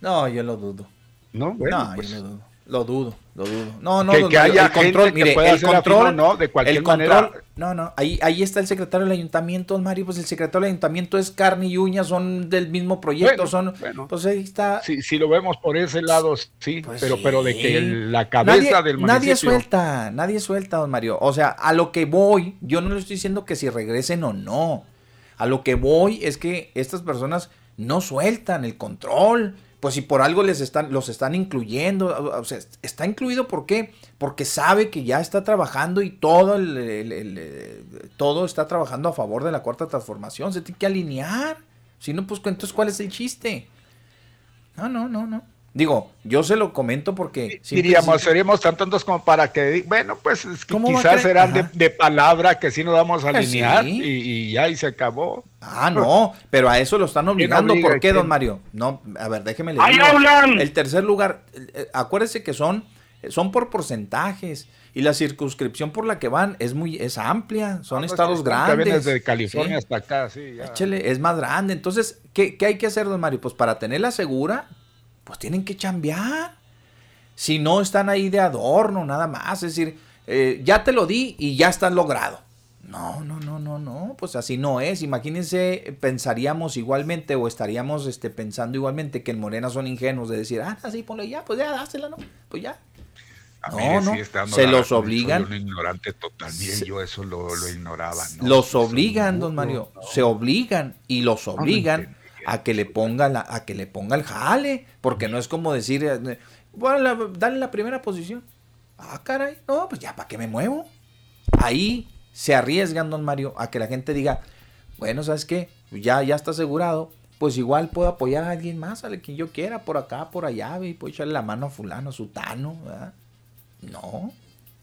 No, yo lo dudo. No, bueno, no, pues- yo lo dudo. Lo dudo, lo dudo. No, no, Que- haya el control, gente que pueda el control, no, de cualquier el control, manera. no, no, ahí, ahí está el secretario del ayuntamiento, don Mario, pues el secretario del ayuntamiento es carne y uña, son del mismo proyecto, Bueno, son, bueno. pues ahí está. Si, si lo vemos por ese lado, sí, pero, pero de que el- la cabeza Pues nadie, del municipio. Nadie suelta, nadie suelta, don Mario. O sea, a lo que voy, yo no le estoy diciendo que si regresen o no. A lo que voy es que estas personas no sueltan el control. Pues si por algo les están, los están incluyendo, o sea, está incluido ¿por qué? Porque sabe que ya está trabajando y todo el, el- todo está trabajando a favor de la cuarta transformación. Se tiene que alinear. Si no, pues entonces ¿cuál es el chiste? No, no, no, no. Digo, yo se lo comento porque... Diríamos, seríamos tan tontos como para que, bueno, pues es que ¿Cómo va a quizás serán de, de palabra que sí nos vamos a Pues alinear sí. y, y ya, y se acabó. Ah, no, pero a eso lo están obligando. obliga? ¿Por qué, don Mario? No, a ver, déjeme ¡Ahí leer. hablan! El tercer lugar, acuérdese que son, son por porcentajes y la circunscripción por la que van es muy es amplia, son estados Que grandes. vienes de California Sí. hasta acá, sí. ya. Échele, es más grande. Entonces, ¿qué, qué hay que hacer, don Mario? Pues para tenerla segura, pues tienen que chambear. Si no, están ahí de adorno, nada más. Es decir, eh, ya te lo di y ya está logrado. No, no, no, no, no, pues así no es. Imagínense, pensaríamos igualmente o estaríamos este, pensando igualmente que en Morena son ingenuos de decir, ah, así ponle ya, pues ya, dásela, ¿no? Pues ya. A No, mí no, se los obligan. Soy un ignorante total, bien, Se- yo eso lo, lo ignoraba. ¿no? Los obligan, don Mario, se obligan y los obligan a que le ponga la, a que le ponga el jale, porque no es como decir, eh, bueno, la- dale la primera posición. Ah, caray, no, pues ya, ¿para qué me muevo? Ahí se arriesgan, don Mario, a que la gente diga, bueno, ¿sabes qué? Ya, ya está asegurado, pues igual puedo apoyar a alguien más, a quien yo quiera, por acá, por allá, y puedo echarle la mano a fulano, a sutano, ¿verdad? No,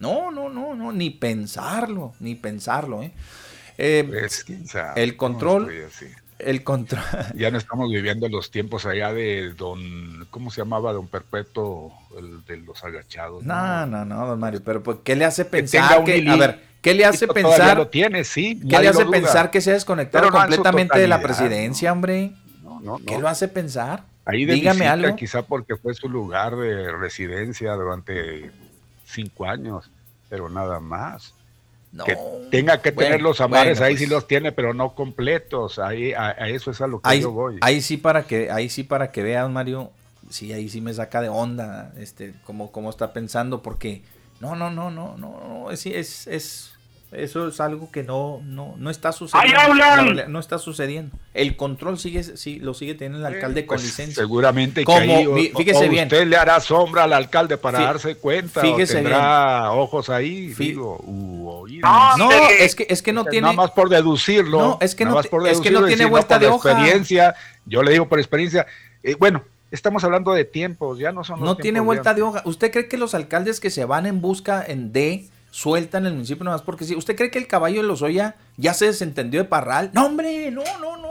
no, no, no, no, ni pensarlo, ni pensarlo, ¿eh? Eh, el control. El control, Ya no estamos viviendo los tiempos allá de don, ¿cómo se llamaba? Don Perpetuo, el de los agachados. no, no, no, don Mario, pero pues, ¿qué le hace pensar que, a ver, qué le hace pensar, lo tiene, sí, qué nadie le hace pensar que se ha desconectado no completamente de la presidencia, hombre? no, ¿Qué lo hace pensar? Ahí de Dígame visita, algo. quizá porque fue su lugar de residencia durante cinco años, pero nada más. No, que tenga que bueno, tener los amares, bueno, ahí pues. sí los tiene, pero no completos. Ahí a, a eso es a lo que Ahí, yo voy. ahí sí para que, ahí sí para que vean, Mario, sí, ahí sí me saca de onda, este, cómo, cómo está pensando, porque no, no, no, no, no, no, es, es, es, Eso es algo que no, no, no está sucediendo. No está sucediendo. El control sigue, sí, lo sigue teniendo el alcalde con Pues, licencia. Seguramente que Como, ahí, o- fíjese o bien. usted le hará sombra al alcalde para Fí- darse cuenta fíjese o tendrá ojos ahí, digo, u oídos. No, es que, es que no tiene. Nada más por deducirlo. No, es que nada no por es que no deducirlo tiene si vuelta por de hoja. experiencia, yo le digo por experiencia, eh, bueno, estamos hablando de tiempos, ya no son los No tiene vuelta de hoja. ¿Usted cree que los alcaldes que se van en busca en D sueltan el municipio nomás porque sí? ¿Usted cree que el caballo de Lozoya ya se desentendió de Parral? No, hombre, no, no, no.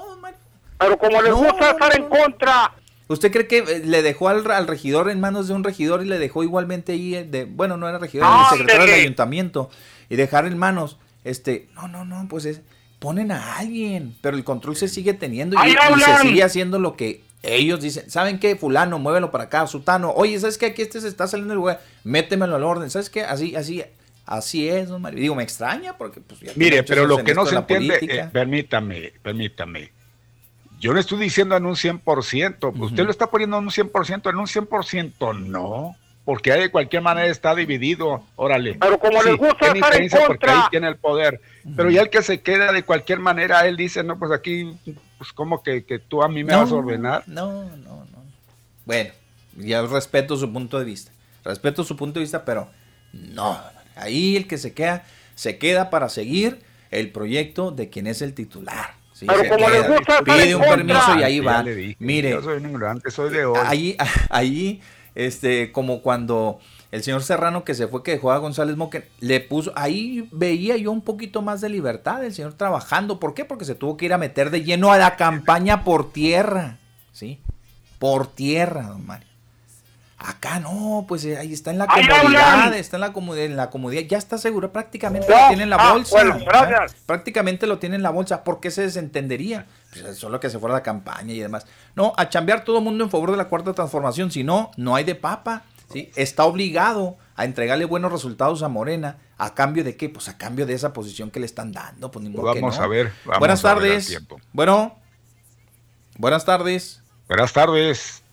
Pero como les No, gusta estar en contra, ¿Usted cree que eh, le dejó al, al regidor en manos de un regidor y le dejó igualmente ahí, eh, de, bueno, no era regidor, era el secretario del ayuntamiento, y dejar en manos, este, no, no, no, pues es, ponen a alguien, pero el control se sigue teniendo y, ¡Ahí y se sigue haciendo lo que ellos dicen. ¿Saben qué? Fulano, muévelo para acá, Sutano, oye, ¿sabes qué? Aquí este se está saliendo el lugar, métemelo al orden, ¿sabes qué? Así, así, así es, don Mario. Digo, me extraña porque, pues, ya Mire, pero lo que no se entiende, eh, permítame, permítame. Yo no estoy diciendo en un 100%, usted lo está poniendo en un 100%, en un 100% no, porque de cualquier manera está dividido, órale. Pero como les gusta tiene estar en injerencia porque contra. ahí tiene el poder, pero ya el que se queda de cualquier manera, él dice, no, pues aquí, pues como que, que tú a mí me No, vas a ordenar. No, no, no. Bueno, ya respeto su punto de vista. Respeto su punto de vista, pero no. Ahí el que se queda, se queda para seguir el proyecto de quien es el titular. Sí, Pero les queda. gusta Pide un permiso y ahí Ya va. dije, Mire, yo soy un ignorante, soy de hoy. ahí, ahí, este, como cuando el señor Serrano que se fue, que dejó a González Moque, le puso, ahí veía yo un poquito más de libertad del señor trabajando. ¿Por qué? Porque se tuvo que ir a meter de lleno a la campaña por tierra, ¿sí? Por tierra, don Mario. Acá no, pues eh, ahí está en la ¡Ahí comodidad, está en la comodidad, en la comodidad, ya está seguro, prácticamente No, lo tiene en la ah, bolsa. bueno, gracias. Prácticamente lo tiene en la bolsa. ¿Por qué se desentendería? Pues solo que se fuera a la campaña y demás. No, a chambear todo el mundo en favor de la cuarta transformación. Si no, no hay de papa. ¿sí? Está obligado a entregarle buenos resultados a Morena. ¿A cambio de qué? Pues a cambio de esa posición que le están dando. Pues ni modo que Vamos no. a ver, vamos Buenas a ver al tardes. tiempo. Bueno. Buenas tardes. Buenas tardes.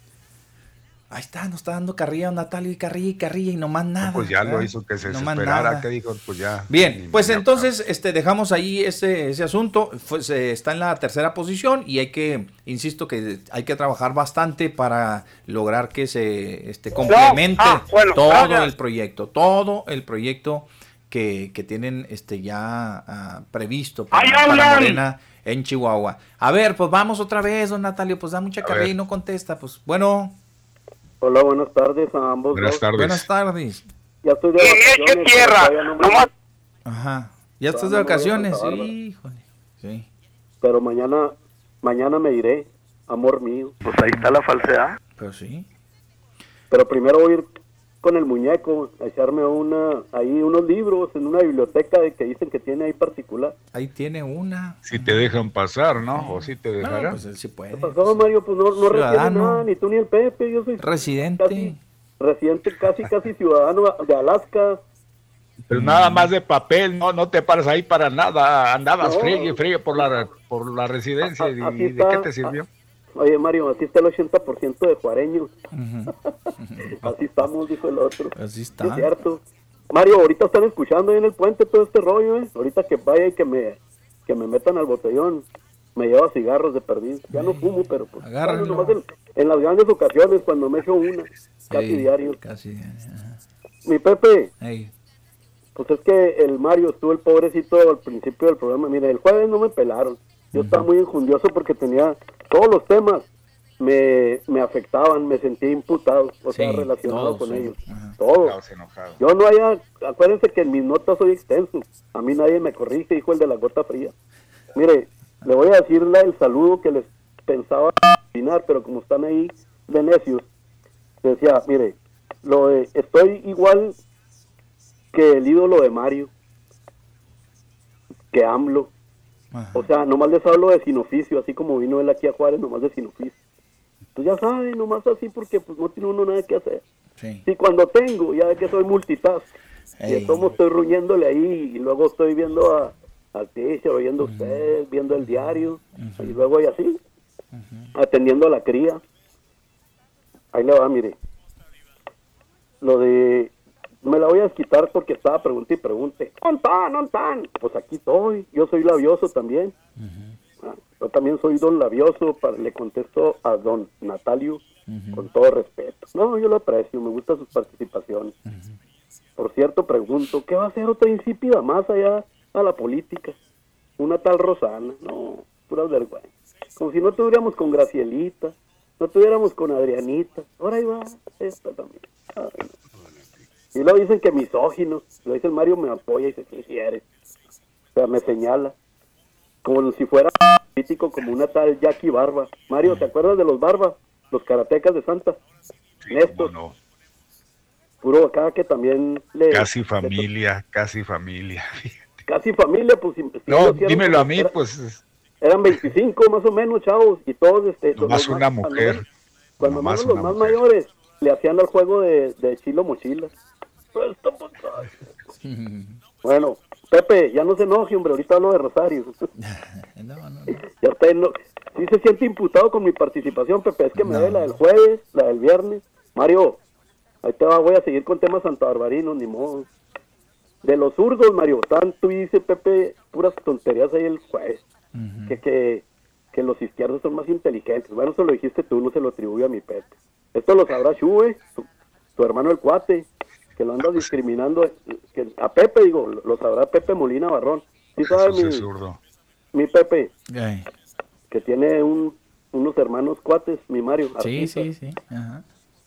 Ahí está, nos está dando carrilla Natalia y carrilla y carrilla y no más nada. Pues ya lo hizo que se No desesperara, que dijo, pues ya. Bien, pues entonces este, dejamos ahí ese, ese asunto. Pues, eh, está en la tercera posición y hay que, insisto, que hay que trabajar bastante para lograr que se este, complemente ah, bueno, todo gracias. el proyecto, todo el proyecto que, que tienen este, ya ah, previsto para, ¡Ahí para! Morena en Chihuahua. A ver, pues vamos otra vez, don Natalio, pues da mucha carrilla y no contesta. Pues bueno, Hola, buenas tardes a ambos. Buenas dos. tardes. buenas tardes. Ya estoy de ¿Qué vacaciones, tierra? no me- Ajá. ¿Ya estás de no vacaciones? ¿verdad? Híjole. Sí. Pero mañana, mañana me iré, amor mío. Pues ahí está la falsedad. Pero sí. Pero primero voy a ir con el muñeco a echarme una, ahí unos libros en una biblioteca de que dicen que tiene ahí particular. Ahí tiene una. Si te dejan pasar, ¿no? O si te No, dejarán. pues él sí puede. ¿Qué pasó, Mario? Pues no, no Ciudadano. nada, ni tú ni el Pepe, yo soy Residente. casi, residente, casi, casi ciudadano de Alaska. Pero nada más de papel, no, no te paras ahí para nada. Andabas No. friegue, friegue por la, por la residencia. A- ¿Y de qué te sirvió? Oye, Mario, así está el 80% de juareños. Así estamos, dijo el otro. Así Sí, está. Es cierto. Mario, ahorita están escuchando ahí en el puente todo este rollo, ¿eh? Ahorita que vaya y que me, que me metan al botellón, me lleva cigarros de perdiz. Ya no fumo, pero pues. Nomás en, en las grandes ocasiones, cuando me echo una, casi Sí, diario. Casi diario. ajá. Mi Pepe, pues es que el Mario estuvo el pobrecito al principio del programa. Mira, el jueves no me pelaron. Yo estaba muy enjundioso porque tenía todos los temas me, me afectaban, me sentía imputado, o sea, Sí, relacionado todos, con sí. ellos. Ajá. Todo. Estabas enojado. Yo no haya, acuérdense que en mis notas soy extenso. A mí nadie me corrige, dijo el de la gota fría. Mire, le voy a decir la- el saludo que les pensaba opinar, pero como están ahí de necios, decía, mire, lo de, estoy igual que el ídolo de Mario, que AMLO. Ajá. O sea, nomás les hablo de sin oficio, así como vino él aquí a Juárez, nomás de sin oficio. Pues ya saben, nomás así porque pues no tiene uno nada que hacer. Sí. Sí, cuando tengo, ya que soy multitask. Y Ey. como estoy ruñéndole ahí y luego estoy viendo a, al teacher, oyendo a usted, viendo el diario, y luego y así, atendiendo a la cría. Ahí le va, mire. Lo de me la voy a quitar porque estaba pregunte y pregunte. ¿Dónde están? Pues aquí estoy. Yo soy labioso también. Ah, Yo también soy don labioso. Para, le contesto a don Natalio con todo respeto. No, yo lo aprecio. Me gustan sus participaciones. Por cierto, pregunto, ¿qué va a hacer otra insípida más allá a la política? Una tal Rosana. No, pura vergüenza. Como si no tuviéramos con Gracielita, no tuviéramos con Adrianita. Ahora ahí va, esta también. Ay, no. Y luego dicen que misógino. Lo dice el Mario, me apoya y se quiere. O sea, me señala. Como si fuera político, como una tal Jackie Barba. Mario, ¿te acuerdas de los Barba? Los karatecas de Santa. Néstor. no. Puro acá que también le... Casi le- familia, casi familia. casi familia, pues... si- No, dímelo a mí, era- pues Eran 25 más o menos, chavos, y todos, este... más- una mujer. Cuando menos los más mujer. mayores le hacían al juego de, de Chilo Mochilas. Suelta. Bueno, Pepe, ya no se enoje, hombre, ahorita hablo de Rosario. Ya está, en- sí se siente imputado con mi participación, Pepe, es que me debe la del jueves, la del viernes. Mario, ahí te va, voy a seguir con temas Santa Barbarinos, ni modo. De los zurdos, Mario, tanto dice Pepe, puras tonterías ahí el jueves. que, que, que los izquierdos son más inteligentes. Bueno, eso lo dijiste tú, no se lo atribuyo a mi Pepe. Esto lo sabrá Shue, tu, tu hermano el cuate, que lo andas discriminando. Que, a Pepe, digo, lo, lo sabrá Pepe Molina Barrón. Sí mi, zurdo. mi Pepe, Ay, que tiene un, unos hermanos cuates, mi Mario. Sí, sí, sí. Ajá.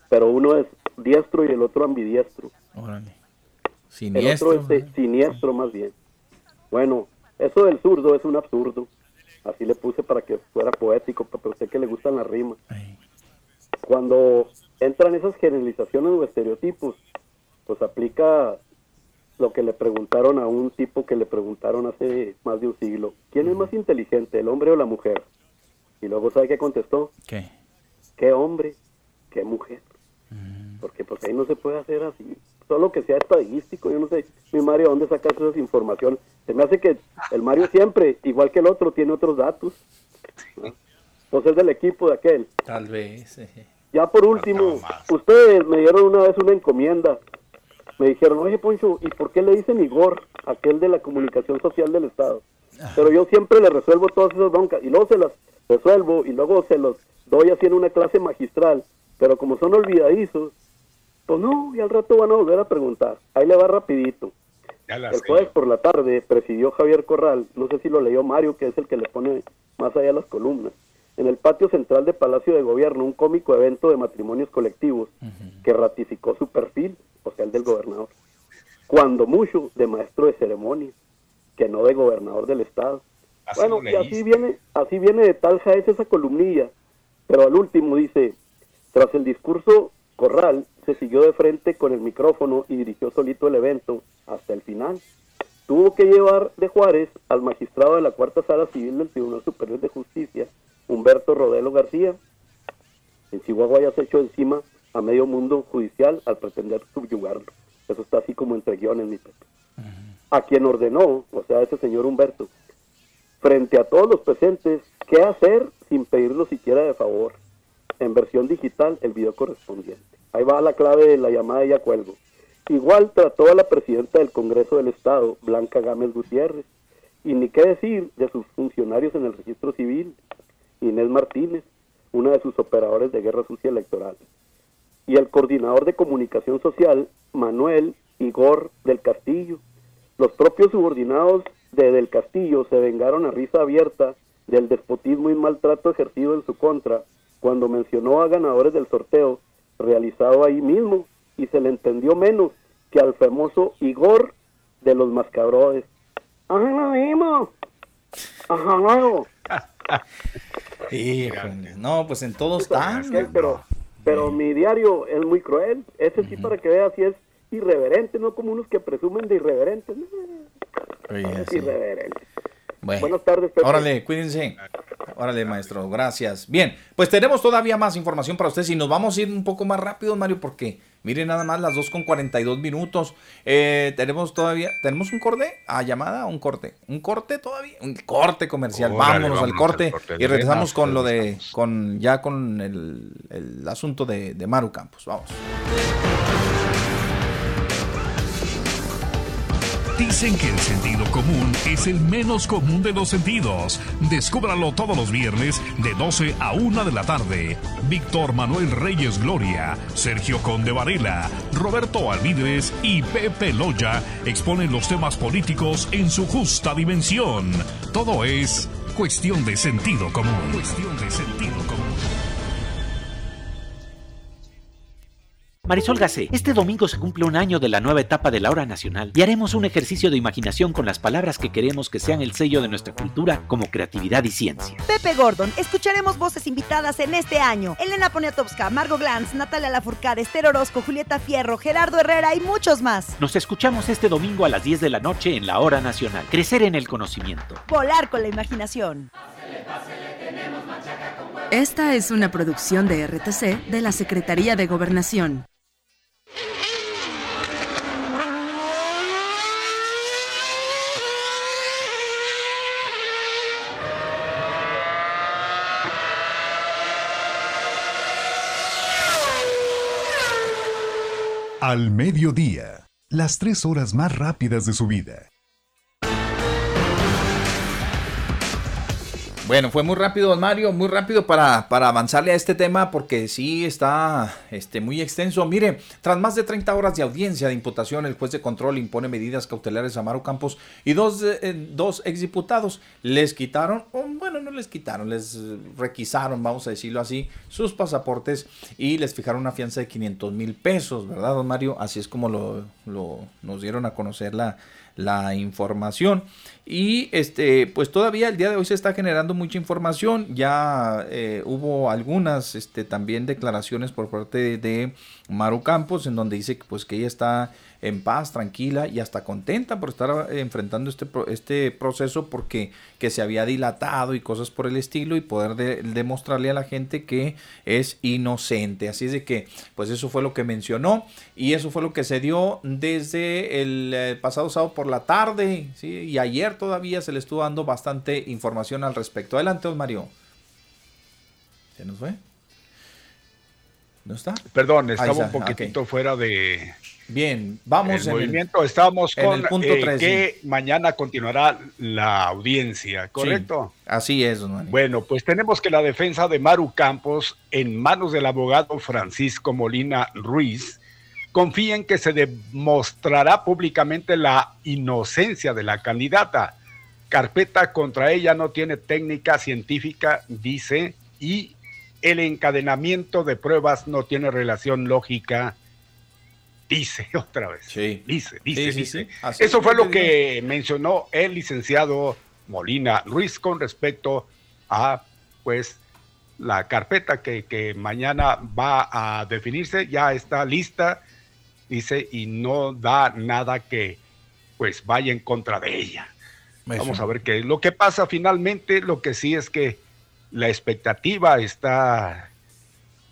Pero uno es diestro y el otro ambidiestro. Órale. El Siniestro. otro es siniestro más bien. Bueno, eso del zurdo es un absurdo. Así le puse para que fuera poético, para usted que le gustan las rimas. Cuando entran esas generalizaciones o estereotipos, pues aplica lo que le preguntaron a un tipo que le preguntaron hace más de un siglo. ¿Quién es más inteligente, el hombre o la mujer? Y luego, ¿sabe qué contestó? ¿Qué? ¿Qué hombre? ¿Qué mujer? Porque pues ahí no se puede hacer así. Solo que sea estadístico, yo no sé, mi Mario, ¿dónde sacas esas información? Se me hace que el Mario siempre, igual que el otro, tiene otros datos. ¿no? Pues es del equipo de aquel. Tal vez. eh. Ya por último, ustedes me dieron una vez una encomienda. Me dijeron, oye Poncho, ¿y por qué le dicen Igor, aquel de la comunicación social del Estado? Pero yo siempre le resuelvo todas esas broncas y luego se las resuelvo y luego se los doy así en una clase magistral. Pero como son olvidadizos, pues no, y al rato van a volver a preguntar. Ahí le va rapidito. El jueves por la tarde presidió Javier Corral, no sé si lo leyó Mario, que es el que le pone más allá las columnas, en el patio central de Palacio de Gobierno, un cómico evento de matrimonios colectivos que ratificó su perfil, o sea, el del gobernador. Cuando mucho de maestro de ceremonia, que no de gobernador del estado. Así bueno, y así viene, así viene de tal jaez esa columnilla, pero al último dice, tras el discurso Corral se siguió de frente con el micrófono y dirigió solito el evento hasta el final. Tuvo que llevar de Juárez al magistrado de la Cuarta Sala Civil del Tribunal Superior de Justicia, Humberto Rodelo García. En Chihuahua ya se echó encima a medio mundo judicial al pretender subyugarlo. Eso está así como entre guiones, mi Pepe. A quien ordenó, o sea, ese señor Humberto, frente a todos los presentes, qué hacer sin pedirlo siquiera de favor. En versión digital, el video correspondiente. Ahí va la clave de la llamada y ya cuelgo. Igual trató a la presidenta del Congreso del Estado, Blanca Gámez Gutiérrez. Y ni qué decir de sus funcionarios en el registro civil, Inés Martínez, una de sus operadores de guerra sucia electoral. Y el coordinador de comunicación social, Manuel Igor del Castillo. Los propios subordinados de Del Castillo se vengaron a risa abierta del despotismo y maltrato ejercido en su contra cuando mencionó a ganadores del sorteo realizado ahí mismo y se le entendió menos que al famoso Igor de los mascabrodes. ¡Ajá, vimos! ¡Ajá, luego! Híjole, No, pues en todo está. Sí, pero, pero mi diario es muy cruel. Ese sí para que veas si es irreverente, no como unos que presumen de irreverentes. Oye, es sí. irreverente. Bueno. Buenas tardes, Pepe. Órale, cuídense. Órale, maestro, gracias. Bien, pues tenemos todavía más información para ustedes y nos vamos a ir un poco más rápido, Mario, porque miren nada más las 2 con 42 minutos. Eh, tenemos todavía, ¿tenemos un corte? ¿A llamada? ¿Un corte? ¿Un corte todavía? Un corte comercial. Órale, vámonos, al corte, al corte. y regresamos con lo de, con ya con el, el asunto de, de Maru Campos. Vamos. Dicen que el sentido común es el menos común de los sentidos. Descúbralo todos los viernes de 12 a 1 de la tarde. Víctor Manuel Reyes Gloria, Sergio Conde Varela, Roberto Alvidres y Pepe Loya exponen los temas políticos en su justa dimensión. Todo es cuestión de sentido común. Cuestión de sentido común. Marisol Gacé, este domingo se cumple un año de la nueva etapa de la hora nacional y haremos un ejercicio de imaginación con las palabras que queremos que sean el sello de nuestra cultura como creatividad y ciencia. Pepe Gordon, escucharemos voces invitadas en este año. Elena Poniatowska, Margo Glantz, Natalia Lafourcade, Esther Orozco, Julieta Fierro, Gerardo Herrera y muchos más. Nos escuchamos este domingo a las 10 de la noche en la hora nacional. Crecer en el conocimiento. Volar con la imaginación. Esta es una producción de RTC de la Secretaría de Gobernación. Al mediodía, las tres horas más rápidas de su vida. Bueno, fue muy rápido, don Mario, muy rápido para, para avanzarle a este tema porque sí está este, muy extenso. Mire, tras más de 30 horas de audiencia de imputación, el juez de control impone medidas cautelares a Maru Campos y dos, eh, dos exdiputados. Les quitaron, o bueno, no les quitaron, les requisaron, vamos a decirlo así, sus pasaportes y les fijaron una fianza de 500 mil pesos, ¿verdad, don Mario? Así es como lo, lo nos dieron a conocer la, la información. Y este, pues todavía el día de hoy se está generando mucha información. Ya eh, hubo algunas este, también declaraciones por parte de Maru Campos en donde dice que, pues, que ella está en paz, tranquila y hasta contenta por estar enfrentando este, este proceso porque que se había dilatado y cosas por el estilo y poder demostrarle a la gente que es inocente. Así es de que, pues eso fue lo que mencionó y eso fue lo que se dio desde el, eh, pasado sábado por la tarde ¿sí? y ayer todavía se le estuvo dando bastante información al respecto. Adelante, Mario. ¿Se nos fue? ¿No está? Perdón, estaba un poquitito fuera de, Bien, vamos el en movimiento. Estamos con el punto eh, que mañana continuará la audiencia, ¿correcto? Sí, así es, don Bueno, pues tenemos que la defensa de Maru Campos, en manos del abogado Francisco Molina Ruiz, confía en que se demostrará públicamente la inocencia de la candidata. Carpeta contra ella no tiene técnica científica, dice, y el encadenamiento de pruebas no tiene relación lógica dice otra vez. Sí. Dice, dice, dice. Eso fue lo que mencionó el licenciado Molina Ruiz con respecto a, pues, la carpeta que, que mañana va a definirse. Ya está lista, dice, y no da nada que, pues, vaya en contra de ella. Vamos a ver qué lo que pasa finalmente. Lo que sí es que la expectativa está,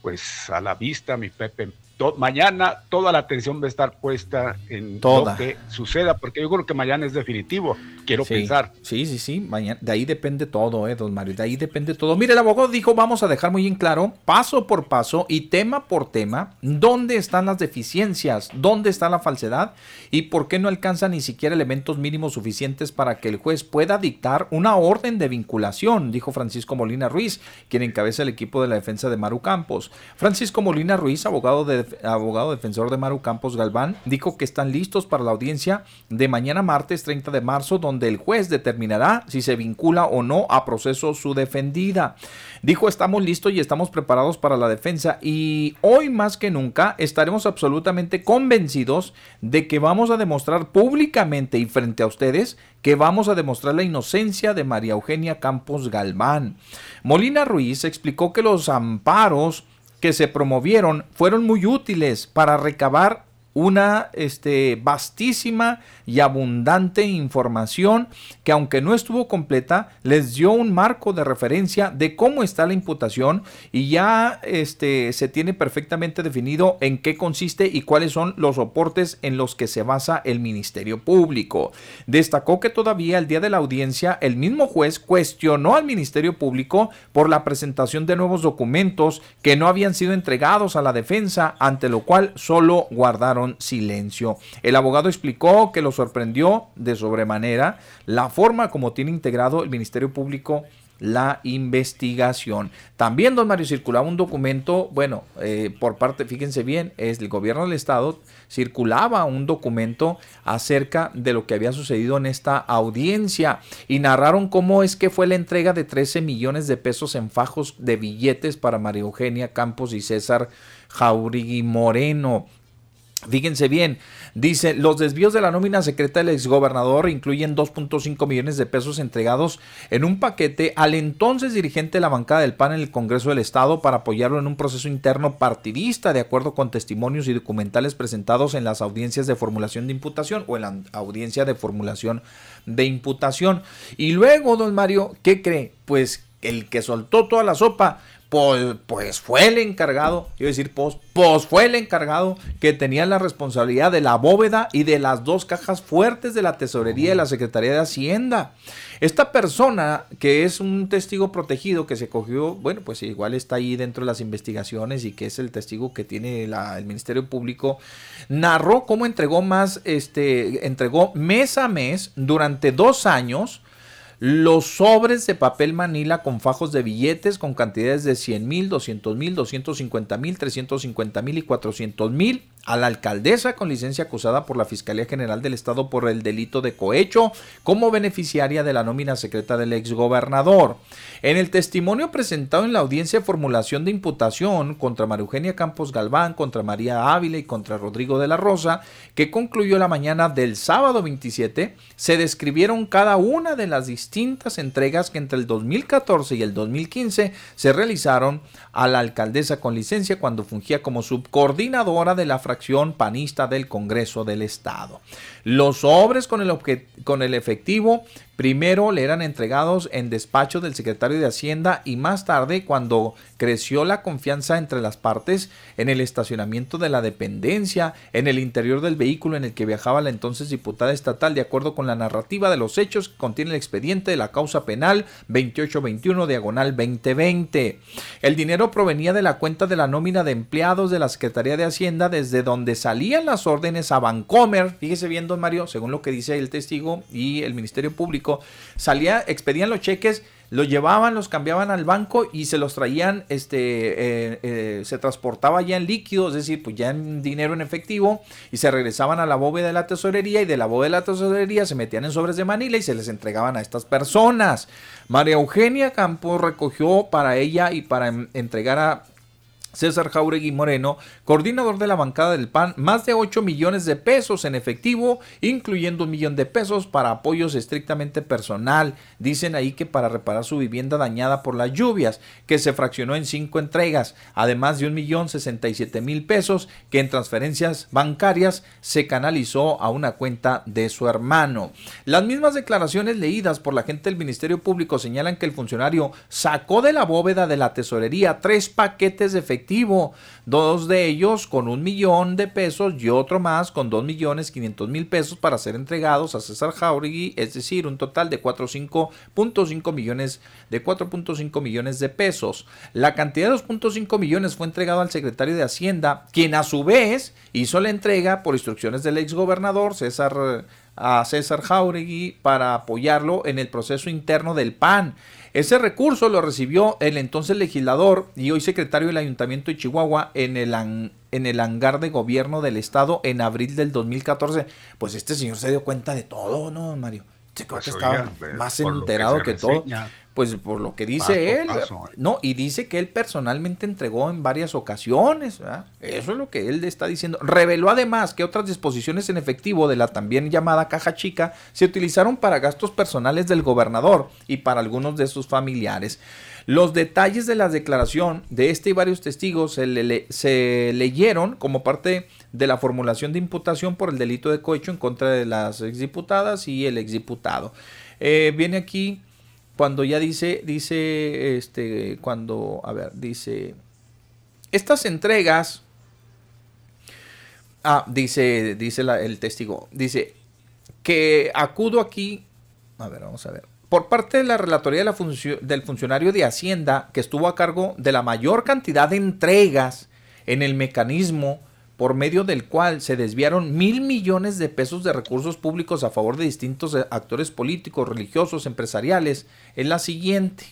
pues, a la vista, mi Pepe mañana toda la atención va a estar puesta en lo que suceda, porque yo creo que mañana es definitivo, quiero pensar. Sí, sí, sí, mañana, de ahí depende todo, eh, don Mario, de ahí depende todo. Mire, el abogado dijo, vamos a dejar muy en claro, paso por paso y tema por tema, dónde están las deficiencias, dónde está la falsedad y por qué no alcanza ni siquiera elementos mínimos suficientes para que el juez pueda dictar una orden de vinculación, dijo Francisco Molina Ruiz, quien encabeza el equipo de la defensa de Maru Campos. Francisco Molina Ruiz, abogado de abogado defensor de Maru Campos Galván, dijo que están listos para la audiencia de mañana martes 30 de marzo, donde el juez determinará si se vincula o no a proceso su defendida. Dijo, estamos listos y estamos preparados para la defensa y hoy más que nunca estaremos absolutamente convencidos de que vamos a demostrar públicamente y frente a ustedes que vamos a demostrar la inocencia de María Eugenia Campos Galván. Molina Ruiz explicó que los amparos que se promovieron fueron muy útiles para recabar una este, vastísima y abundante información que aunque no estuvo completa, les dio un marco de referencia de cómo está la imputación y ya este, se tiene perfectamente definido en qué consiste y cuáles son los soportes en los que se basa el Ministerio Público. Destacó que todavía el día de la audiencia el mismo juez cuestionó al Ministerio Público por la presentación de nuevos documentos que no habían sido entregados a la defensa, ante lo cual solo guardaron silencio. El abogado explicó que lo sorprendió de sobremanera la forma como tiene integrado el Ministerio Público la investigación. También, don Mario, circulaba un documento, bueno, eh, por parte, fíjense bien, es el gobierno del estado, circulaba un documento acerca de lo que había sucedido en esta audiencia y narraron cómo es que fue la entrega de 13 millones de pesos en fajos de billetes para María Eugenia Campos y César Jauregui Moreno. Fíjense bien, dice, los desvíos de la nómina secreta del exgobernador incluyen 2.5 millones de pesos entregados en un paquete al entonces dirigente de la bancada del PAN en el Congreso del Estado para apoyarlo en un proceso interno partidista, de acuerdo con testimonios y documentales presentados en las audiencias de formulación de imputación o en la audiencia de formulación de imputación. Y luego, don Mario, ¿qué cree? Pues el que soltó toda la sopa pues, pues, fue el encargado, quiero decir, pues, pues fue el encargado que tenía la responsabilidad de la bóveda y de las dos cajas fuertes de la tesorería de la Secretaría de Hacienda. Esta persona, que es un testigo protegido que se cogió, bueno, pues igual está ahí dentro de las investigaciones y que es el testigo que tiene el Ministerio Público, narró cómo entregó más, este, entregó mes a mes durante dos años los sobres de papel manila con fajos de billetes con cantidades de 100 mil, 200 mil, 250 mil, 350 mil y 400 mil a la alcaldesa con licencia acusada por la Fiscalía General del Estado por el delito de cohecho como beneficiaria de la nómina secreta del exgobernador. En el testimonio presentado en la audiencia de formulación de imputación contra María Eugenia Campos Galván, contra María Ávila y contra Rodrigo de la Rosa, que concluyó la mañana del sábado 27, se describieron cada una de las distintas entregas que entre el 2014 y el 2015 se realizaron a la alcaldesa con licencia cuando fungía como subcoordinadora de la fracción panista del Congreso del Estado. Los sobres con el, efectivo primero le eran entregados en despacho del secretario de Hacienda y más tarde, cuando creció la confianza entre las partes, en el estacionamiento de la dependencia, en el interior del vehículo en el que viajaba la entonces diputada estatal, de acuerdo con la narrativa de los hechos que contiene el expediente de la causa penal 2821 diagonal 2020. El dinero provenía de la cuenta de la nómina de empleados de la Secretaría de Hacienda, desde donde salían las órdenes a Bancomer, fíjese Mario, según lo que dice el testigo y el Ministerio Público, salía, expedían los cheques, los llevaban, los cambiaban al banco y se los traían, este, eh, eh, se transportaba ya en líquido, es decir, pues ya en dinero en efectivo y se regresaban a la bóveda de la tesorería y de la bóveda de la tesorería se metían en sobres de Manila y se les entregaban a estas personas. María Eugenia Campos recogió para ella y para entregar a César Jauregui Moreno, coordinador de la bancada del PAN, más de 8 millones de pesos en efectivo, incluyendo un millón de pesos para apoyos estrictamente personal. Dicen ahí que para reparar su vivienda dañada por las lluvias, que se fraccionó en cinco entregas, además de un millón sesenta y siete mil pesos que en transferencias bancarias se canalizó a una cuenta de su hermano. Las mismas declaraciones leídas por la gente del Ministerio Público señalan que el funcionario sacó de la bóveda de la tesorería tres paquetes de efectivo dos de ellos con un millón de pesos y otro más con dos millones quinientos mil pesos para ser entregados a César Jauregui, es decir, un total de 4.5 millones de 4.5 millones de pesos. La cantidad de 2.5 millones fue entregado al secretario de Hacienda, quien a su vez hizo la entrega por instrucciones del ex gobernador César a César Jauregui para apoyarlo en el proceso interno del PAN. Ese recurso lo recibió el entonces legislador y hoy secretario del Ayuntamiento de Chihuahua en el, en el hangar de gobierno del estado en abril del 2014. Pues este señor se dio cuenta de todo, ¿no, Mario? Este pues, estaba más enterado que, todo. Pues por lo que dice él. No, y dice que él personalmente entregó en varias ocasiones. Eso es lo que él está diciendo. Reveló además que otras disposiciones en efectivo de la también llamada caja chica se utilizaron para gastos personales del gobernador y para algunos de sus familiares. Los detalles de la declaración de este y varios testigos se, se leyeron como parte de la formulación de imputación por el delito de cohecho en contra de las exdiputadas y el exdiputado. Eh, viene aquí cuando ya dice, dice, este, cuando, a ver, dice, estas entregas, ah, dice, dice el testigo, dice, que acudo aquí, a ver, vamos a ver, por parte de la relatoría de la del funcionario de Hacienda, que estuvo a cargo de la mayor cantidad de entregas en el mecanismo por medio del cual se desviaron mil millones de pesos de recursos públicos a favor de distintos eh, actores políticos, religiosos, empresariales, es la siguiente.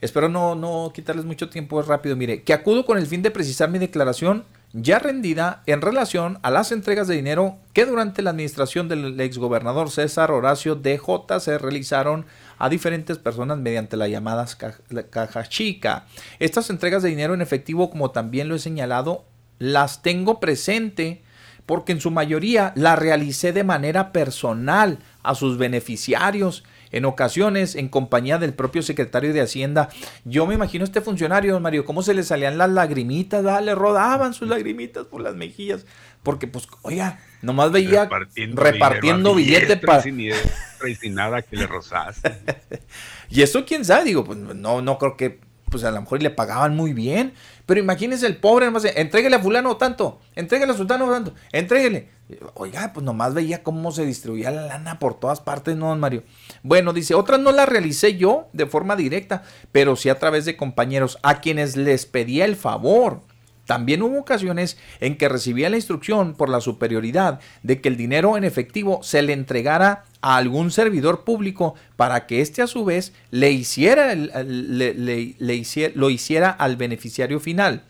Espero no, no quitarles mucho tiempo, es rápido. Mire, que acudo con el fin de precisar mi declaración ya rendida en relación a las entregas de dinero que durante la administración del exgobernador César Horacio DJ se realizaron a diferentes personas mediante la llamada caja chica. Estas entregas de dinero en efectivo, como también lo he señalado, las tengo presente porque en su mayoría la realicé de manera personal a sus beneficiarios en ocasiones en compañía del propio secretario de Hacienda. Yo me imagino a este funcionario, don Mario, cómo se le salían las lagrimitas, le rodaban sus lagrimitas por las mejillas, porque pues, oiga, nomás veía repartiendo, repartiendo billetes para... Sin nada que le rozaste. y eso quién sabe, digo, pues no, no creo que, pues a lo mejor le pagaban muy bien, pero imagínese el pobre, nomás, entréguele a fulano tanto, entréguele a sultano tanto, entréguele. Oiga, pues nomás veía cómo se distribuía la lana por todas partes, ¿no, don Mario? Bueno, dice, otras no las realicé yo de forma directa, pero sí a través de compañeros a quienes les pedía el favor. También hubo ocasiones en que recibía la instrucción por la superioridad de que el dinero en efectivo se le entregara a algún servidor público para que éste a su vez le hiciera, le, hiciera, lo hiciera al beneficiario final.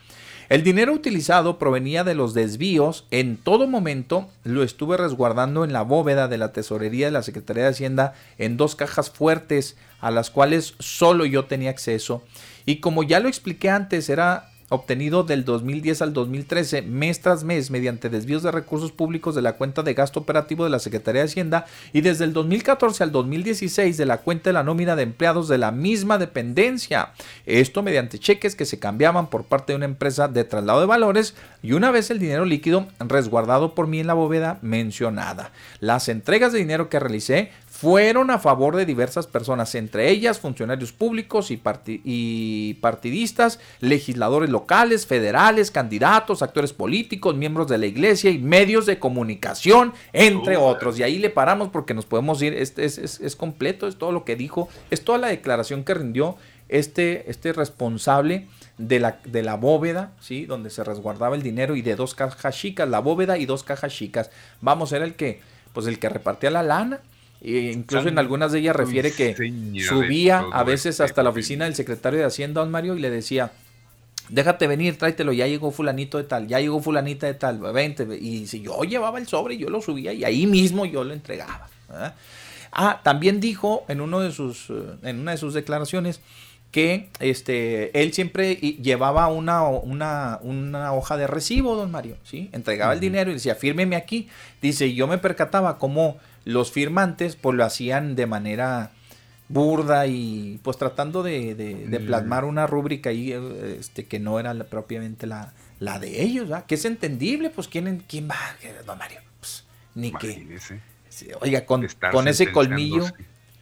El dinero utilizado provenía de los desvíos. En todo momento lo estuve resguardando en la bóveda de la tesorería de la Secretaría de Hacienda en dos cajas fuertes a las cuales solo yo tenía acceso. Y como ya lo expliqué antes, era obtenido del 2010 al 2013 mes tras mes mediante desvíos de recursos públicos de la cuenta de gasto operativo de la Secretaría de Hacienda y desde el 2014 al 2016 de la cuenta de la nómina de empleados de la misma dependencia. Esto mediante cheques que se cambiaban por parte de una empresa de traslado de valores y una vez el dinero líquido resguardado por mí en la bóveda mencionada. Las entregas de dinero que realicé fueron a favor de diversas personas, entre ellas funcionarios públicos y, partidistas, legisladores locales, federales, candidatos, actores políticos, miembros de la iglesia y medios de comunicación, entre otros. Y ahí le paramos porque nos podemos ir, es, es, completo, es todo lo que dijo, es toda la declaración que rindió este, este responsable de la, de la bóveda, ¿sí? donde se resguardaba el dinero y de dos cajas chicas, la bóveda y dos cajas chicas. Vamos, era el que, pues el que repartía la lana e incluso en algunas de ellas refiere que subía a veces hasta la oficina del secretario de Hacienda, don Mario, y le decía, déjate venir, tráetelo, ya llegó fulanito de tal, ya llegó fulanita de tal, vente. Y si yo llevaba el sobre, yo lo subía y ahí mismo yo lo entregaba. Ah, también dijo en, uno de sus, eh, en una de sus declaraciones que este, él siempre llevaba una, una, una, hoja de recibo, don Mario, ¿sí? Entregaba el dinero y decía, fírmeme aquí. Dice, yo me percataba cómo los firmantes pues lo hacían de manera burda y pues tratando de, de, plasmar una rúbrica ahí este, que no era propiamente la, la de ellos, ¿verdad? Que es entendible, pues quién, quién va, don Mario, pues, ni que... Oiga, con, con ese colmillo,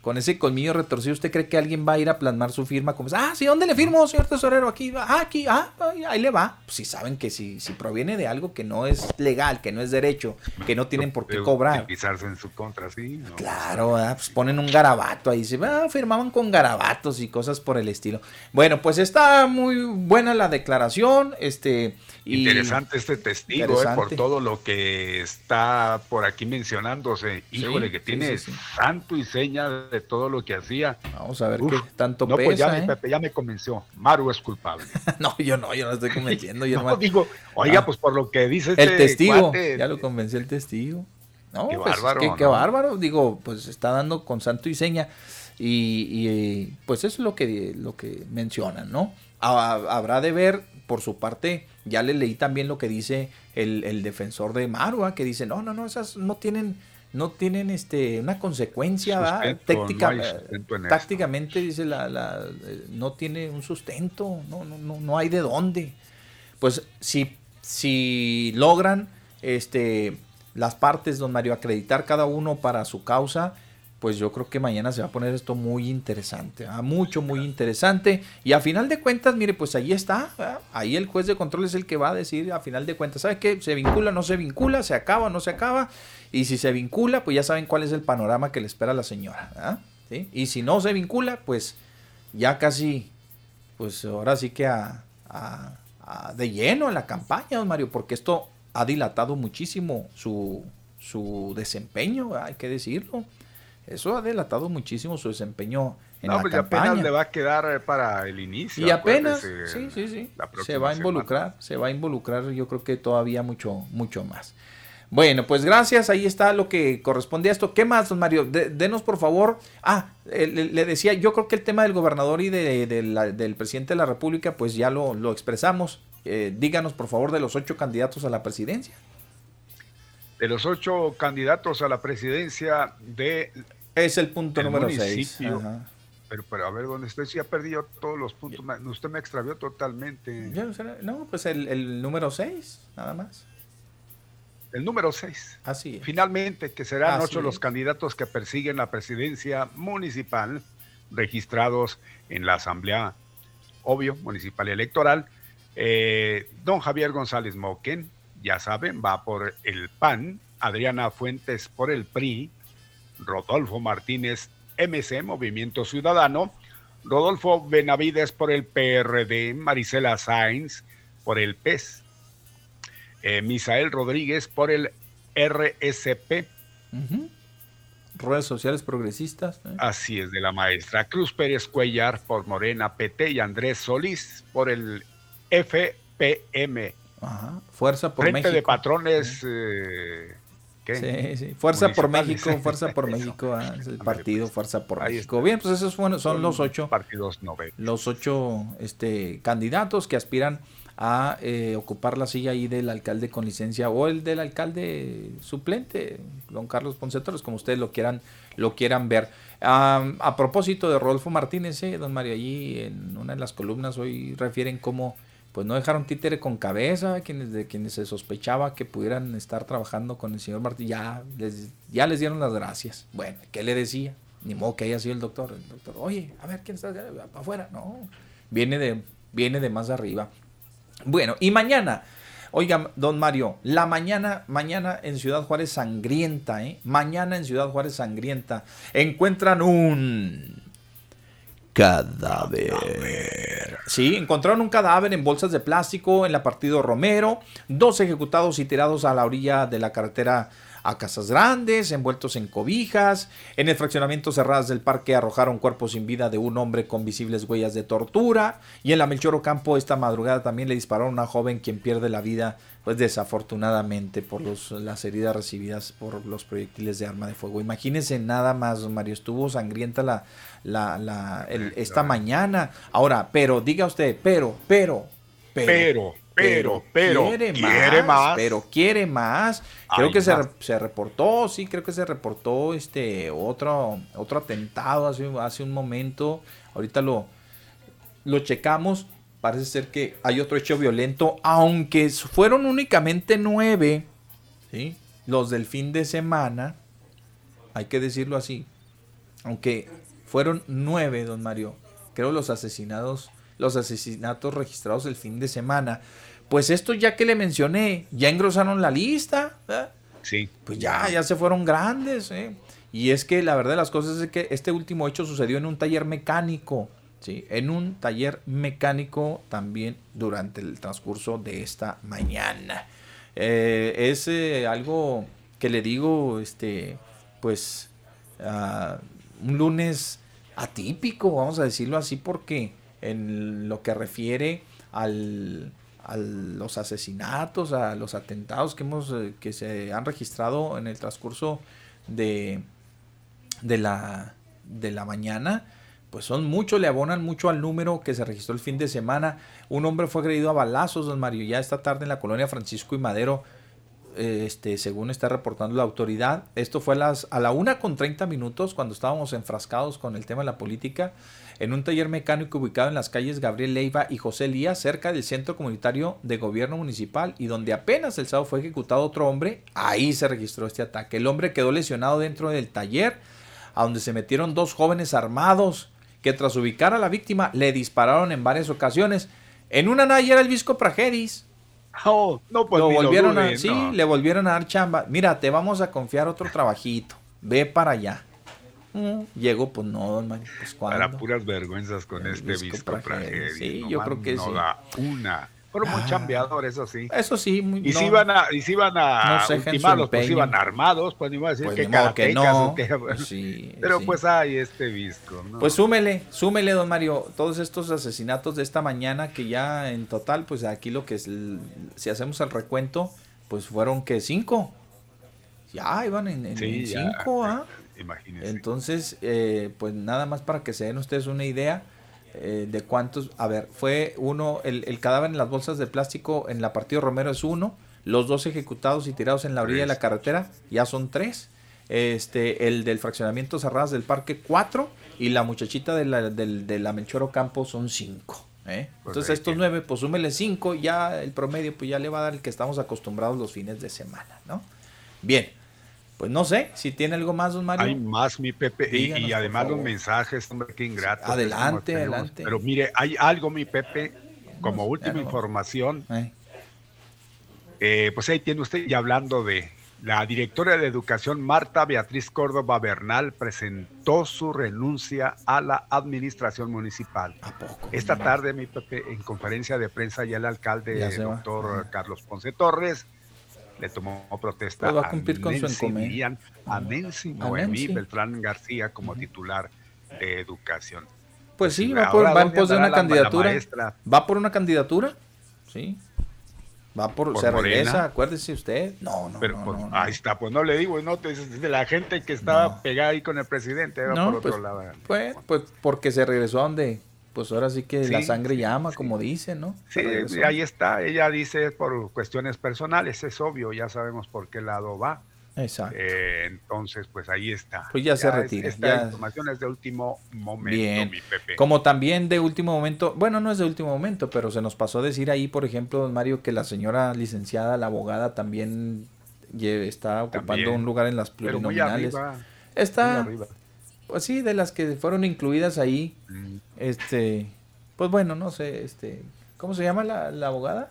con ese colmillo retorcido, ¿usted cree que alguien va a ir a plasmar su firma como, ah, sí, ¿dónde le firmo, señor tesorero? Aquí, ah, aquí, ah, ahí le va. Pues si saben que si, si proviene de algo que no es legal, que no es derecho, que no tienen por qué cobrar. en su contra, sí. Claro, pues ponen un garabato ahí, se ah, firmaban con garabatos y cosas por el estilo. Bueno, pues está muy buena la declaración, este... Interesante este testigo, eh, por todo lo que está por aquí mencionándose. Híjole, que tiene santo y seña de todo lo que hacía. Vamos a ver qué tanto no, pesa. Pues ya, ¿eh? Me convenció. Maru es culpable. no, yo no, yo no estoy convenciendo. Yo no, digo, oiga, ah. pues por lo que dice El este testigo, ya lo convenció el testigo. No, qué pues, bárbaro. Qué, bárbaro, digo, pues está dando con santo y seña. Y, pues eso es lo que, lo que mencionan, ¿no? Habrá de ver, por su parte, ya le leí también lo que dice el, el defensor de Marua, que dice, no, no, no, esas no tienen no tienen este una consecuencia tácticamente dice la, la, eh, no tiene un sustento no, no, no, no hay de dónde pues si si logran este las partes don Mario acreditar cada uno para su causa pues yo creo que mañana se va a poner esto muy interesante, mucho, muy interesante. Y a final de cuentas, mire, pues ahí está, ahí el juez de control es el que va a decir a final de cuentas, ¿sabe qué? ¿Se vincula, no se vincula? ¿Se acaba, no se acaba? Y si se vincula, pues ya saben cuál es el panorama que le espera a la señora. Y si no se vincula, pues ya casi, pues ahora sí que a, de lleno en la campaña, don Mario, porque esto ha dilatado muchísimo su, su desempeño, hay que decirlo. Eso ha dilatado muchísimo su desempeño en no, la pues campaña. apenas le va a quedar para el inicio. Y apenas, sí, sí, sí. Se va a involucrar, se va a involucrar, yo creo que todavía mucho, mucho más. Bueno, pues gracias, ahí está lo que corresponde a esto. ¿Qué más, don Mario? denos por favor. Ah, le, decía, yo creo que el tema del gobernador y de, del presidente de la República, pues ya lo, lo expresamos. Eh, díganos por favor de los ocho candidatos a la presidencia. De los ocho candidatos a la presidencia de... Es el punto número seis. Pero, pero a ver, ¿dónde estoy? Si ha perdido todos los puntos. Usted me extravió totalmente. no, pues el, el número seis, nada más el número 6. Así Finalmente, que serán ocho los candidatos que persiguen la presidencia municipal registrados en la Asamblea, obvio, municipal electoral. Eh, don Javier González Moquen, ya saben, va por el PAN, Adriana Fuentes por el PRI, Rodolfo Martínez, MC, Movimiento Ciudadano, Rodolfo Benavides por el PRD, Marisela Sainz por el PES, eh, Misael Rodríguez por el RSP. Redes sociales progresistas. ¿eh? Así es, de la maestra. Cruz Pérez Cuellar por Morena PT y Andrés Solís por el FPM. Fuerza por Frente de patrones. Eh, sí, sí. Fuerza por México, Fuerza por México, ah, el partido Fuerza por México. Bien, pues esos son, los ocho partidos Los ocho este, candidatos que aspiran a eh, ocupar la silla ahí del alcalde con licencia o el del alcalde suplente, don Carlos Ponce como ustedes lo quieran, lo quieran ver. a propósito de Rodolfo Martínez, eh, don Mario, allí en una de las columnas hoy refieren cómo pues no dejaron títere con cabeza, quienes de quienes se sospechaba que pudieran estar trabajando con el señor Martínez, ya les, ya les dieron las gracias. Bueno, ¿qué le decía? Ni modo que haya sido el doctor. El doctor, oye, a ver, ¿quién está afuera? No, viene de, viene de más arriba. Bueno, y mañana, oiga, don Mario, la mañana, mañana en Ciudad Juárez sangrienta, ¿eh? Mañana en Ciudad Juárez sangrienta, encuentran un cadáver. Sí, encontraron un cadáver en bolsas de plástico en la partido Romero, dos ejecutados y tirados a la orilla de la carretera a casas grandes, envueltos en cobijas. En el fraccionamiento cerradas del parque arrojaron cuerpos sin vida de un hombre con visibles huellas de tortura. Y en la Melchor Ocampo esta madrugada también le dispararon a una joven quien pierde la vida, pues desafortunadamente por los, las heridas recibidas por los proyectiles de arma de fuego. Imagínense nada más, Mario, estuvo sangrienta la, la, la esta mañana. Ahora, pero diga usted, pero, pero, pero pero, pero, quiere, más, Pero quiere más. Creo que se, se, reportó, sí, creo que se reportó este otro, otro atentado hace, hace un momento. Ahorita lo, lo checamos. Parece ser que hay otro hecho violento, aunque fueron únicamente nueve, ¿sí? los del fin de semana. Hay que decirlo así. Aunque fueron nueve, don Mario. Creo los asesinados los asesinatos registrados el fin de semana. Pues esto ya que le mencioné, ya engrosaron la lista. Sí. Pues ya, ya se fueron grandes. ¿eh? Y es que la verdad de las cosas es que este último hecho sucedió en un taller mecánico. ¿sí? En un taller mecánico también durante el transcurso de esta mañana. Eh, es eh, algo que le digo, este, pues, ah, un lunes atípico, vamos a decirlo así, porque en lo que refiere al a los asesinatos, a los atentados que hemos eh, que se han registrado en el transcurso de, de, la, de la mañana, pues son muchos, le abonan mucho al número que se registró el fin de semana. Un hombre fue agredido a balazos, don Mario, ya esta tarde en la colonia Francisco y Madero, este, según está reportando la autoridad. Esto fue a, las, a la una con 30 minutos, cuando estábamos enfrascados con el tema de la política en un taller mecánico ubicado en las calles Gabriel Leiva y José Lía, cerca del centro comunitario de gobierno municipal, y donde apenas el sábado fue ejecutado otro hombre, ahí se registró este ataque. El hombre quedó lesionado dentro del taller, a donde se metieron dos jóvenes armados, que tras ubicar a la víctima le dispararon en varias ocasiones. En una nada era el Visco Prageris. Oh, no, pues lo volvieron a, sí, le volvieron a dar chamba. Mira, te vamos a confiar otro trabajito. Ve para allá. Llegó, pues no, don Mario. Pues, Para puras vergüenzas con este Visco Sí, yo creo que no sí. Da una. Fueron muy Ah. chambeadores, eso sí. Eso sí, muy- Y no. si iban a, y si iban a No ultimarlos, pues iban armados, pues ni iba a decir Pues que que no. que- Pues sí, Pero sí. pues hay este visco, ¿no? Pues súmele, súmele, don Mario, todos estos asesinatos de esta mañana que ya en total, pues aquí lo que es, el- si hacemos el recuento, pues fueron que cinco. Ya iban en, en- Sí, en ya, cinco, ¿ah? Imagínense. Entonces, eh, pues nada más para que se den ustedes una idea eh, de cuántos. A ver, fue uno, el, el cadáver en las bolsas de plástico en la Partido Romero es uno, los dos ejecutados y tirados en la orilla de la carretera ya son tres. Este, el del fraccionamiento cerradas del parque cuatro y la muchachita de la, del, de la Melchoro Campo son cinco. ¿eh? Entonces estos nueve, pues súmele cinco, ya el promedio pues ya le va a dar el que estamos acostumbrados los fines de semana, ¿no? Bien, pues no sé si tiene algo más, don Mario. Hay más, mi Pepe, y- Díganos, y, por además los mensajes, hombre, qué ingratos. Adelante, adelante. Pero mire, hay algo, mi Pepe, como última ya información. Eh. Eh, pues ahí tiene usted, y hablando de la directora de Educación, Marta Beatriz Córdoba Bernal, presentó su renuncia a la administración municipal. Esta tarde, mi Pepe, en conferencia de prensa, ya el alcalde, Ya va. doctor Carlos Ponce Torres, le tomó protesta va a cumplir con su Nancy. Millán, a Nancy A Noemí Nancy. Beltrán García como titular de Educación. Pues sí, va, por, va en ¿dónde pos de una la- la candidatura. maestra? ¿Va por una candidatura? Sí. Va por, ¿Por se Morena? regresa, acuérdese usted. No, no, Pero no, pues, no, no. ahí está, pues no le digo, no, de la gente que estaba pegada ahí con el presidente, va No, por otro pues, lado. Pues, pues porque se regresó a donde, pues ahora sí que la sangre llama, como dicen, ¿no? Sí, ahí está, ella dice por cuestiones personales, es obvio, ya sabemos por qué lado va. Exacto. Eh, entonces, pues ahí está. Pues ya se es- retira, Esta ya. información es de último momento, Bien. mi Pepe. Como también de último momento, bueno, no es de último momento, pero se nos pasó a decir ahí, por ejemplo, don Mario, que la señora licenciada, la abogada, también está ocupando También. un lugar en las Pero muy plurinominales. arriba, Está, muy arriba. Pues sí, de las que fueron incluidas ahí, Mm. este, pues bueno, no sé, este, ¿cómo se llama la, la abogada?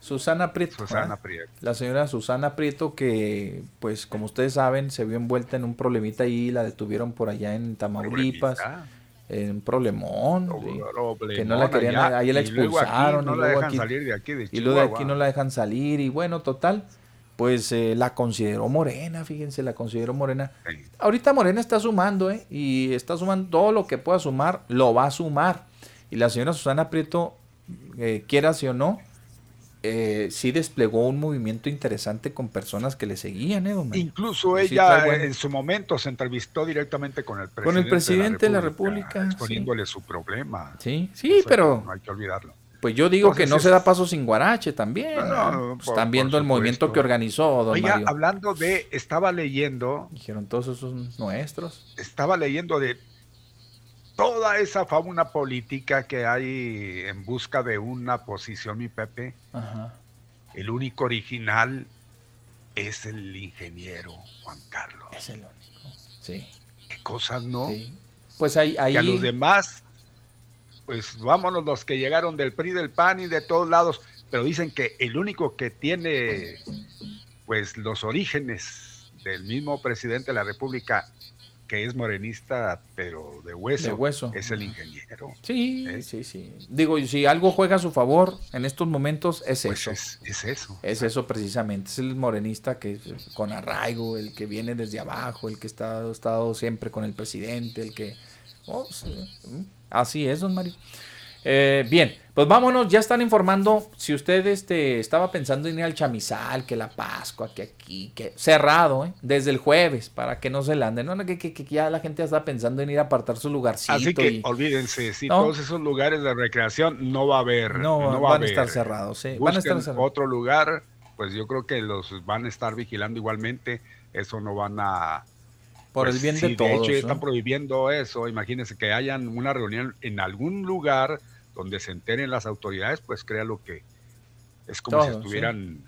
Susana Prieto. Susana. Prieto. La señora Susana Prieto que, pues como ustedes saben, se vio envuelta en un problemita ahí, la detuvieron por allá en Tamaulipas, en un problemón, sí, que no la querían, allá, ahí la y luego aquí expulsaron, no y la luego dejan aquí, salir de aquí, de y luego de aquí no la dejan salir, y bueno, total, pues eh, la consideró Morena, fíjense, la consideró Morena. Ahorita Morena está sumando, ¿eh? Y está sumando todo lo que pueda sumar, lo va a sumar. Y la señora Susana Prieto, eh, quiera sí o no, eh, sí desplegó un movimiento interesante con personas que le seguían, ¿eh, don? Incluso Sí, ella en su momento se entrevistó directamente con el presidente, Con el presidente de la República, sí. exponiéndole su problema. Sí, sí, pero No hay que olvidarlo. Pues yo digo que no se da paso sin guarache también. No, ¿no? no, Pues por- están viendo el movimiento que organizó don Oiga, Mario. hablando de, estaba leyendo, Dijeron todos esos nuestros. estaba leyendo de toda esa fauna política que hay en busca de una posición, mi Pepe. Ajá. El único original es el ingeniero Juan Carlos. Es el único. Sí. Qué cosas, ¿no? Pues ahí, ahí Que a los demás, pues vámonos los que llegaron del PRI, del PAN y de todos lados, pero dicen que el único que tiene pues los orígenes del mismo presidente de la República, que es morenista, pero de hueso, De hueso. es el ingeniero. Sí, sí, sí. Digo, si algo juega a su favor en estos momentos es Pues eso. es, es eso. Es eso precisamente, es el morenista que es con arraigo, el que viene desde abajo, el que está ha estado siempre con el presidente, el que... oh, sí, así es, don Mario. Eh, bien, pues vámonos, ya están informando, si usted este, estaba pensando en ir al Chamizal, que la Pascua, que aquí, que cerrado, ¿eh? desde el jueves, para que no se le no, no, que, que- que ya la gente está pensando en ir a apartar su lugarcito. Así que y- olvídense, si No. todos esos lugares de recreación no va a haber. No, no va van a haber. estar cerrados, sí, van a estar cerrados. otro lugar, pues yo creo que los van a estar vigilando igualmente. Eso no van a. Por pues, el bien si de todos. hecho ¿no? están prohibiendo eso. Imagínense que hayan una reunión en algún lugar donde se enteren las autoridades, pues créalo que es como si sí. estuvieran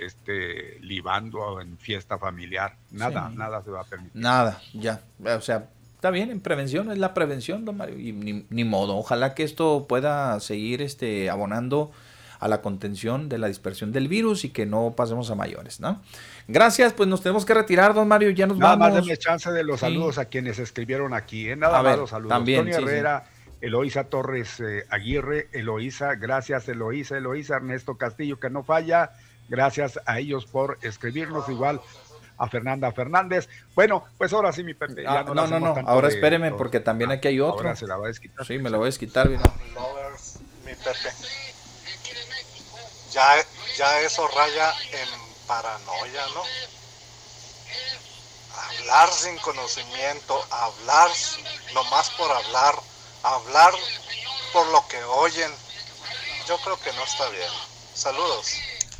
este libando en fiesta familiar. Nada, Sí. nada se va a permitir. Nada, ya. O sea, está bien, en prevención, es la prevención, don Mario. Y ni, ni modo. Ojalá que esto pueda seguir este, abonando a la contención de la dispersión del virus y que no pasemos a mayores, ¿no? Gracias, pues nos tenemos que retirar, don Mario. Ya nos Nada vamos. más denme chance de los Sí. saludos a quienes escribieron aquí. ¿eh? Nada A más ver, los saludos. también, Tony sí, sí. Herrera, Eloísa Torres eh, Aguirre, Eloísa, gracias Eloísa, Eloísa, Ernesto Castillo, que no falla, gracias a ellos por escribirnos igual a Fernanda Fernández. Bueno, pues ahora sí, mi Pepe. Ah, no, no, no, ahora espéreme, porque también aquí hay otro. Ahora se la va a desquitar. Sí, me la voy a desquitar. Mira. mi Pepe. Ya, ya eso raya en paranoia, ¿no? Hablar sin conocimiento, hablar nomás por hablar, hablar por lo que oyen, yo creo que no está bien. Saludos.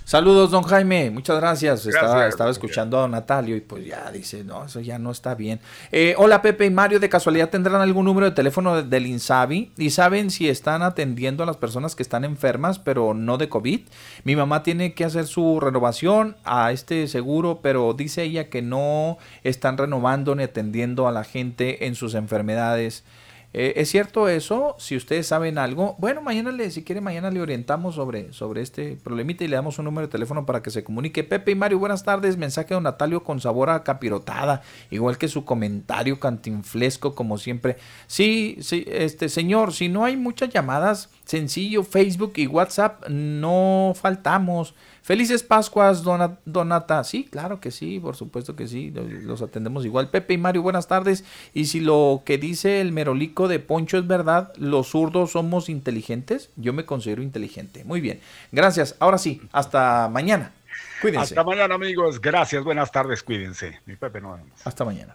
Saludos, don Jaime. Muchas gracias. estaba, estaba escuchando a don Natalio y pues ya dice, no, eso ya no está bien. Eh, hola, Pepe y Mario. ¿De casualidad tendrán algún número de teléfono del INSABI? ¿Y saben si están atendiendo a las personas que están enfermas, pero no de COVID? Mi mamá tiene que hacer su renovación a este seguro, pero dice ella que no están renovando ni atendiendo a la gente en sus enfermedades. Eh, ¿Es cierto eso? Si ustedes saben algo, bueno, mañana le, si quiere, mañana le orientamos sobre, sobre este problemita y le damos un número de teléfono para que se comunique. Pepe y Mario, buenas tardes. Mensaje de don Natalio con sabor a capirotada, igual que su comentario cantinflesco, como siempre. Sí, sí, este señor, si no hay muchas llamadas, sencillo, Facebook y WhatsApp, no faltamos. Felices Pascuas, Donata. Sí, claro que sí, por supuesto que sí, los atendemos igual. Pepe y Mario, buenas tardes. Y si lo que dice el merolico de Poncho es verdad, los zurdos somos inteligentes, yo me considero inteligente. Muy bien, gracias. Ahora sí, hasta mañana. Cuídense. Hasta mañana, amigos. Gracias, buenas tardes, cuídense. Mi Pepe, no Hasta mañana.